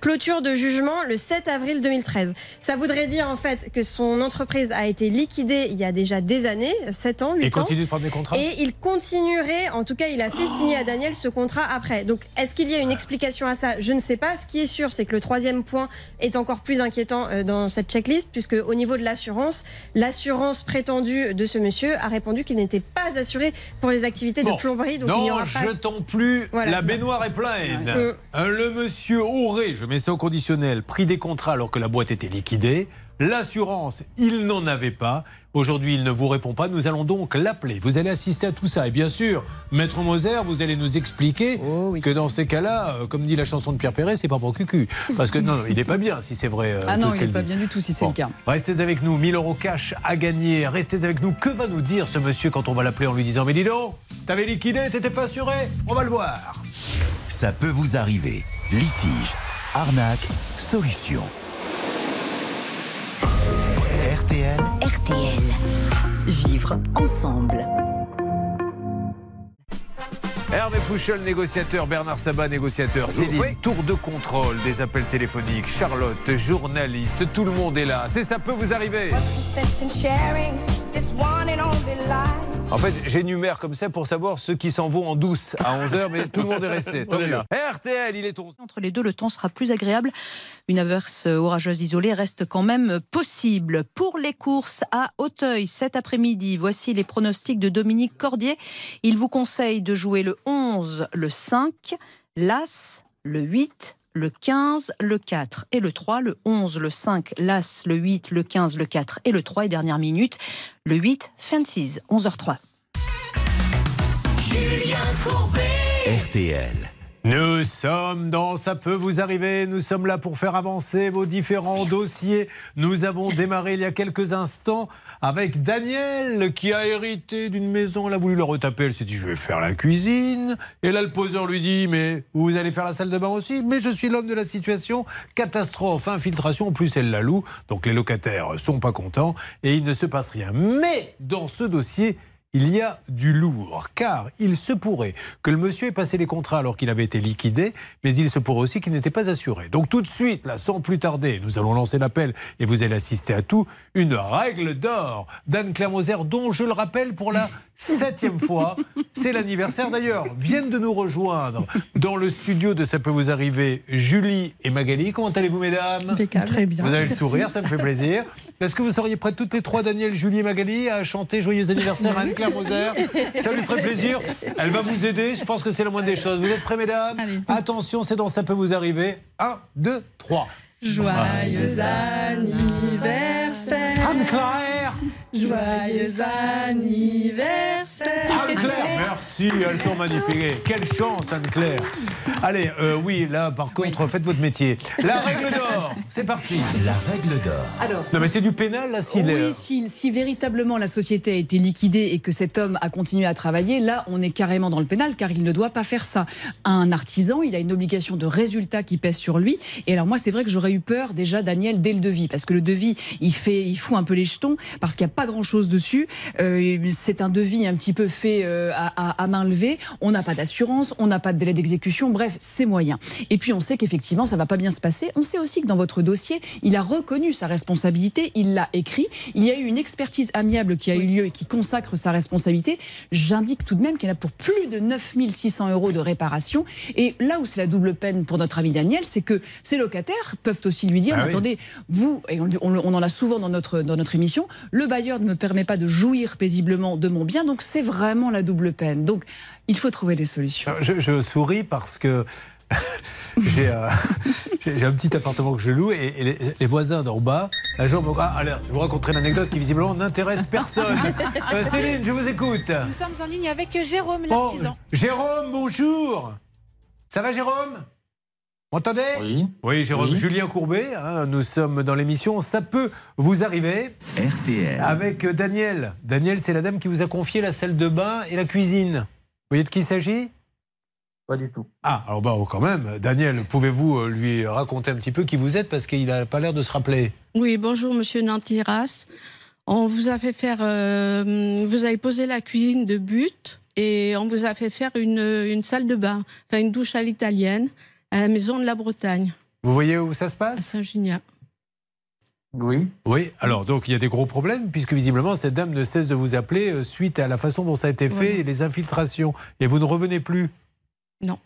Clôture de jugement le 7 avril 2013. Ça voudrait dire en fait que son entreprise a été liquidée il y a déjà des années, 7 ans, 8 ans. Et continue de prendre des contrats Et il continuerait, en tout cas, il a fait signer à Daniel ce contrat après. Donc, est-ce qu'il y a une explication à ça? Je ne sais pas. Ce qui est sûr, c'est que le troisième point est encore plus inquiétant euh, dans cette checklist, puisque au niveau de l'assurance, l'assurance prétendue de ce monsieur a répondu qu'il n'était pas assuré pour les activités Bon. de plomberie. Donc, il n'y non, aura pas. jetons plus. Voilà, la c'est ça. baignoire est pleine. Ouais. Euh, Le monsieur aurait, je mets ça au conditionnel, pris des contrats alors que la boîte était liquidée. L'assurance, il n'en avait pas. Aujourd'hui, il ne vous répond pas. Nous allons donc l'appeler. Vous allez assister à tout ça. Et bien sûr, Maître Moser, vous allez nous expliquer Oh que dans ces cas-là, euh, comme dit la chanson de Pierre Perret, c'est pas pour cucu. Parce que non, non, il n'est pas bien si c'est vrai. euh, Ah tout non, ce il n'est pas dit. bien du tout si c'est Bon. le cas. Restez avec nous, 1000 euros cash à gagner. Restez avec nous. Que va nous dire ce monsieur quand on va l'appeler en lui disant Mais dis donc, t'avais liquidé, t'étais pas assuré On va le voir. Ça peut vous arriver. Litige, arnaque, solution. RTL. RTL. Vivre ensemble. Hervé Pouchol, négociateur, Bernard Sabat, négociateur, Céline, tour de contrôle des appels téléphoniques, Charlotte, journaliste, tout le monde est là. C'est ça peut vous arriver. En fait, j'énumère comme ça pour savoir ceux qui s'en vont en douce à 11h, mais tout le monde est resté. Tant mieux. là. RTL, il est 11 Entre les deux, le temps sera plus agréable. Une averse orageuse isolée reste quand même possible. Pour les courses à Auteuil cet après-midi, voici les pronostics de Dominique Cordier. Il vous conseille de jouer le 11, le 5, l'As, le 8, le 15, le 4 et le 3, le 11, le 5, l'As, le 8, le 15, le 4 et le 3 et dernière minute, le 8, Fancies, 11h03. Julien Courbet. RTL. Nous sommes dans Ça peut vous arriver. Nous sommes là pour faire avancer vos différents dossiers. Nous avons démarré il y a quelques instants avec Daniel qui a hérité d'une maison. Elle a voulu la retaper. Elle s'est dit Je vais faire la cuisine. Et là, le poseur lui dit Mais vous allez faire la salle de bain aussi? Mais je suis l'homme de la situation. Catastrophe, infiltration. En plus, elle la loue. Donc les locataires sont pas contents et il ne se passe rien. Mais dans ce dossier, il y a du lourd, car il se pourrait que le monsieur ait passé les contrats alors qu'il avait été liquidé, mais il se pourrait aussi qu'il n'était pas assuré. Donc tout de suite, là, sans plus tarder, nous allons lancer l'appel et vous allez assister à tout. Une règle d'or d'Anne-Claire Moser, dont je le rappelle pour la septième fois, c'est l'anniversaire d'ailleurs. Viennent de nous rejoindre dans le studio de Ça peut vous arriver, Julie et Magali. Comment allez-vous, mesdames? Très bien. Vous avez le sourire, ça me fait plaisir. Est-ce que vous seriez prêtes toutes les trois, Daniel, Julie et Magali, à chanter Joyeux anniversaire à Anne-Claire Moser? Ça lui ferait plaisir. Elle va vous aider, je pense que c'est la moindre des choses. Vous êtes prêts, mesdames? Attention, c'est dans Ça peut vous arriver. 1, 2, 3. Joyeux anniversaire. Anne-Claire Joyeux anniversaire. Anne-Claire, merci, elles sont magnifiques. Quelle chance, Anne-Claire. Allez, euh, oui, là, par contre, faites votre métier. La règle d'or, c'est parti. La règle d'or. Alors, Non, mais c'est du pénal, là, s'il oui, est. si, si véritablement la société a été liquidée et que cet homme a continué à travailler, là, on est carrément dans le pénal car il ne doit pas faire ça. Un artisan, il a une obligation de résultat qui pèse sur lui. Et alors moi, c'est vrai que j'aurais eu peur déjà, Daniel, dès le devis, parce que le devis, il fait, il fout un peu les jetons, parce qu'il n'y a pas grand-chose dessus. Euh, c'est un devis un petit peu fait euh, à, à- main levée. On n'a pas d'assurance, on n'a pas de délai d'exécution. Bref, c'est moyen. Et puis on sait qu'effectivement, ça va pas bien se passer. On sait aussi que dans votre dossier, il a reconnu sa responsabilité, il l'a écrit. Il y a eu une expertise amiable qui a eu lieu et qui consacre sa responsabilité. J'indique tout de même qu'il y en a pour plus de 9600 euros de réparation. Et là où c'est la double peine pour notre ami Daniel, c'est que ces locataires peuvent aussi lui dire, Ah oui. attendez, vous, et on, on- on en a souvent dans notre, dans notre émission, le bailleur ne me permet pas de jouir paisiblement de mon bien, donc c'est vraiment la double peine. Donc il faut trouver des solutions. Je, je souris parce que j'ai euh, un petit appartement que je loue et, et les, les voisins d'en bas, un jour, me ah, alerte, je vous raconterai une anecdote qui visiblement n'intéresse personne. Euh, Céline, je vous écoute. Nous sommes en ligne avec Jérôme, l'artisan. Jérôme, bonjour. Ça va, Jérôme? Vous M'entendez Oui. Oui, Jérôme. Oui. Julien Courbet, hein, nous sommes dans l'émission Ça peut vous arriver. RTL. Avec euh, Daniel. Daniel, c'est la dame qui vous a confié la salle de bain et la cuisine. Vous voyez de qui il s'agit? Pas du tout. Ah, alors bah, oh, quand même. Daniel, pouvez-vous euh, lui raconter un petit peu qui vous êtes parce qu'il n'a pas l'air de se rappeler? Oui, bonjour Monsieur Nantiras. On vous a fait faire, euh, vous avez posé la cuisine de but et on vous a fait faire une, une salle de bain, enfin une douche à l'italienne à la maison de la Bretagne, Vous voyez où ça se à passe? Saint-Junien. Oui. Oui, alors donc il y a des gros problèmes puisque visiblement cette dame ne cesse de vous appeler euh, suite à la façon dont ça a été fait Voilà. et les infiltrations. Et vous ne revenez plus? Non.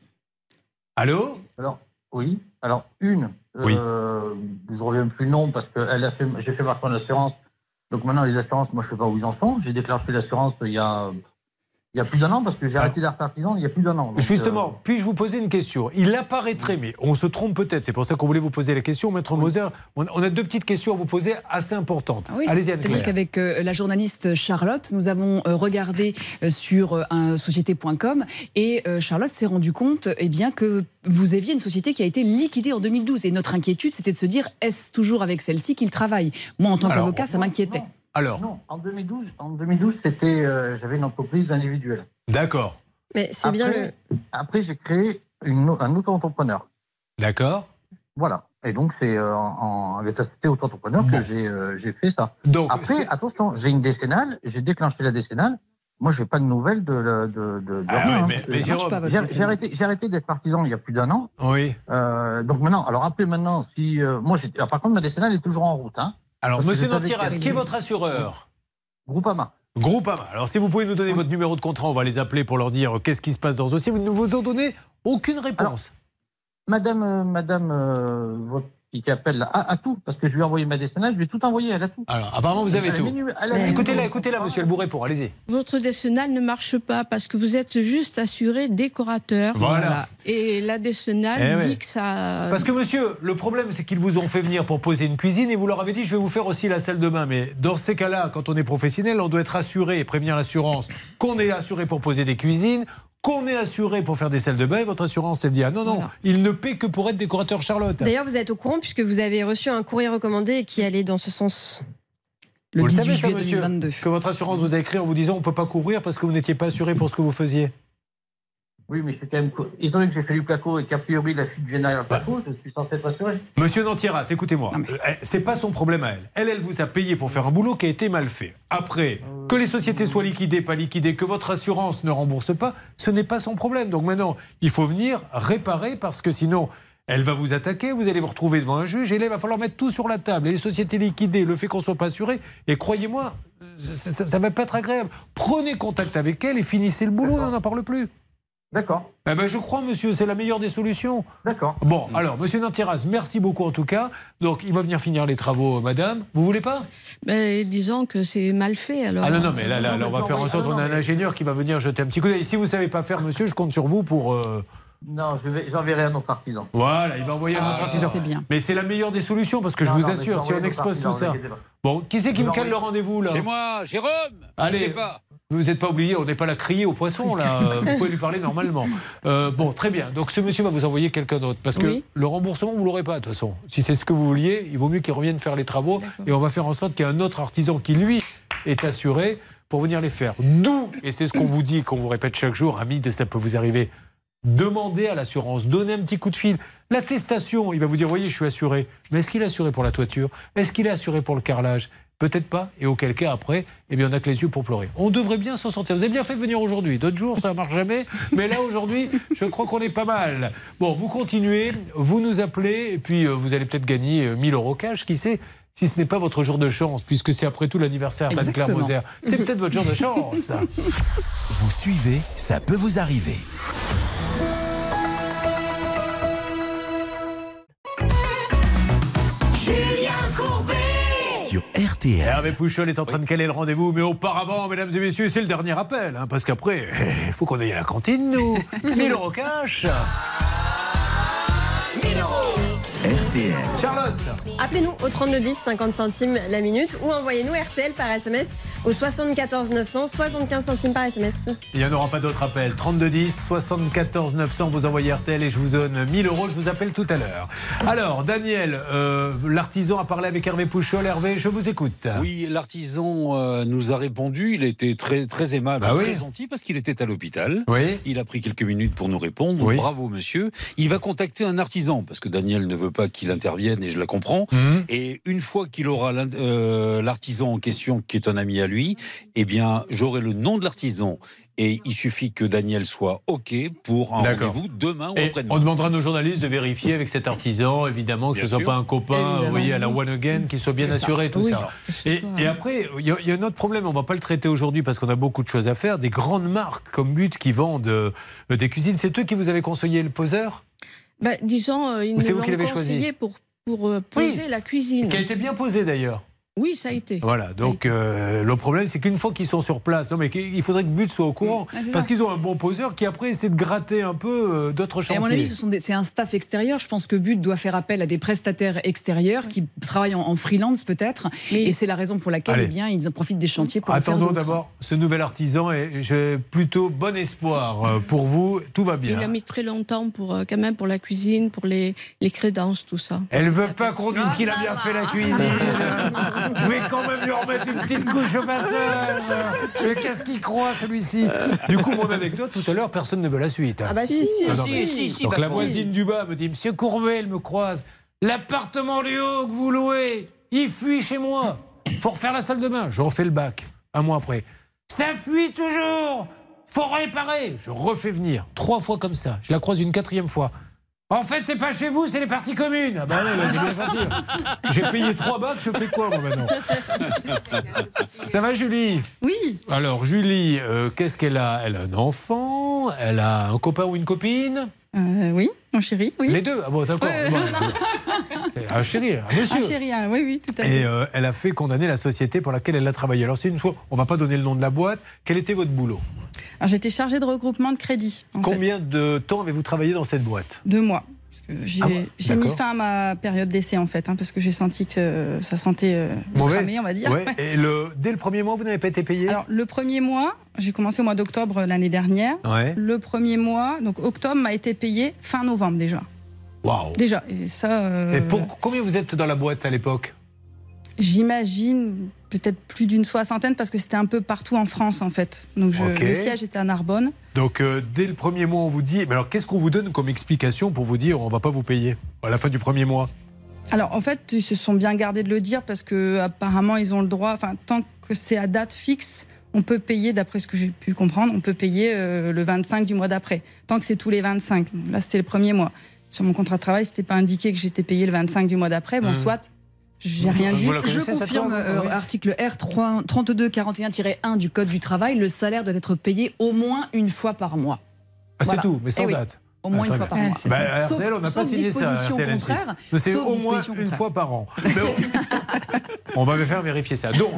Allô? Alors, oui. Alors, une, euh, je ne reviens plus non parce que elle a fait, j'ai fait marquer en assurance. Donc maintenant, les assurances, moi, je ne sais pas où ils en sont. J'ai déclenché l'assurance il y a, il y a plus d'un an parce que j'ai arrêté d'être artisan il y a plus d'un an. Justement, euh, puis-je vous poser une question? Il apparaîtrait, mais on se trompe peut-être, c'est pour ça qu'on voulait vous poser la question, Maître Moser. On a deux petites questions à vous poser assez importantes. Ah Oui, Allez-y, C'est-à-dire Anne-Claire. qu'avec euh, la journaliste Charlotte, nous avons euh, regardé sur un société.com et Charlotte s'est rendue compte eh bien, que vous aviez une société qui a été liquidée en 2012. Et notre inquiétude, c'était de se dire est-ce toujours avec celle-ci qu'il travaille? Moi, en tant qu'avocat, ça m'inquiétait. Alors Non, en 2012, en 2012 c'était, euh, j'avais une entreprise individuelle. D'accord. Mais c'est bien le. Après, j'ai créé une, un auto-entrepreneur. D'accord. Voilà. Et donc, c'est euh, en, avec la société auto-entrepreneur que j'ai euh, j'ai fait ça. Donc, Après, attention, j'ai une décennale, j'ai déclenché la décennale. Moi, je n'ai pas de nouvelles de, la- de, de, de Ah rien, oui, hein, mais- j'ai j'ai arrêté, j'ai arrêté d'être partisan il y a plus d'un an. Oui. Euh, donc maintenant, alors après maintenant, si euh, moi, j'ai- alors, par contre, ma décennale est toujours en route. Hein, Alors, Parce monsieur Nantiras, qui est votre assureur Groupama. Groupama. Alors, si vous pouvez nous donner votre numéro de contrat, on va les appeler pour leur dire euh, qu'est-ce qui se passe dans ce dossier. Vous ne vous en donnez aucune réponse. Madame, euh, Madame, euh, votre qui qui appelle a tout, parce que je lui ai envoyé ma décennale, je lui ai tout envoyé, elle a tout. Alors, apparemment, vous avez tout. Écoutez-la, écoutez-la, monsieur, elle vous répond. Allez-y. Votre décennale ne marche pas parce que vous êtes juste assuré décorateur. Voilà. Et la décennale Eh ouais. dit que ça. Parce que monsieur, le problème c'est qu'ils vous ont fait venir pour poser une cuisine et vous leur avez dit je vais vous faire aussi la salle de bain. Mais dans ces cas-là, quand on est professionnel, on doit être assuré et prévenir l'assurance qu'on est assuré pour poser des cuisines, qu'on est assuré pour faire des salles de bain. Et votre assurance, elle dit ah non, non, il ne paie que pour être décorateur Charlotte. D'ailleurs, vous êtes au courant puisque vous avez reçu un courrier recommandé qui allait dans ce sens. Le vous 18 le savez, ça, juillet monsieur 2022. Que votre assurance vous a écrit en vous disant on ne peut pas couvrir parce que vous n'étiez pas assuré pour ce que vous faisiez. Oui, mais c'est quand même. Étant donné que j'ai fait du placo et qu'a priori la fuite vient derrière le placo, je suis censé être assuré. Monsieur Nantieras, écoutez-moi. Elle- C'est pas son problème à elle. Elle, elle vous a payé pour faire un boulot qui a été mal fait. Après, que les sociétés soient liquidées, pas liquidées, que votre assurance ne rembourse pas, ce n'est pas son problème. Donc maintenant, il faut venir réparer parce que sinon, elle va vous attaquer, vous allez vous retrouver devant un juge et là, il va falloir mettre tout sur la table. Et les sociétés liquidées, le fait qu'on soit pas assuré, et croyez-moi, ça, ça, va pas être agréable. Prenez contact avec elle et finissez le boulot, on n'en parle plus. D'accord. Eh ben, je crois, monsieur, c'est la meilleure des solutions. D'accord. Bon, alors, monsieur Nantiras, merci beaucoup en tout cas. Donc, il va venir finir les travaux, madame. Vous voulez pas? Mais disons que c'est mal fait alors. Ah non, non, mais là, là, là, on va faire en sorte, on a un ingénieur qui va venir jeter un petit coup d'œil. Si vous savez pas faire, monsieur, je compte sur vous pour. euh, Non, je j'enverrai un autre artisan. Voilà, il va envoyer un Ah, autre artisan. c'est bien. Mais c'est la meilleure des solutions parce que je vous non, assure, je si on expose tout ça. Bon, qui c'est qui me cale le rendez-vous là? C'est moi, Jérôme Allez, pas. Vous n'êtes pas oublié, on n'est pas là crier au poisson là. Euh, Vous pouvez lui parler normalement. Euh, bon, très bien. Donc ce monsieur va vous envoyer quelqu'un d'autre parce que Oui. le remboursement vous l'aurez pas de toute façon. Si c'est ce que vous vouliez, il vaut mieux qu'il revienne faire les travaux et on va faire en sorte qu'il y ait un autre artisan qui lui est assuré pour venir les faire. D'où et c'est ce qu'on vous dit, qu'on vous répète chaque jour, ami de ça peut vous arriver. Demandez à l'assurance, donnez un petit coup de fil. L'attestation, il va vous dire, voyez, je suis assuré. Mais est-ce qu'il est assuré pour la toiture? Est-ce qu'il est assuré pour le carrelage? Peut-être pas. Et auquel cas, après, eh bien, on n'a que les yeux pour pleurer. On devrait bien s'en sortir. Vous avez bien fait de venir aujourd'hui. D'autres jours, ça ne marche jamais. Mais là, aujourd'hui, je crois qu'on est pas mal. Bon, vous continuez, vous nous appelez, et puis euh, vous allez peut-être gagner euh, 1000 euros cash, qui sait si ce n'est pas votre jour de chance, puisque c'est après tout l'anniversaire d'Anne-Claire. Moser. C'est peut-être votre jour de chance. Vous suivez, ça peut vous arriver. RTL. Hervé Pouchol est en train de caler le rendez-vous, mais auparavant, mesdames et messieurs, c'est le dernier appel, hein, parce qu'après, il faut qu'on aille à la cantine, nous. 1000 euros cash. RTL. Charlotte Appelez-nous au 3210 50 centimes la minute ou envoyez-nous RTL par SMS au 74 900 75 centimes par SMS. Il n'y en aura pas d'autres appels. 3210, 74 900, vous envoyez RTL et je vous donne 1000 euros. Je vous appelle tout à l'heure. Alors, Daniel, euh, l'artisan a parlé avec Hervé Pouchol. Hervé, je vous écoute. Oui, l'artisan euh, nous a répondu. Il était très, très aimable, Ah très oui. gentil parce qu'il était à l'hôpital. Oui. Il a pris quelques minutes pour nous répondre. Oui. Bravo, monsieur. Il va contacter un artisan parce que Daniel ne veut pas qu'il intervienne et je la comprends. Mhm. Et une fois qu'il aura euh, l'artisan en question, qui est un ami à lui, eh bien, j'aurai le nom de l'artisan. Et il suffit que Daniel soit OK pour un D'accord. rendez-vous demain ou après-demain. on demandera à nos journalistes de vérifier avec cet artisan, évidemment, que Bien ce ne soit pas un copain, Évidemment. vous voyez, à la one again, qu'il soit bien C'est ça. assuré, tout Oui. ça. Et, et après, il y, a- il y a un autre problème, on ne va pas le traiter aujourd'hui parce qu'on a beaucoup de choses à faire. Des grandes marques comme But qui vendent euh, des cuisines, c'est eux qui vous avez conseillé le poseur? Bah, disons, euh, c'est nous l'ont choisi conseillé pour, pour euh, poser Oui. la cuisine. Qui a été bien posé d'ailleurs. Oui, ça a été. Voilà, donc euh, le problème c'est qu'une fois qu'ils sont sur place, non mais il faudrait que But soit au courant, Ah, parce qu'ils ont un bon poseur qui après essaie de gratter un peu euh, d'autres Et chantiers. à mon avis, ce sont des- c'est un staff extérieur. Je pense que But doit faire appel à des prestataires extérieurs qui travaillent en, en freelance peut-être. Et c'est la raison pour laquelle eh bien, ils en profitent des chantiers pour Attendons d'abord ce nouvel artisan et j'ai plutôt bon espoir euh, pour vous. Tout va bien. Il a mis très longtemps pour, quand même pour la cuisine, pour les, les crédences, tout ça. Elle veut pas qu'on dise qu'il a bien fait la cuisine. Je vais quand même lui remettre une petite couche au passage. Mais qu'est-ce qu'il croit celui-ci? Du coup, mon anecdote tout à l'heure, personne ne veut la suite. hein. Ah bah si, si, Ah non, si, mais- si, si, Donc bah la si. voisine du bas me dit Monsieur Courbet, elle me croise. L'appartement du haut que vous louez, il fuit chez moi. Faut refaire la salle de bain. Je refais le bac. Un mois après. Ça fuit toujours. Faut réparer. Je refais venir. Trois fois comme ça. Je la croise une quatrième fois. En fait, c'est pas chez vous, c'est les parties communes. Ah bah ouais, bien gentil. J'ai payé trois bacs, je fais quoi moi maintenant? Ça va Julie? Oui. Alors Julie, euh, qu'est-ce qu'elle a? Elle a un enfant? Elle a un copain ou une copine? Euh, oui, mon chéri, oui. Les deux? Ah bon, d'accord. Ouais, Bon, non. c'est un chéri, un monsieur. Un chéri, oui, oui, tout à fait. Et euh, elle a fait condamner la société pour laquelle elle a travaillé. Alors c'est une fois, on va pas donner le nom de la boîte. Quel était votre boulot? J'étais chargée de regroupement de crédit. en fait. Combien de temps avez-vous travaillé dans cette boîte? Deux mois. J'ai Ah j'ai mis fin à ma période d'essai en fait, hein, parce que j'ai senti que euh, ça sentait euh, Mauvais cramé, on va dire. Ouais, Et le, dès le premier mois, vous n'avez pas été payé Alors le premier mois, j'ai commencé au mois d'octobre euh, l'année dernière. Ouais. Le premier mois, donc octobre, m'a été payé fin novembre déjà. Waouh Déjà, et ça. euh, Et pour, combien vous êtes dans la boîte à l'époque? J'imagine peut-être plus d'une soixantaine parce que c'était un peu partout en France en fait. Donc je- le siège était à Narbonne. Donc euh, dès le premier mois, on vous dit. Mais alors qu'est-ce qu'on vous donne comme explication pour vous dire on va pas vous payer à la fin du premier mois? Alors en fait, ils se sont bien gardés de le dire parce que apparemment ils ont le droit. Enfin, tant que c'est à date fixe, on peut payer, d'après ce que j'ai pu comprendre, on peut payer euh, le 25 du mois d'après. Tant que c'est tous les 25. Là, c'était le premier mois. Sur mon contrat de travail, c'était pas indiqué que j'étais payé le 25 du mois d'après. Bon, Mhm. soit. J'ai rien dit. Je confirme, euh, Oui. article R 3241-1 du Code du travail, le salaire doit être payé au moins une fois par mois. Ah, c'est Voilà. tout, mais sans Eh oui, date. Au moins Ah, une fois bien. par mois. Bah, Sauf- RTL, on n'a pas signé ça. à disposition RTL N6. contraire, Mais c'est au moins une contraire. fois par an. Mais on, on va faire vérifier ça. Donc,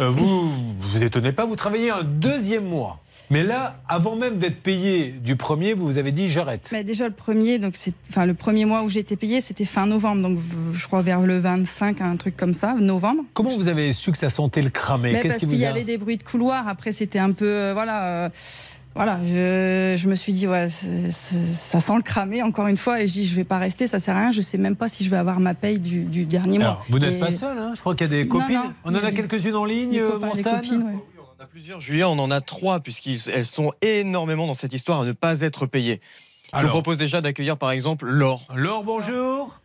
euh, vous vous étonnez pas, vous travaillez un deuxième mois. Mais là, avant même d'être payé du premier, vous vous avez dit j'arrête. Mais déjà le premier, donc c'est, enfin le premier mois où j'ai été payé, c'était fin novembre, donc je crois vers le 25, un truc comme ça, novembre. Comment vous avez su que ça sentait le cramé? Mais Qu'est-ce parce qui qu'il y a avait des bruits de couloir. Après, c'était un peu, euh, voilà, euh, voilà. Je, je me suis dit, ouais, ça sent le cramé encore une fois, et je dis, je vais pas rester, ça sert à rien. Je sais même pas si je vais avoir ma paye du, du dernier mois. Vous n'êtes Et- pas seul, hein je crois qu'il y a des copines. non, on en a quelques-unes en ligne, euh, copains, des Monstan copines, ouais. On a plusieurs, Julien, on en a trois, puisqu'elles sont énormément dans cette histoire à ne pas être payées. Je Alors. vous propose déjà d'accueillir par exemple Laure. Laure, bonjour.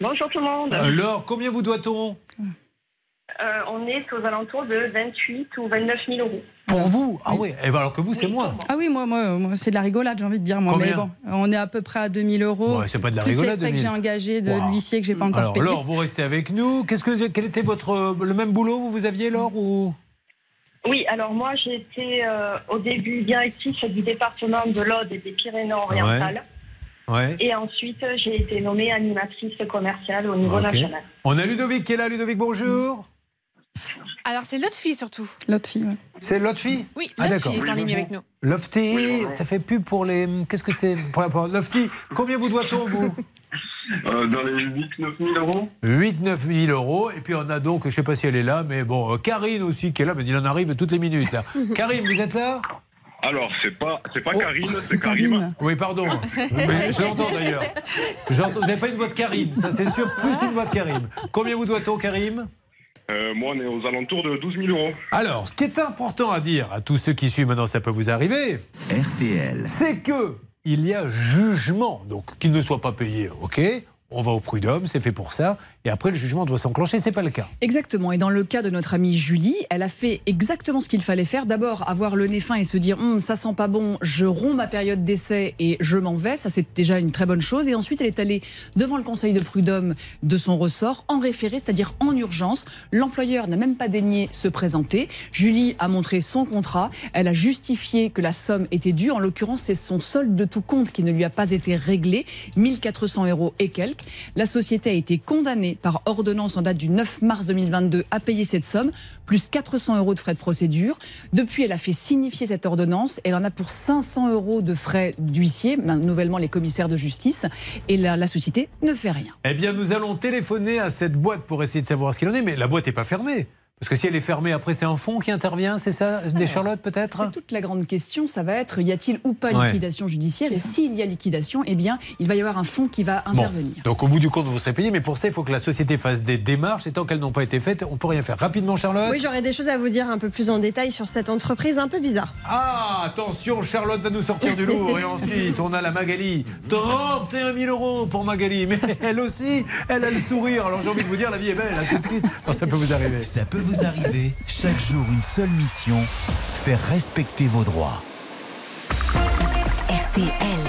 Bonjour tout le monde. Euh, Laure, combien vous doit-on? Euh, on est aux alentours de 28 ou 29 000 euros. Pour vous? Ah oui, et ben alors que vous, c'est moins. Ah oui, moi, moi, moi, c'est de la rigolade, j'ai envie de dire. Moi. Combien? Mais bon, on est à peu près à 2000 euros. Ouais, c'est pas de la plus rigolade, les frais que 2000. j'ai engagés de Wow. l'huissier que j'ai pas encore Alors, payé. Laure, vous restez avec nous. Qu'est-ce que, quel était votre euh, le même boulot vous, vous aviez, Laure ou? Oui, alors moi j'ai été euh, au début directrice du département de l'Aude et des Pyrénées-Orientales. Ouais. Et ensuite j'ai été nommée animatrice commerciale au niveau national. On a Ludovic qui est là. Ludovic, bonjour. Alors, c'est l'autre fille surtout. L'autre fille, ouais. C'est l'autre fille? Oui, Ah, l'autre fille est en ligne avec nous. Lofty, ça fait plus pour les. Qu'est-ce que c'est? Lofty, combien vous doit-on, vous? Euh, dans les 8-9 000 euros 8-9 000 euros. Et puis on a donc, je sais pas si elle est là, mais bon, euh, Karine aussi qui est là, mais il en arrive toutes les minutes. Là. Karine, vous êtes là? Alors, c'est pas, c'est Oh, pas Karine, c'est Karim. Oui, pardon. Mais je l'entends d'ailleurs. J'entends- Vous n'avez pas une voix de Karine, ça c'est sûr, plus une voix de Karim. Combien vous doit-on, Karim Euh, moi, on est aux alentours de 12 000 euros. Alors, ce qui est important à dire à tous ceux qui suivent maintenant, ça peut vous arriver. RTL. C'est que il y a jugement, donc qu'il ne soit pas payé, ok On va au prud'homme, c'est fait pour ça, et après le jugement doit s'enclencher, c'est pas le cas. Exactement. Et dans le cas de notre amie Julie, elle a fait exactement ce qu'il fallait faire. D'abord, avoir le nez fin et se dire Hum, ça sent pas bon, je romps ma période d'essai et je m'en vais. Ça, c'est déjà une très bonne chose. Et ensuite, elle est allée devant le conseil de prud'homme de son ressort en référé, c'est-à-dire en urgence. L'employeur n'a même pas daigné se présenter. Julie a montré son contrat. Elle a justifié que la somme était due. En l'occurrence, c'est son solde de tout compte qui ne lui a pas été réglé, 1400 euros et quelques. La société a été condamnée par ordonnance en date du 9 mars 2022 à payer cette somme, plus 400 euros de frais de procédure. Depuis, elle a fait signifier cette ordonnance. Elle en a pour 500 euros de frais d'huissier, nouvellement les commissaires de justice. Et la société ne fait rien. Eh bien, nous allons téléphoner à cette boîte pour essayer de savoir ce qu'il en est, mais la boîte n'est pas fermée. Parce que si elle est fermée, après, c'est un fonds qui intervient, c'est ça Des Charlotte, peut-être C'est toute la grande question, ça va être y a-t-il ou pas Ouais. liquidation judiciaire Et s'il y a liquidation, eh bien, il va y avoir un fonds qui va Bon. intervenir. Donc, au bout du compte, vous serez payé, mais pour ça, il faut que la société fasse des démarches, et tant qu'elles n'ont pas été faites, on peut rien faire. Rapidement, Charlotte Oui, j'aurais des choses à vous dire un peu plus en détail sur cette entreprise un peu bizarre. Ah, attention, Charlotte va nous sortir du lourd. Et ensuite, on a la Magali. 31 000 euros pour Magali. Mais elle aussi, elle a le sourire. Alors j'ai envie de vous dire, la vie est belle, à tout de suite. Non, ça peut vous arriver. Ça peut vous arriver. Chaque jour, une seule mission faire respecter vos droits. RTL.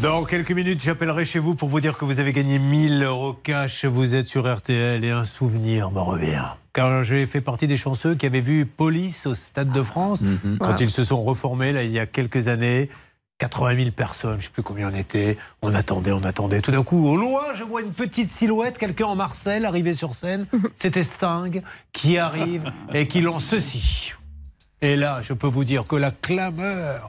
Dans quelques minutes, j'appellerai chez vous pour vous dire que vous avez gagné 1000 euros cash. Vous êtes sur RTL et un souvenir me revient. Car j'ai fait partie des chanceux qui avaient vu Police au Stade de France quand Wow. ils se sont reformés là, il y a quelques années. 80 000 personnes, je ne sais plus combien on était. On attendait, on attendait. Tout d'un coup, au loin, je vois une petite silhouette, quelqu'un en Marcel arriver sur scène. C'était Sting qui arrive et qui lance ceci. Et là, je peux vous dire que la clameur.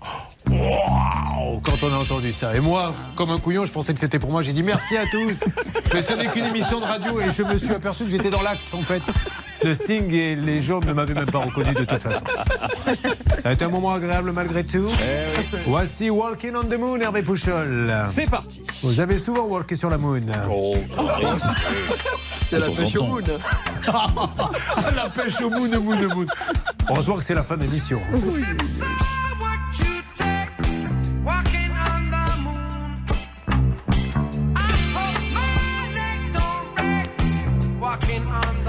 Waouh Quand on a entendu ça. Et moi, comme un couillon, je pensais que c'était pour moi. J'ai dit merci à tous. Mais ce n'est qu'une émission de radio et je me suis aperçu que j'étais dans l'axe, en fait. Le Sting et les gens ne m'avaient même pas reconnu de toute façon. Ça a été un moment agréable malgré tout. Voici Walking on the Moon, Hervé Pouchol. C'est parti. Vous avez souvent walké sur la Moon. C'est la pêche au moon. la pêche au moon, moon, moon. Heureusement que c'est la fin de l'émission. Walking on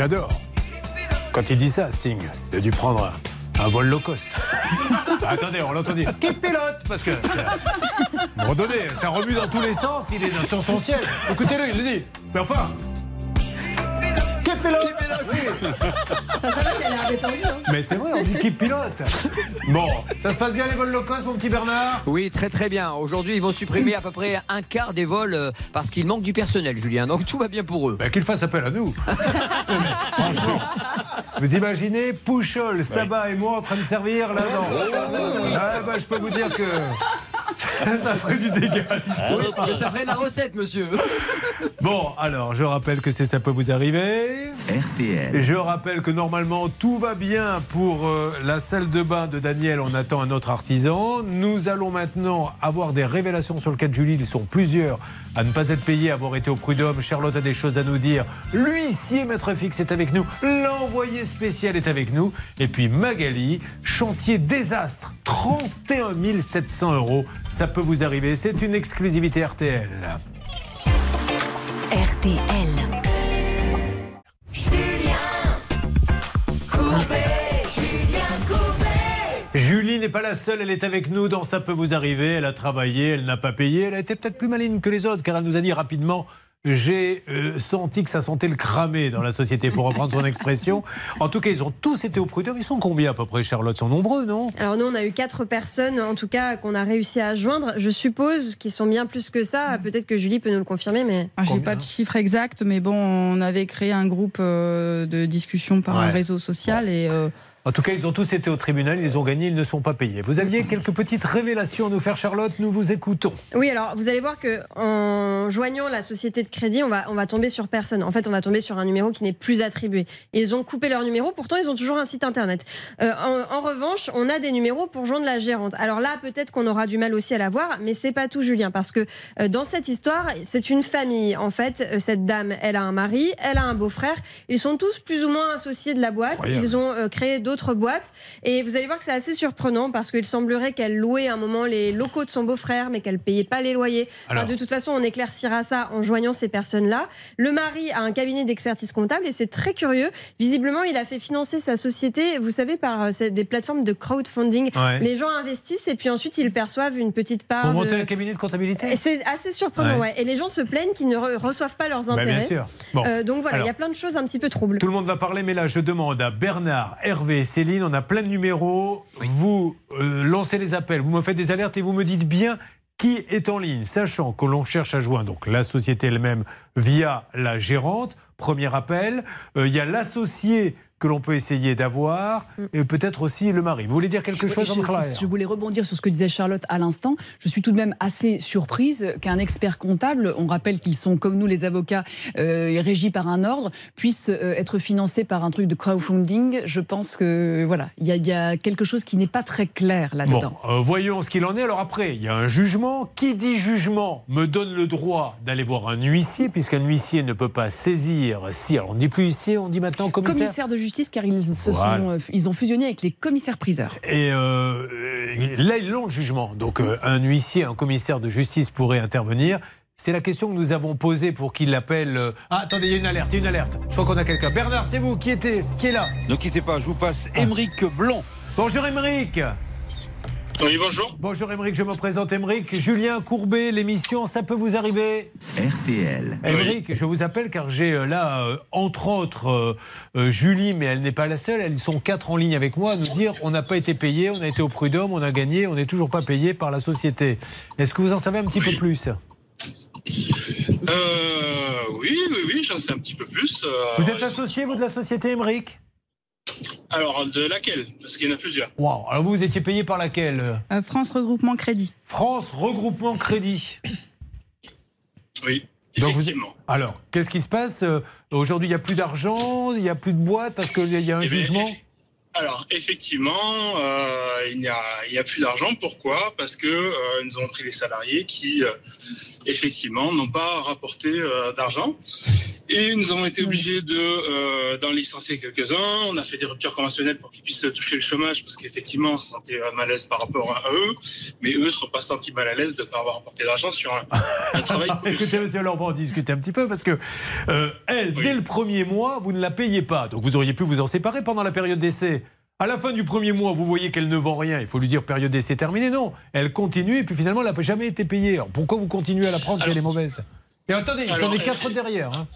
j'adore. Quand il dit ça, Sting, il a dû prendre un, un vol low cost. Ah, attendez, on l'entend dire. Qui pilote? Parce que. Un moment donné, ça remue dans tous les sens, il est sur son siège. Écoutez-le, il le dit. Mais enfin Qui pilote? Ça, ça va, il a l'air détendu. Hein. Mais c'est vrai, on dit qui pilote Bon, ça se passe bien les vols low cost, mon petit Bernard? Oui, très très bien. Aujourd'hui, ils vont supprimer à peu près un quart des vols euh, parce qu'il manque du personnel, Julien. Donc tout va bien pour eux. Ben, Qu'ils fassent appel à nous. Franchement. Vous imaginez Pouchol, Sabat et moi en train de servir là-dedans Ah, bah, Je peux vous dire que ça ferait du dégât. l'histoire. Mais ça ferait la recette, monsieur. Bon, alors, je rappelle que c'est ça peut vous arriver. RTL. Je rappelle que normalement tout va bien pour euh, la salle de bain de Daniel. On attend un autre artisan. Nous allons maintenant avoir des révélations sur le cas de Julie. Ils sont plusieurs à ne pas être payés, à avoir été au prud'homme. Charlotte a des choses à nous dire. L'huissier maître fixe est avec nous. L'envoyé spécial est avec nous. Et puis Magali, chantier désastre. 31 700 euros. Ça peut vous arriver. C'est une exclusivité RTL. RTL. N'est pas la seule, elle est avec nous dans Ça peut vous arriver. Elle a travaillé, elle n'a pas payé. Elle a été peut-être plus maligne que les autres car elle nous a dit rapidement j'ai euh, senti que ça sentait le cramé dans la société, pour reprendre son expression. En tout cas, ils ont tous été au prud'homme. Ils sont combien à peu près, Charlotte? Ils sont nombreux, non? Alors nous, on a eu quatre personnes, en tout cas, qu'on a réussi à joindre. Je suppose qu'ils sont bien plus que ça. Peut-être que Julie peut nous le confirmer, mais... Ah, J'ai pas de chiffre exact, mais bon, on avait créé un groupe euh, de discussion par un réseau social et euh, En tout cas, ils ont tous été au tribunal, ils ont gagné, ils ne sont pas payés. Vous aviez quelques petites révélations à nous faire, Charlotte Nous vous écoutons. Oui, alors vous allez voir que en joignant la société de crédit, on va, on va tomber sur personne. En fait, on va tomber sur un numéro qui n'est plus attribué. Ils ont coupé leur numéro, pourtant ils ont toujours un site internet. Euh, en, en revanche, on a des numéros pour joindre la gérante. Alors là, peut-être qu'on aura du mal aussi à la voir, mais c'est pas tout, Julien, parce que euh, dans cette histoire, c'est une famille. En fait, Euh, cette dame, elle a un mari, elle a un beau-frère. Ils sont tous plus ou moins associés de la boîte. Incroyable. Ils ont euh, créé d'autres boîtes. Et vous allez voir que c'est assez surprenant parce qu'il semblerait qu'elle louait à un moment les locaux de son beau-frère, mais qu'elle payait pas les loyers. Enfin, de toute façon, on éclaircira ça en joignant ces personnes-là. Le mari a un cabinet d'expertise comptable et c'est très curieux. Visiblement, il a fait financer sa société, vous savez, par euh, des plateformes de crowdfunding. Ouais. Les gens investissent et puis ensuite ils perçoivent une petite part. Pour de- monter un cabinet de comptabilité? C'est assez surprenant, Ouais. ouais. Et les gens se plaignent qu'ils ne re- reçoivent pas leurs Bah, bien intérêts. sûr. Bon. Euh, donc voilà, il y a plein de choses un petit peu troubles. Tout le monde va parler, mais là, je demande à Bernard, Hervé, Céline, on a plein de numéros. Vous euh, lancez les appels, vous me faites des alertes et vous me dites bien qui est en ligne, sachant que l'on cherche à joindre donc la société elle-même via la gérante. Premier appel. Euh, Il y a l'associé que l'on peut essayer d'avoir et peut-être aussi le mari. Vous voulez dire quelque chose, je, Anne-Claire je voulais rebondir sur ce que disait Charlotte à l'instant. Je suis tout de même assez surprise qu'un expert comptable, on rappelle qu'ils sont comme nous les avocats euh, régis par un ordre, puisse euh, être financé par un truc de crowdfunding. Je pense que voilà, il y, a- il y a quelque chose qui n'est pas très clair là-dedans. Bon, euh, voyons ce qu'il en est. Alors après, il y a un jugement. Qui dit jugement me donne le droit d'aller voir un huissier, puisqu'un huissier ne peut pas saisir si. Alors on ne dit plus huissier, on dit maintenant commissaire. Commissaire de justice, car ils, se Voilà. sont, euh, ils ont fusionné avec les commissaires-priseurs. Et euh, là, ils l'ont le jugement. Donc euh, un huissier, un commissaire de justice pourrait intervenir. C'est la question que nous avons posée pour qu'il l'appelle. euh, Ah, attendez, il y a une alerte, il y a une alerte. Je crois qu'on a quelqu'un. Bernard, c'est vous qui, était, qui est là Ne quittez pas, je vous passe Émeric Blanc. Bonjour Émeric Oui, bonjour. Bonjour Émeric, je me présente Émeric. Julien Courbet, l'émission, ça peut vous arriver RTL. Émeric, je vous appelle car j'ai euh, là, euh, entre autres, euh, Julie, mais elle n'est pas la seule. Elles sont quatre en ligne avec moi à nous dire on n'a pas été payé, on a été au prud'homme, on a gagné, on n'est toujours pas payé par la société. Est-ce que vous en savez un petit peu plus? Euh, oui, oui, oui, j'en sais un petit peu plus. euh, Vous êtes associé, vous, de la société Émeric? Alors, de laquelle? Parce qu'il y en a plusieurs. Waouh Alors vous, vous étiez payé par laquelle? Euh, France Regroupement Crédit. France Regroupement Crédit. Oui, Donc vous-. Alors, qu'est-ce qui se passe? Euh, Aujourd'hui, il n'y a plus d'argent, il n'y a plus de boîte parce qu'il y a un Eh ben, jugement? Alors, effectivement, euh, il n'y a, a plus d'argent. Pourquoi? Parce que euh, nous avons pris les salariés qui, euh, effectivement, n'ont pas rapporté d'argent. Et nous avons été obligés de, d'en licencier quelques-uns. On a fait des ruptures conventionnelles pour qu'ils puissent toucher le chômage parce qu'effectivement, on se sentait mal à l'aise par rapport à eux. Mais eux ne sont pas sentis mal à l'aise de ne pas avoir apporté d'argent sur un, un travail. Écoutez, monsieur, alors on va en discuter un petit peu parce que elle, dès le premier mois, vous ne la payez pas. Donc vous auriez pu vous en séparer pendant la période d'essai. À la fin du premier mois, vous voyez qu'elle ne vend rien. Il faut lui dire période d'essai terminée. Non, elle continue et puis finalement, elle n'a jamais été payée. Alors pourquoi vous continuez à la prendre si elle est mauvaise? Et attendez, Alors, est quatre euh, derrière. hein.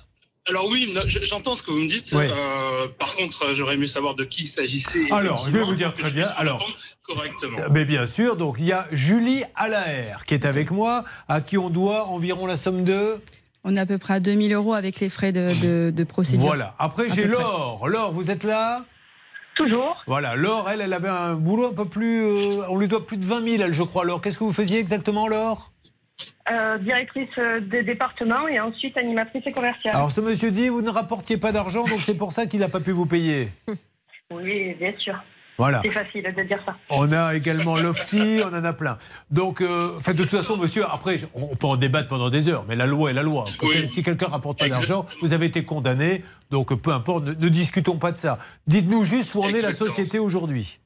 Alors oui, j'entends ce que vous me dites. Oui. Euh, par contre, euh, j'aurais aimé savoir de qui il s'agissait. Alors, je vais vous dire très bien. Alors, correctement. Mais bien sûr, donc il y a Julie Allaire qui est avec moi, à qui on doit environ la somme de. On est à peu près à 2000 euros avec les frais de, de, de procédure. Voilà. Après, j'ai. Laure. Laure, vous êtes là? Toujours. Voilà. Laure, elle, elle avait un boulot un peu plus. euh, on lui doit plus de 20 000, elle, je crois. Laure, qu'est-ce que vous faisiez exactement, Laure? Euh, directrice euh, de département et ensuite animatrice et commerciale. Alors, ce monsieur dit, vous ne rapportiez pas d'argent, donc c'est pour ça qu'il n'a pas pu vous payer. Oui, bien sûr. Voilà. C'est facile de dire ça. On a également Lofty, on en a plein. Donc, euh, de toute façon, monsieur, après, on peut en débattre pendant des heures, mais la loi est la loi. Quand Oui. quel- Si quelqu'un rapporte pas d'argent, vous avez été condamné, donc peu importe, ne, ne discutons pas de ça. Dites-nous juste où en est la société aujourd'hui.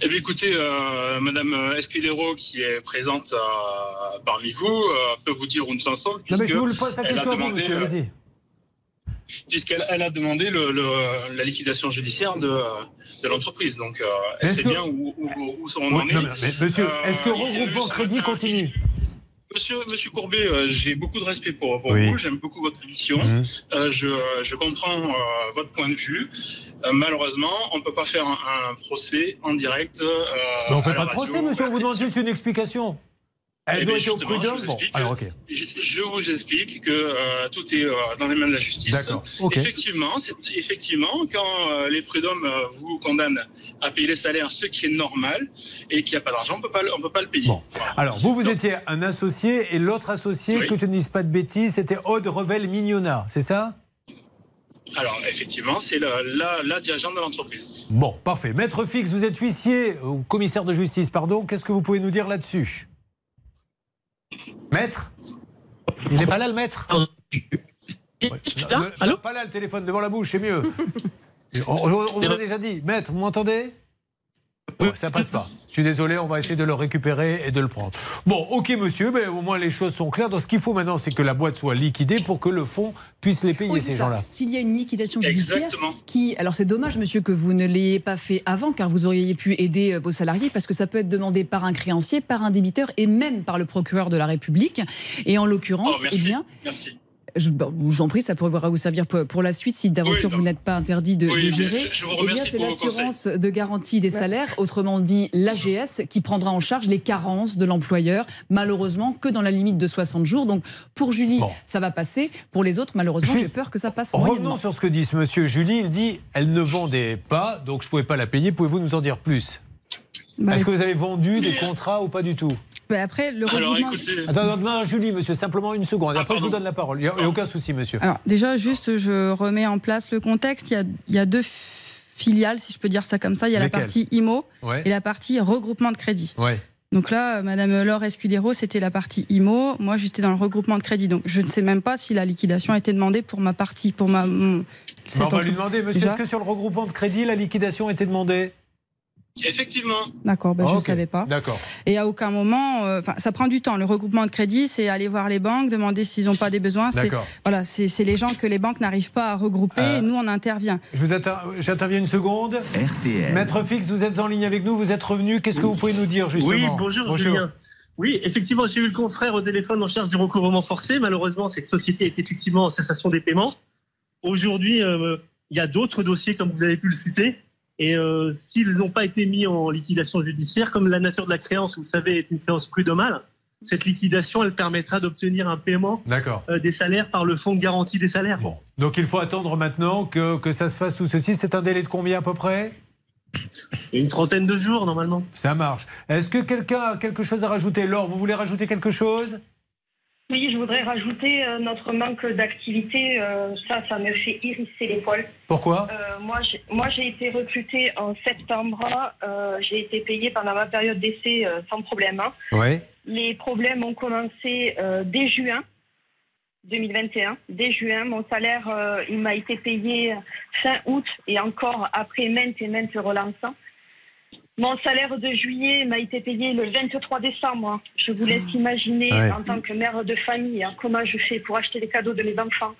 Eh bien, écoutez, euh, Madame Escudero, qui est présente euh, parmi vous, euh, peut vous dire où nous en sommes. Non, mais je puisque vous le pose la question à vous, monsieur, euh, allez-y. Puisqu'elle elle a demandé le, le- la liquidation judiciaire de, de l'entreprise. Donc, euh, elle sait que- bien où, où, où on Oui, en est. non, mais- mais monsieur, Euh, est-ce que regroupement crédit continue Monsieur, monsieur Courbet, euh, j'ai beaucoup de respect pour, pour Oui. vous. J'aime beaucoup votre émission. Mhm. Euh, je, je comprends euh, votre point de vue. Malheureusement, on ne peut pas faire un, un procès en direct. Mais on à fait pas de procès, monsieur, on vous demande juste une explication. Elles bien, ont été au justement, je prud'homme vous Bon, explique. alors ok. Je, je vous explique que euh, tout est euh, dans les mains de la justice. D'accord. Effectivement, effectivement, quand euh, les prud'hommes vous condamnent à payer les salaires, ce qui est normal, et qu'il n'y a pas d'argent, on peut pas le- on peut pas le payer. Alors, vous, vous étiez un associé et l'autre associé, que je ne dise pas de bêtises, c'était Aude Revel Mignona, c'est ça? Alors, effectivement, c'est la, la, la dirigeante de l'entreprise. Bon, parfait. Maître Fix, vous êtes huissier, ou commissaire de justice, pardon. Qu'est-ce que vous pouvez nous dire là-dessus? Maître Il n'est pas là, le maître Ouais. Le- Pas là, le téléphone devant la bouche, c'est mieux. on on- on vous l'a déjà dit. Maître, vous m'entendez? Bon, ça passe pas. Je suis désolé, on va essayer de le récupérer et de le prendre. Bon, ok, monsieur, mais au moins les choses sont claires. Donc, ce qu'il faut maintenant, c'est que la boîte soit liquidée pour que le fonds puisse les payer, Oui, ces gens-là. S'il y a une liquidation judiciaire Exactement. qui... Alors c'est dommage, monsieur, que vous ne l'ayez pas fait avant, car vous auriez pu aider euh, vos salariés, parce que ça peut être demandé par un créancier, par un débiteur et même par le procureur de la République. Et en l'occurrence, Oh, merci. eh bien... Merci. Je, vous en prie, ça pourra vous servir pour, pour la suite si d'aventure Oui, vous n'êtes pas interdit de, Oui, de mais gérer. je- je vous Eh bien, c'est l'assurance de garantie des salaires, autrement dit l'AGS, qui prendra en charge les carences de l'employeur, malheureusement que dans la limite de 60 jours. Donc pour Julie, ça va passer. Pour les autres, malheureusement, j'ai peur que ça passe Revenons sur ce que dit ce monsieur Julie. Il dit elle ne vendait pas, donc je ne pouvais pas la payer. Pouvez-vous nous en dire plus? Bah, Est-ce que vous avez vendu des contrats ou pas du tout? Mais après, le Alors, regroupement... écoutez. Attends, non, non, Julie, monsieur, simplement une seconde. Et après, je vous donne la parole. Il n'y a, il y a aucun souci, monsieur. Alors déjà, juste, je remets en place le contexte. Il y a, il y a deux filiales, si je peux dire ça comme ça. Il y a Lesquelles la partie IMO Ouais. et la partie regroupement de crédit. Ouais. Donc là, Madame Laure Escudero, c'était la partie IMO. Moi, j'étais dans le regroupement de crédit. Donc je ne sais même pas si la liquidation a été demandée pour ma partie, pour ma. mon- cette Bon, on va lui demander, monsieur, est-ce que sur le regroupement de crédit, la liquidation a été demandée? Effectivement. D'accord, ben, Ah, je ne ok. savais pas. D'accord. Et à aucun moment, euh, enfin, ça prend du temps. Le regroupement de crédit, c'est aller voir les banques, demander s'ils n'ont pas des besoins. C'est- D'accord. Voilà, c'est c'est les gens que les banques n'arrivent pas à regrouper. Euh, et nous, on intervient. Je vous inter- J'interviens une seconde. RTL. Maître Fix, vous êtes en ligne avec nous, vous êtes revenu. Qu'est-ce que vous pouvez nous dire, justement? Oui, bonjour, Julien. Oui, effectivement, j'ai eu le confrère au téléphone en charge du recouvrement forcé. Malheureusement, cette société est effectivement en cessation des paiements. Aujourd'hui, euh, il y a d'autres dossiers, comme vous avez pu le citer. Et euh, s'ils n'ont pas été mis en liquidation judiciaire, comme la nature de la créance, vous savez, est une créance prud'homale, cette liquidation, elle permettra d'obtenir un paiement euh, des salaires par le fonds de garantie des salaires. Donc il faut attendre maintenant que, que ça se fasse sous ceci. C'est un délai de combien à peu près? Une trentaine de jours, normalement. Ça marche. Est-ce que quelqu'un a quelque chose à rajouter? Laure, vous voulez rajouter quelque chose? Oui, je voudrais rajouter euh, notre manque d'activité. euh, ça, ça me fait hérisser les poils. Pourquoi? Euh, moi, j'ai- moi, j'ai été recrutée en septembre. j'ai été payée pendant ma période d'essai sans problème. hein. Les problèmes ont commencé dès juin. 2021. Dès juin, mon salaire, il m'a été payé fin août et encore après maintes et maintes relances. Mon salaire de juillet m'a été payé le 23 décembre. Je vous laisse imaginer, Ouais. en tant que mère de famille, hein, comment je fais pour acheter les cadeaux de mes enfants.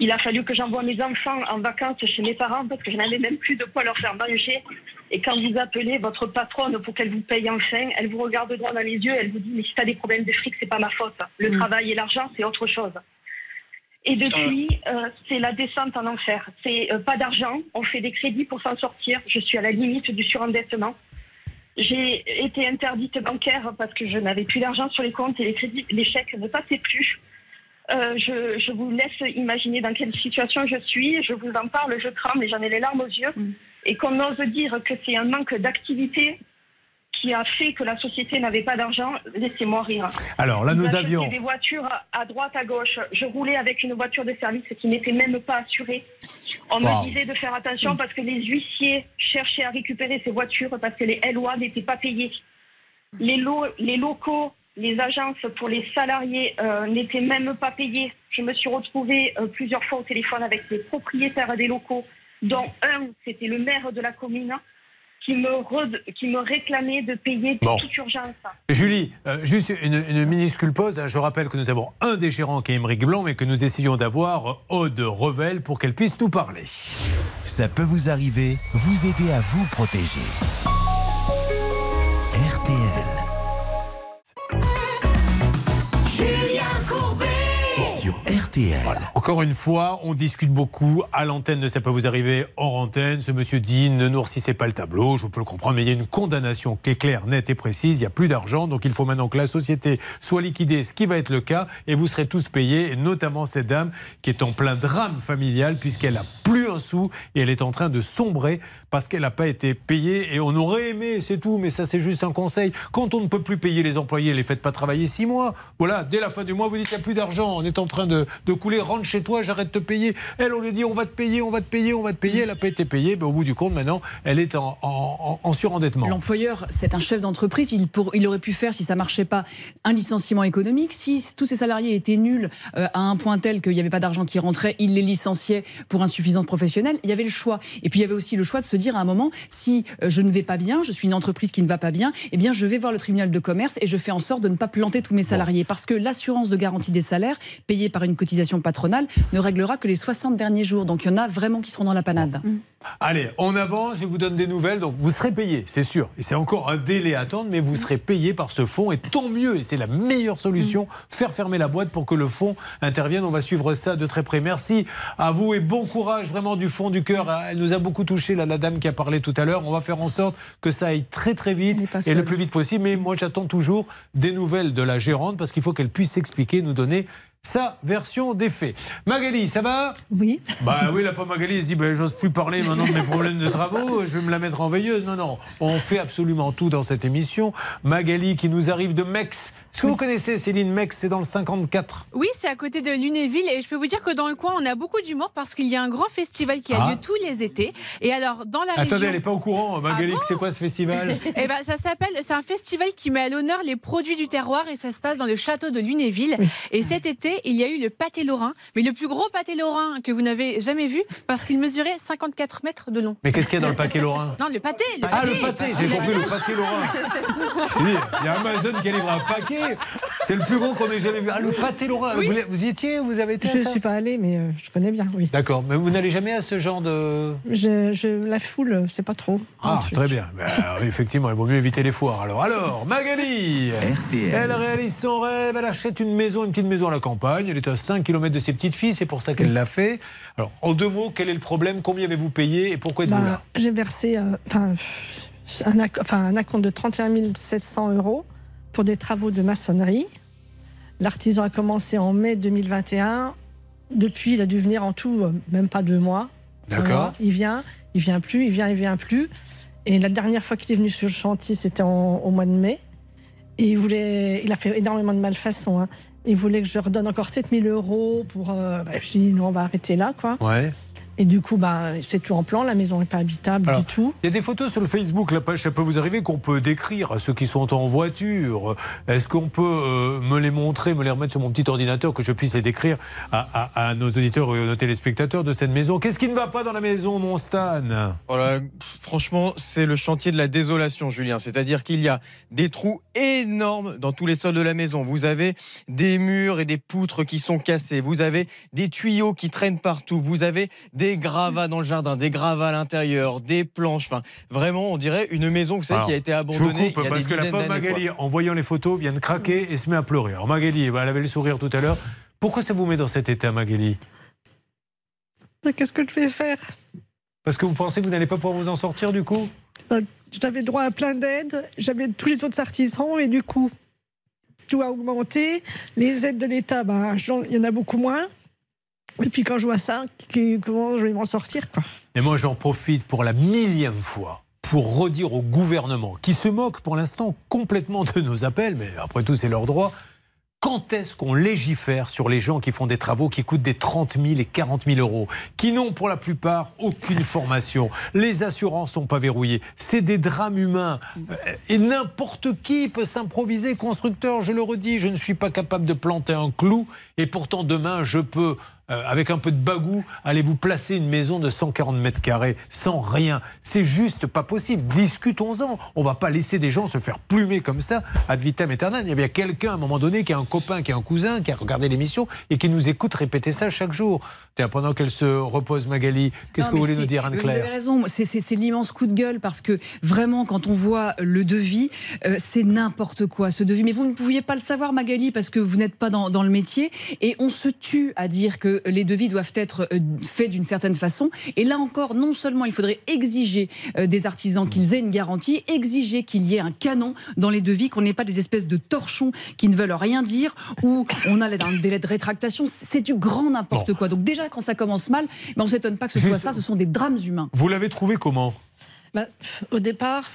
Il a fallu que j'envoie mes enfants en vacances chez mes parents parce que je n'avais même plus de quoi leur faire manger. Et quand vous appelez votre patronne pour qu'elle vous paye enfin, elle vous regarde droit dans les yeux, elle vous dit mais si tu as des problèmes de fric, c'est pas ma faute. Le travail et l'argent, c'est autre chose. Et depuis, euh, c'est la descente en enfer. C'est euh, pas d'argent, on fait des crédits pour s'en sortir. Je suis à la limite du surendettement. J'ai été interdite bancaire parce que je n'avais plus d'argent sur les comptes et les crédits, les chèques ne passaient plus. Euh, je, je vous laisse imaginer dans quelle situation je suis. Je vous en parle, je tremble et j'en ai les larmes aux yeux. Et qu'on ose dire que c'est un manque d'activité qui a fait que la société n'avait pas d'argent, laissez-moi rire. Alors, là, nous avions- des voitures à droite, à gauche. Je roulais avec une voiture de service qui n'était même pas assurée. On Wow. me disait de faire attention parce que les huissiers cherchaient à récupérer ces voitures parce que les LOA n'étaient pas payés. Les, lo- les locaux, les agences pour les salariés euh, n'étaient même pas payés. Je me suis retrouvée euh, plusieurs fois au téléphone avec les propriétaires des locaux, dont un, c'était le maire de la commune, qui me, re- qui me réclamait de payer de Bon. toute urgence. Julie, euh, juste une, une minuscule pause. Je rappelle que nous avons un des gérants qui est Émeric Blanc, mais que nous essayons d'avoir euh, Aude Revel pour qu'elle puisse nous parler. Ça peut vous arriver, vous aider à vous protéger. RTL. Encore une fois, on discute beaucoup à l'antenne de Ça peut vous arriver hors antenne. Ce monsieur dit ne noircissez pas le tableau. Je peux le comprendre, mais il y a une condamnation qui est claire, nette et précise. Il n'y a plus d'argent, donc il faut maintenant que la société soit liquidée, ce qui va être le cas, et vous serez tous payés, et notamment cette dame qui est en plein drame familial puisqu'elle a plus un sou et elle est en train de sombrer parce qu'elle n'a pas été payée. Et on aurait aimé, c'est tout, mais ça c'est juste un conseil. Quand on ne peut plus payer les employés, les faites pas travailler six mois. Voilà, dès la fin du mois, vous dites qu'il n'y a plus d'argent, on est en train de, de couler, rentre chez toi, j'arrête de te payer. Elle, on lui dit on va te payer, on va te payer, on va te payer. Elle n'a pas été payée, au bout du compte, maintenant, elle est en, en- en- en surendettement. L'employeur, c'est un chef d'entreprise. Il, pour- il aurait pu faire, si ça marchait pas, un licenciement économique. Si tous ses salariés étaient nuls euh, à un point tel qu'il n'y avait pas d'argent qui rentrait, il les licenciait pour insuffisance professionnelle. Il y avait le choix. Et puis il y avait aussi le choix de se dire à un moment, si euh, je ne vais pas bien, je suis une entreprise qui ne va pas bien, eh bien je vais voir le tribunal de commerce et je fais en sorte de ne pas planter tous mes salariés. Parce que l'assurance de garantie des salaires, payée par une cotisation patronale, ne réglera que les 60 derniers jours. Donc il y en a vraiment qui seront dans la panade. Allez, on avance, je vous donne des nouvelles. Donc vous serez payé, c'est sûr. Et c'est encore un délai à attendre, mais vous serez payé par ce fonds. Et tant mieux, et c'est la meilleure solution, faire fermer la boîte pour que le fonds intervienne. On va suivre ça de très près. Merci à vous et bon courage vraiment du fond du cœur. Elle nous a beaucoup touché, là, la dame qui a parlé tout à l'heure. On va faire en sorte que ça aille très très vite et le plus vite possible. Mais moi j'attends toujours des nouvelles de la gérante parce qu'il faut qu'elle puisse s'expliquer, nous donner sa version des faits. Magali, ça va? Oui. Bah oui, la pauvre Magali se dit bah, j'ose plus parler maintenant de mes problèmes de travaux, je vais me la mettre en veilleuse. Non, non, on fait absolument tout dans cette émission. Magali qui nous arrive de Mex. Est-ce que vous connaissez Céline Mex C'est dans le 54. Oui, c'est à côté de Lunéville et je peux vous dire que dans le coin, on a beaucoup d'humour parce qu'il y a un grand festival qui a Ah. lieu tous les étés. Et alors, dans la Attendez, région... elle n'est pas au courant, Magali, Ah bon que c'est quoi ce festival Eh ben, ça s'appelle, c'est un festival qui met à l'honneur les produits du terroir et ça se passe dans le château de Lunéville. Et cet été, il y a eu le pâté lorrain, mais le plus gros pâté lorrain que vous n'avez jamais vu parce qu'il mesurait 54 mètres de long. Mais qu'est-ce qu'il y a dans le paquet lorrain Non, le pâté, le Ah, pâté. le pâté, j'ai La compris, le pâté lorrain. Dire, il y a Amazon qui livre un paquet. C'est le plus gros qu'on ait jamais vu. Ah, le pâté. Oui. Vous, y étiez Vous avez été Je ne suis pas allée, mais euh, je connais bien, oui. D'accord, mais vous n'allez jamais à ce genre de. Je, je- la foule, c'est pas trop. Ah, très bien. Ben, alors, effectivement, il vaut mieux éviter les foires. Alors, alors Magali Elle réalise son rêve, elle achète une maison, une petite maison à la campagne. Elle est à 5 km de ses petites filles, c'est pour ça qu'elle l'a fait. Alors, en deux mots, quel est le problème? Combien avez-vous payé et pourquoi êtes-vous Bah, là? J'ai versé euh, enfin, un, enfin, un acompte de 31 700 euros pour des travaux de maçonnerie. L'artisan a commencé en mai 2021. Depuis, il a dû venir en tout, euh, même pas deux mois. D'accord. Voilà. Il vient, il vient plus, il vient, il vient plus. Et la dernière fois qu'il est venu sur le chantier, c'était au mois de mai. Et il, voulait, il a fait énormément de malfaçon. hein. Il voulait que je redonne encore 7000 euros pour. Euh, bah, je dis non, on va arrêter là, quoi. Ouais. Et du coup, bah, c'est tout en plan, la maison n'est pas habitable Alors, du tout. Il y a des photos sur le Facebook, la page, ça peut vous arriver, qu'on peut décrire à ceux qui sont en voiture. Est-ce qu'on peut euh, me les montrer, me les remettre sur mon petit ordinateur, que je puisse les décrire à, à- à nos auditeurs et à nos téléspectateurs de cette maison? Qu'est-ce qui ne va pas dans la maison, mon Stan? Voilà, franchement, c'est le chantier de la désolation, Julien. C'est-à-dire qu'il y a des trous énormes dans tous les sols de la maison. Vous avez des murs et des poutres qui sont cassés. Vous avez des tuyaux qui traînent partout. Vous avez des gravats dans le jardin, des gravats à l'intérieur, des planches. Enfin, vraiment, on dirait une maison, vous savez, Alors, qui a été Je vous abandonnée coupe il y a parce des que la pauvre quoi. Magali, en voyant les photos, vient de craquer et se met à pleurer. Alors Magali, elle avait le sourire tout à l'heure. Pourquoi ça vous met dans cet état, Magali? Qu'est-ce que je vais faire? Parce que vous pensez que vous n'allez pas pouvoir vous en sortir du coup? Bah, J'avais droit à plein d'aides, j'avais tous les autres artisans et du coup, tout a augmenté. Les aides de l'État, j'en- il y en a beaucoup moins. Et puis quand je vois ça, comment je vais m'en sortir quoi Et moi, j'en profite pour la millième fois pour redire au gouvernement, qui se moque pour l'instant complètement de nos appels, mais après tout, c'est leur droit. Quand est-ce qu'on légifère sur les gens qui font des travaux qui coûtent des 30 000 et 40 000 euros, qui n'ont pour la plupart aucune formation Les assurances sont pas verrouillées. C'est des drames humains. Euh, Et n'importe qui peut s'improviser constructeur. Je le redis, je ne suis pas capable de planter un clou. Et pourtant, demain, je peux, euh, avec un peu de bagou, aller vous placer une maison de 140 mètres carrés sans rien? C'est juste pas possible. Discutons-en. On va pas laisser des gens se faire plumer comme ça ad vitam aeternam. Il y a bien quelqu'un à un moment donné qui a un copain, qui a un cousin, qui a regardé l'émission et qui nous écoute répéter ça chaque jour. Pendant qu'elle se repose, Magali, qu'est-ce que vous voulez nous dire, Vous avez Anne-Claire raison, c'est- l'immense coup de gueule parce que vraiment, quand on voit le devis, euh, c'est n'importe quoi ce devis. Mais vous ne pouviez pas le savoir, Magali, parce que vous n'êtes pas dans, dans le métier. Et on se tue à dire que les devis doivent être euh, faits d'une certaine façon. Et là encore, non seulement il faudrait exiger euh, des artisans qu'ils aient une garantie, exiger qu'il y ait un canon dans les devis, qu'on n'ait pas des espèces de torchons qui ne veulent rien dire, ou on a un délai de rétractation. C'est du grand n'importe quoi. Donc déjà, quand ça commence mal, ben on ne s'étonne pas que ce soit ça. Ce sont des drames humains. Vous l'avez trouvé comment? Bah, Au départ,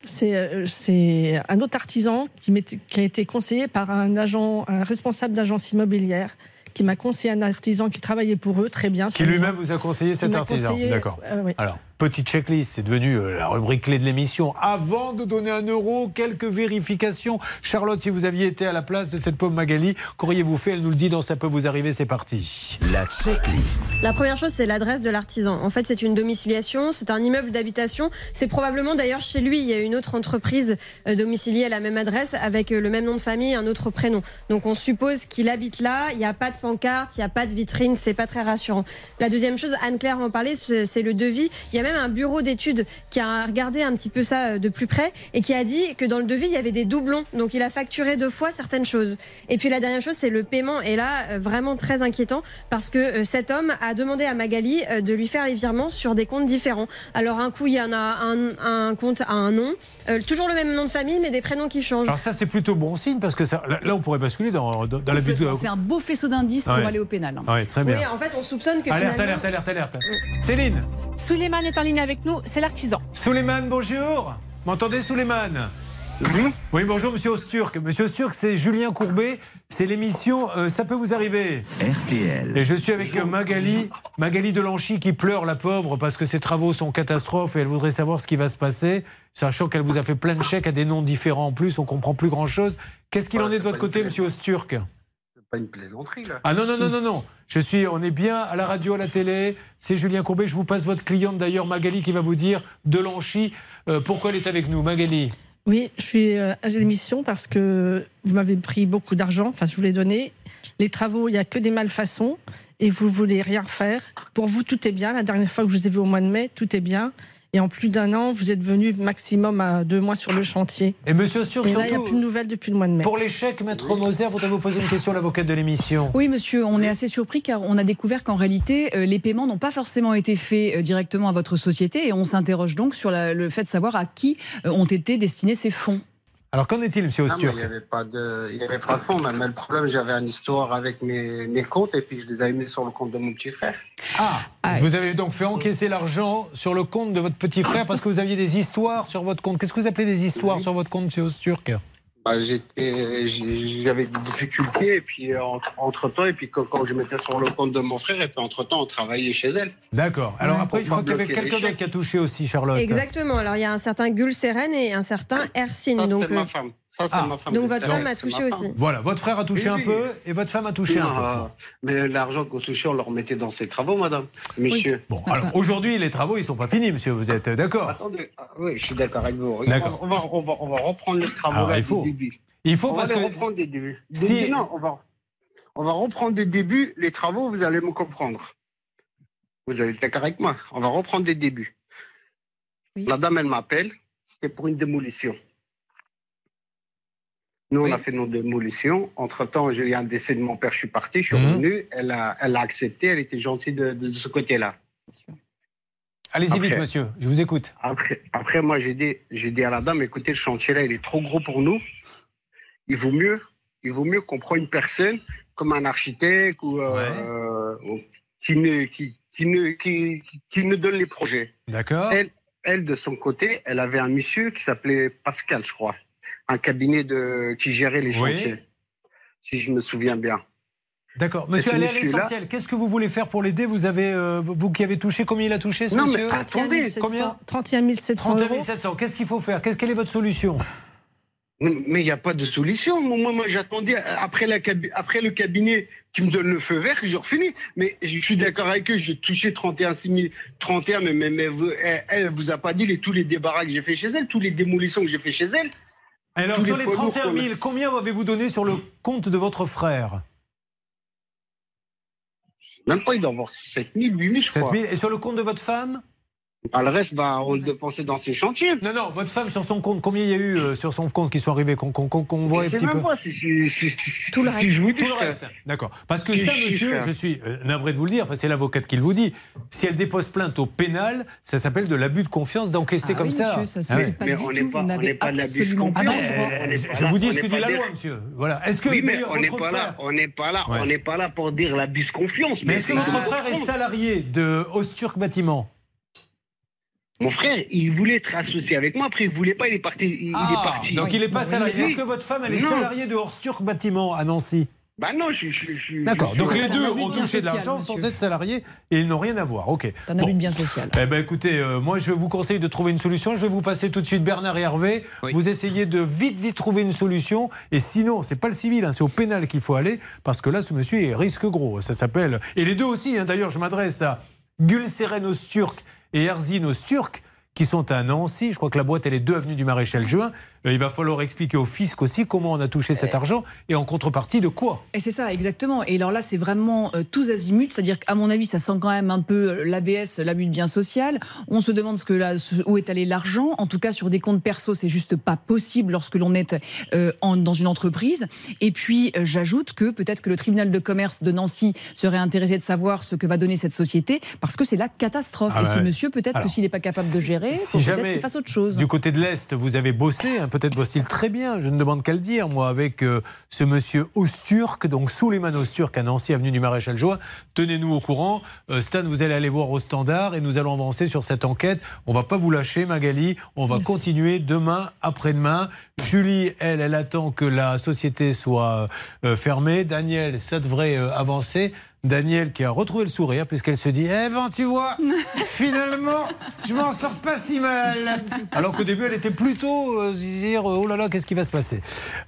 c'est euh, c'est un autre artisan qui, qui a été conseillé par un agent, un responsable d'agence immobilière, qui m'a conseillé un artisan qui travaillait pour eux très bien. Qui lui-même vous a conseillé cet artisan D'accord. euh, oui. Alors, petite checklist, c'est devenu euh, la rubrique clé de l'émission. Avant de donner un euro, quelques vérifications. Charlotte, si vous aviez été à la place de cette pauvre Magali, qu'auriez-vous fait? Elle nous le dit dans Ça peut vous arriver, c'est parti. La checklist. La première chose, c'est l'adresse de l'artisan. En fait, c'est une domiciliation, c'est un immeuble d'habitation. C'est probablement d'ailleurs chez lui, il y a une autre entreprise euh, domiciliée à la même adresse avec euh, le même nom de famille, un autre prénom. Donc on suppose qu'il habite là, il n'y a pas de pancarte, il n'y a pas de vitrine, c'est pas très rassurant. La deuxième chose, Anne-Claire en parlait, c'est c'est le devis. Il y a même un bureau d'études qui a regardé un petit peu ça euh, de plus près et qui a dit que dans le devis, il y avait des doublons. Donc il a facturé deux fois certaines choses. Et puis la dernière chose, c'est le paiement. Et là, euh, vraiment très inquiétant parce que euh, cet homme a demandé à Magali de lui faire les virements sur des comptes différents. Alors un coup, il y en a un, un compte à un nom, euh, toujours le même nom de famille, mais des prénoms qui changent. Alors ça, c'est plutôt bon signe parce que ça, là, on pourrait basculer dans, dans, dans l'habitude. C'est un beau faisceau d'indices pour Ouais. aller au pénal. Oui, très bien. Oui, en fait, on soupçonne que Alerte, finalement... alerte, alerte, alerte. Céline, Suleiman est en ligne avec nous, c'est l'artisan. Souleymane, bonjour. M'entendez, Souleymane oui, bonjour, monsieur Osturk. Monsieur Osturk, c'est Julien Courbet. C'est l'émission euh, Ça peut vous arriver. RTL. Et je suis avec euh, Magali, Magali Delanchy qui pleure, la pauvre, parce que ses travaux sont catastrophes et elle voudrait savoir ce qui va se passer, sachant qu'elle vous a fait plein de chèques à des noms différents en plus, on comprend plus grand-chose. Qu'est-ce qu'il en est de votre côté, monsieur Osturk? Pas une plaisanterie là. Ah non, non, non, non, non. Je suis, on est bien à la radio, à la télé. C'est Julien Courbet. Je vous passe votre cliente d'ailleurs, Magali, qui va vous dire Delanchy, euh, pourquoi elle est avec nous. Magali. Oui, je suis euh, à l'émission parce que vous m'avez pris beaucoup d'argent, enfin je vous l'ai donné. Les travaux, il n'y a que des malfaçons et vous voulez rien faire. Pour vous, tout est bien. La dernière fois que je vous ai vu au mois de mai, tout est bien. Et en plus d'un an, vous êtes venu maximum à deux mois sur le chantier. Et monsieur là, il n'y a plus de nouvelles depuis le mois de mai. Pour l'échec, maître Moser, voudrais vous poser une question à l'avocate de l'émission. Oui, monsieur, on est assez surpris car on a découvert qu'en réalité, euh, les paiements n'ont pas forcément été faits euh, directement à votre société et on s'interroge donc sur la- le fait de savoir à qui euh, ont été destinés ces fonds. Alors qu'en est-il, mais Osturk il n'y avait pas de, il y avait pas de fond. Mais le problème, j'avais une histoire avec mes, mes comptes et puis je les avais mis sur le compte de mon petit frère. Ah, Vous avez donc fait encaisser l'argent sur le compte de votre petit frère parce que vous aviez des histoires sur votre compte. Qu'est-ce que vous appelez des histoires sur votre compte, monsieur Osturk Bah, j'étais- J'avais des difficultés, et puis euh, entre, temps, et puis quand, quand je mettais sur le compte de mon frère, et puis entre temps, on travaillait chez elle. D'accord. Alors après, je crois qu'il y avait quelqu'un d'autre qui a touché aussi, Charlotte. Exactement. Alors il y a un certain Gul Seren et un certain Ersin. Donc, c'est ma euh, femme. Ça, Ah. ma femme. donc votre femme a touché aussi. Voilà, votre frère a touché Oui, un oui. peu et votre femme a touché Non, un peu. euh, mais l'argent qu'on touchait, on le remettait dans ses travaux, madame. Messieurs. Bon, alors aujourd'hui, les travaux, ils sont pas finis, monsieur. Vous êtes d'accord Attendez, ah, oui, je suis d'accord avec vous. D'accord. On va, on, va, on va reprendre les travaux Alors, là il faut. du début. Il faut on parce va les que reprendre des débuts. Des Si- débuts, non, on va, on va reprendre des débuts. Les travaux, vous allez me comprendre. Vous allez être d'accord avec moi? On va reprendre des débuts. La dame, elle m'appelle. C'était pour une démolition. Nous, on a fait nos démolitions. Entre-temps, j'ai eu un décès de mon père. Je suis parti, je suis Mhm. revenu. Elle a, elle a accepté. Elle était gentille de, de- de ce côté-là. allez-y vite, monsieur. Je vous écoute. Après, après moi, j'ai dit, j'ai dit à la dame, écoutez, le chantier là, il est trop gros pour nous. Il vaut mieux, il vaut mieux qu'on prenne une personne comme un architecte ou euh, ou- qui ne, qui, qui ne, qui, qui- qui ne donne les projets. D'accord. Elle, elle, de son côté, elle avait un monsieur qui s'appelait Pascal, je crois, un cabinet de qui gérait les Oui. chantiers, si je me souviens bien. D'accord. Monsieur, allez à l'essentiel. Qu'est-ce que vous voulez faire pour l'aider? Vous avez, euh, vous qui avez touché, combien il a touché, ce Non, mais monsieur? attendez, combien? 31 700 31 euros. 700. Qu'est-ce qu'il faut faire? Qu'est-ce Quelle est votre solution? Mais il n'y a pas de solution. Moi, moi, j'attendais après, la après le cabinet qui me donne le feu vert, j'ai refini. Mais je suis d'accord avec eux, j'ai touché 31 6 000, 31, mais, mais, mais vous- elle, elle vous a pas dit les, tous les débarras que j'ai fait chez elle, tous les démolitions que j'ai fait chez elle. Alors, sur les les poids lourds 31 qu'on a- 000, combien avez-vous donné sur le compte de votre frère? Même pas, il doit avoir 7 000, 8 000, je 7 crois. 000. Et sur le compte de votre femme? Ah, le reste, bah, on le dépensait dans ses chantiers. Non, non, votre femme sur son compte, combien il y a eu euh, sur son compte qui sont arrivés, qu'on voit un Je sais petit même peu si- si- Tout le reste. je vous dis, Tout le reste. D'accord. Parce que ça, monsieur, je suis euh, navré de vous le dire, enfin, c'est l'avocate qui vous dit. Si elle dépose plainte au pénal, ça s'appelle de l'abus de confiance d'encaisser Ah comme oui, ça. monsieur, ça se Ah fait oui. pas Mais du on n'est pas- Vous on n'avez n'est pas de l'abus de Ah, confiance. le euh, est je vous dis ce que dit la loi, monsieur. Voilà. Est-ce que on n'est votre pas là, frère. on n'est pas là, Ouais. on n'est pas là pour dire l'abus de confiance. Mais est-ce que c'est votre frère est salarié de Osturk Bâtiment Mon frère, il voulait être associé avec moi. Après, il voulait pas. Il est parti. Il, il est Ah, parti. donc il n'est pas salarié. Oui. Est-ce que votre femme, elle est Non. salariée de Osturk Bâtiment à Nancy? Bah non, je suis. D'accord. Donc les deux ont touché de l'argent sans être salariés et ils n'ont rien à voir. Ok. Un Bon. abus de bien social. Eh ben écoutez, euh, moi je vous conseille de trouver une solution. Je vais vous passer tout de suite Bernard et Hervé. Vous essayez de vite vite trouver une solution. Et sinon, c'est pas le civil, hein, c'est au pénal qu'il faut aller parce que là, ce monsieur il risque gros. Ça s'appelle. Et les deux aussi. hein, D'ailleurs, je m'adresse à Gülseren Osturk et Erzin Osturk qui sont à Nancy. Je crois que la boîte, elle est 2 avenue du Maréchal Juin. Euh, il va falloir expliquer au fisc aussi comment on a touché cet argent et en contrepartie de quoi. Et c'est ça, exactement. Et alors là, c'est vraiment euh, tous azimuts, c'est-à-dire qu'à mon avis, ça sent quand même un peu euh, l'ABS, l'abus de bien social. On se demande ce que là, ce- où est allé l'argent. En tout cas, sur des comptes perso, c'est juste pas possible lorsque l'on est euh, en- dans une entreprise. Et puis, euh, j'ajoute que peut-être que le tribunal de commerce de Nancy serait intéressé de savoir ce que va donner cette société, parce que c'est la catastrophe. Ah Et ce ouais. monsieur, peut-être que s'il n'est pas capable de gérer, Si peut-être jamais qu'il fasse autre chose. du côté de l'Est, vous avez bossé, hein, peut-être bossé très bien, je ne demande qu'à le dire, moi, avec euh, ce monsieur Osturk, donc Souleymane Osturk à Nancy, avenue du Maréchal Joie. Tenez-nous au courant. Euh, Stan, vous allez aller voir au standard et nous allons avancer sur cette enquête. On va pas vous lâcher, Magali. On va continuer demain, après-demain. Julie, elle, elle attend que la société soit euh, fermée. Daniel, ça devrait euh, avancer. Daniel qui a retrouvé le sourire puisqu'elle se dit Eh ben tu vois, finalement, je m'en sors pas si mal. Alors qu'au début, elle était plutôt euh, dire Oh là là, qu'est-ce qui va se passer?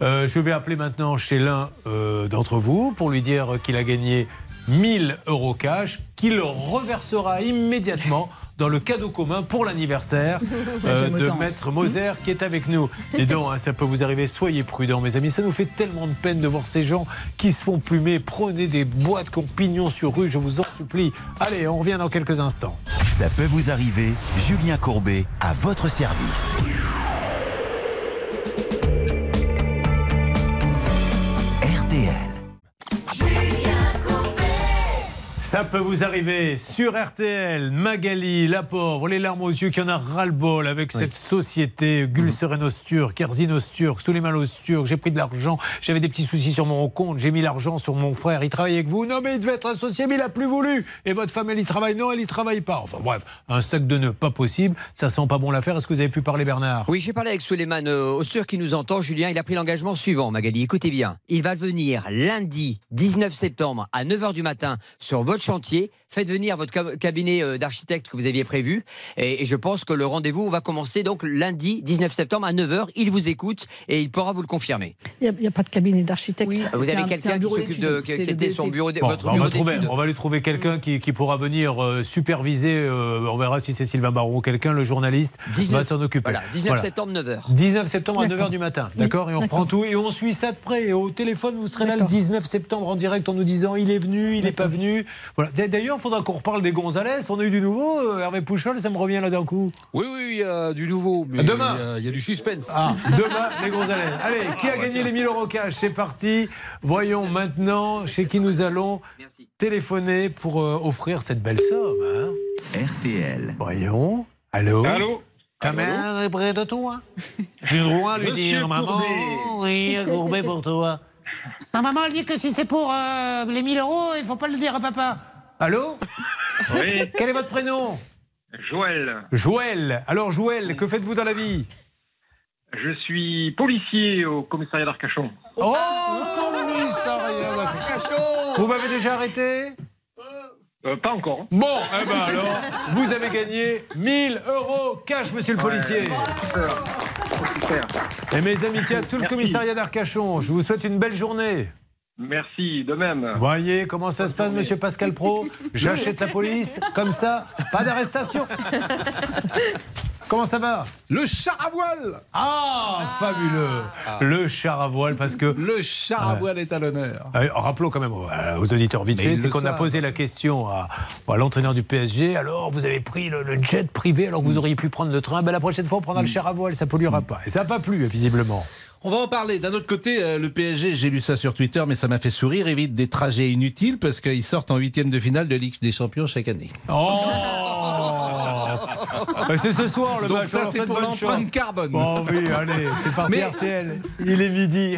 Euh, Je vais appeler maintenant chez l'un euh, d'entre vous pour lui dire qu'il a gagné 1000 euros cash, qu'il reversera immédiatement dans le cadeau commun pour l'anniversaire euh, de. Maître Moser qui est avec nous. Et donc, hein, ça peut vous arriver, soyez prudents, mes amis. Ça nous fait tellement de peine de voir ces gens qui se font plumer. Prenez des boîtes qui ont pignon sur rue, je vous en supplie. Allez, on revient dans quelques instants. Ça peut vous arriver, Julien Courbet, à votre service. Ça peut vous arriver sur RTL, Magali, la pauvre, les larmes aux yeux, qui en a ras-le-bol avec cette société, Gulseren Osturk, Kerzin Osturk, Suleiman Osturk. J'ai pris de l'argent, j'avais des petits soucis sur mon compte, j'ai mis l'argent sur mon frère, il travaille avec vous. Non, mais il devait être associé, mais il a plus voulu. Et votre femme, elle y travaille? Non, elle y travaille pas. Enfin bref, un sac de nœuds, pas possible. Ça sent pas bon l'affaire. Est-ce que vous avez pu parler, Bernard? Oui, j'ai parlé avec Suleiman euh, Ostur qui nous entend. Julien, il a pris l'engagement suivant, Magali. Écoutez bien. Il va venir lundi 19 septembre à 9h du matin sur votre chantier. Faites venir votre cab- cabinet euh, d'architecte que vous aviez prévu. Et, et je pense que le rendez-vous va commencer donc lundi 19 septembre à 9h. Il vous écoute et il pourra vous le confirmer. Il n'y a, pas de cabinet d'architecte. vous avez quelqu'un qui s'occupe de qui, qui était son bureau, Bon, votre bah, on, bureau va trouver, d'études. on va lui trouver quelqu'un qui, qui pourra venir euh, superviser. euh, on verra si c'est Sylvain Baron ou quelqu'un, le journaliste, 19 va s'en occuper. Voilà, 19 septembre 9h. 19 septembre à D'accord. 9h du matin. Oui, D'accord Et on prend tout et on suit ça de près. Et au téléphone, vous serez là le 19 septembre en direct en nous disant il est venu, il n'est pas venu. Voilà. D'ailleurs, il faudra qu'on reparle des Gonzalez. On a eu du nouveau. euh, Hervé Pouchol, ça me revient là d'un coup. Oui, oui, il y a du nouveau. Mais Demain. Il y a, il y a du suspense. Ah, demain, les Gonzalez. Allez, qui a gagné les 1000 euros cash? C'est parti. Voyons maintenant chez qui nous allons téléphoner pour euh, offrir cette belle somme. RTL. Voyons. Allô? Allô? Ta mère est près de toi? Tu droit lui dire, maman, Courbet. oui, courbet pour toi. Ma maman, elle dit que si c'est pour euh, les 1000 euros, il faut pas le dire à papa. Allô Oui. Quel est votre prénom Joël, Joël. Alors, Joël, que faites-vous dans la vie je suis policier au commissariat d'Arcachon. Oh, commissariat d'Arcachon Vous m'avez déjà arrêté Euh, pas encore. Bon, eh ben alors, vous avez gagné 1000 euros cash, monsieur le policier. Et mes amitiés à tout le commissariat d'Arcachon, je vous souhaite une belle journée. Merci, de même. Voyez comment ça se passe, monsieur Pascal Pro J'achète la police, comme ça, pas d'arrestation. Comment ça va Le char à voile Ah, fabuleux Le char à voile, parce que... Le char à voile est à l'honneur. Euh, rappelons quand même aux, euh, aux auditeurs vite fait, c'est qu'on a posé la question à, à l'entraîneur du PSG. Alors, vous avez pris le, le jet privé alors que vous auriez pu prendre le train. Ben, la prochaine fois, on prendra le char à voile, ça polluera pas. Et ça n'a pas plu, visiblement. On va en parler. D'un autre côté, euh, le PSG, j'ai lu ça sur Twitter, mais ça m'a fait sourire, évite des trajets inutiles parce qu'ils sortent en huitième de finale de Ligue des Champions chaque année. Oh C'est ce soir le Donc match. ça, c'est pour l'empreinte carbone. Bon, oui, allez, c'est parti Mais- RTL. Il est midi.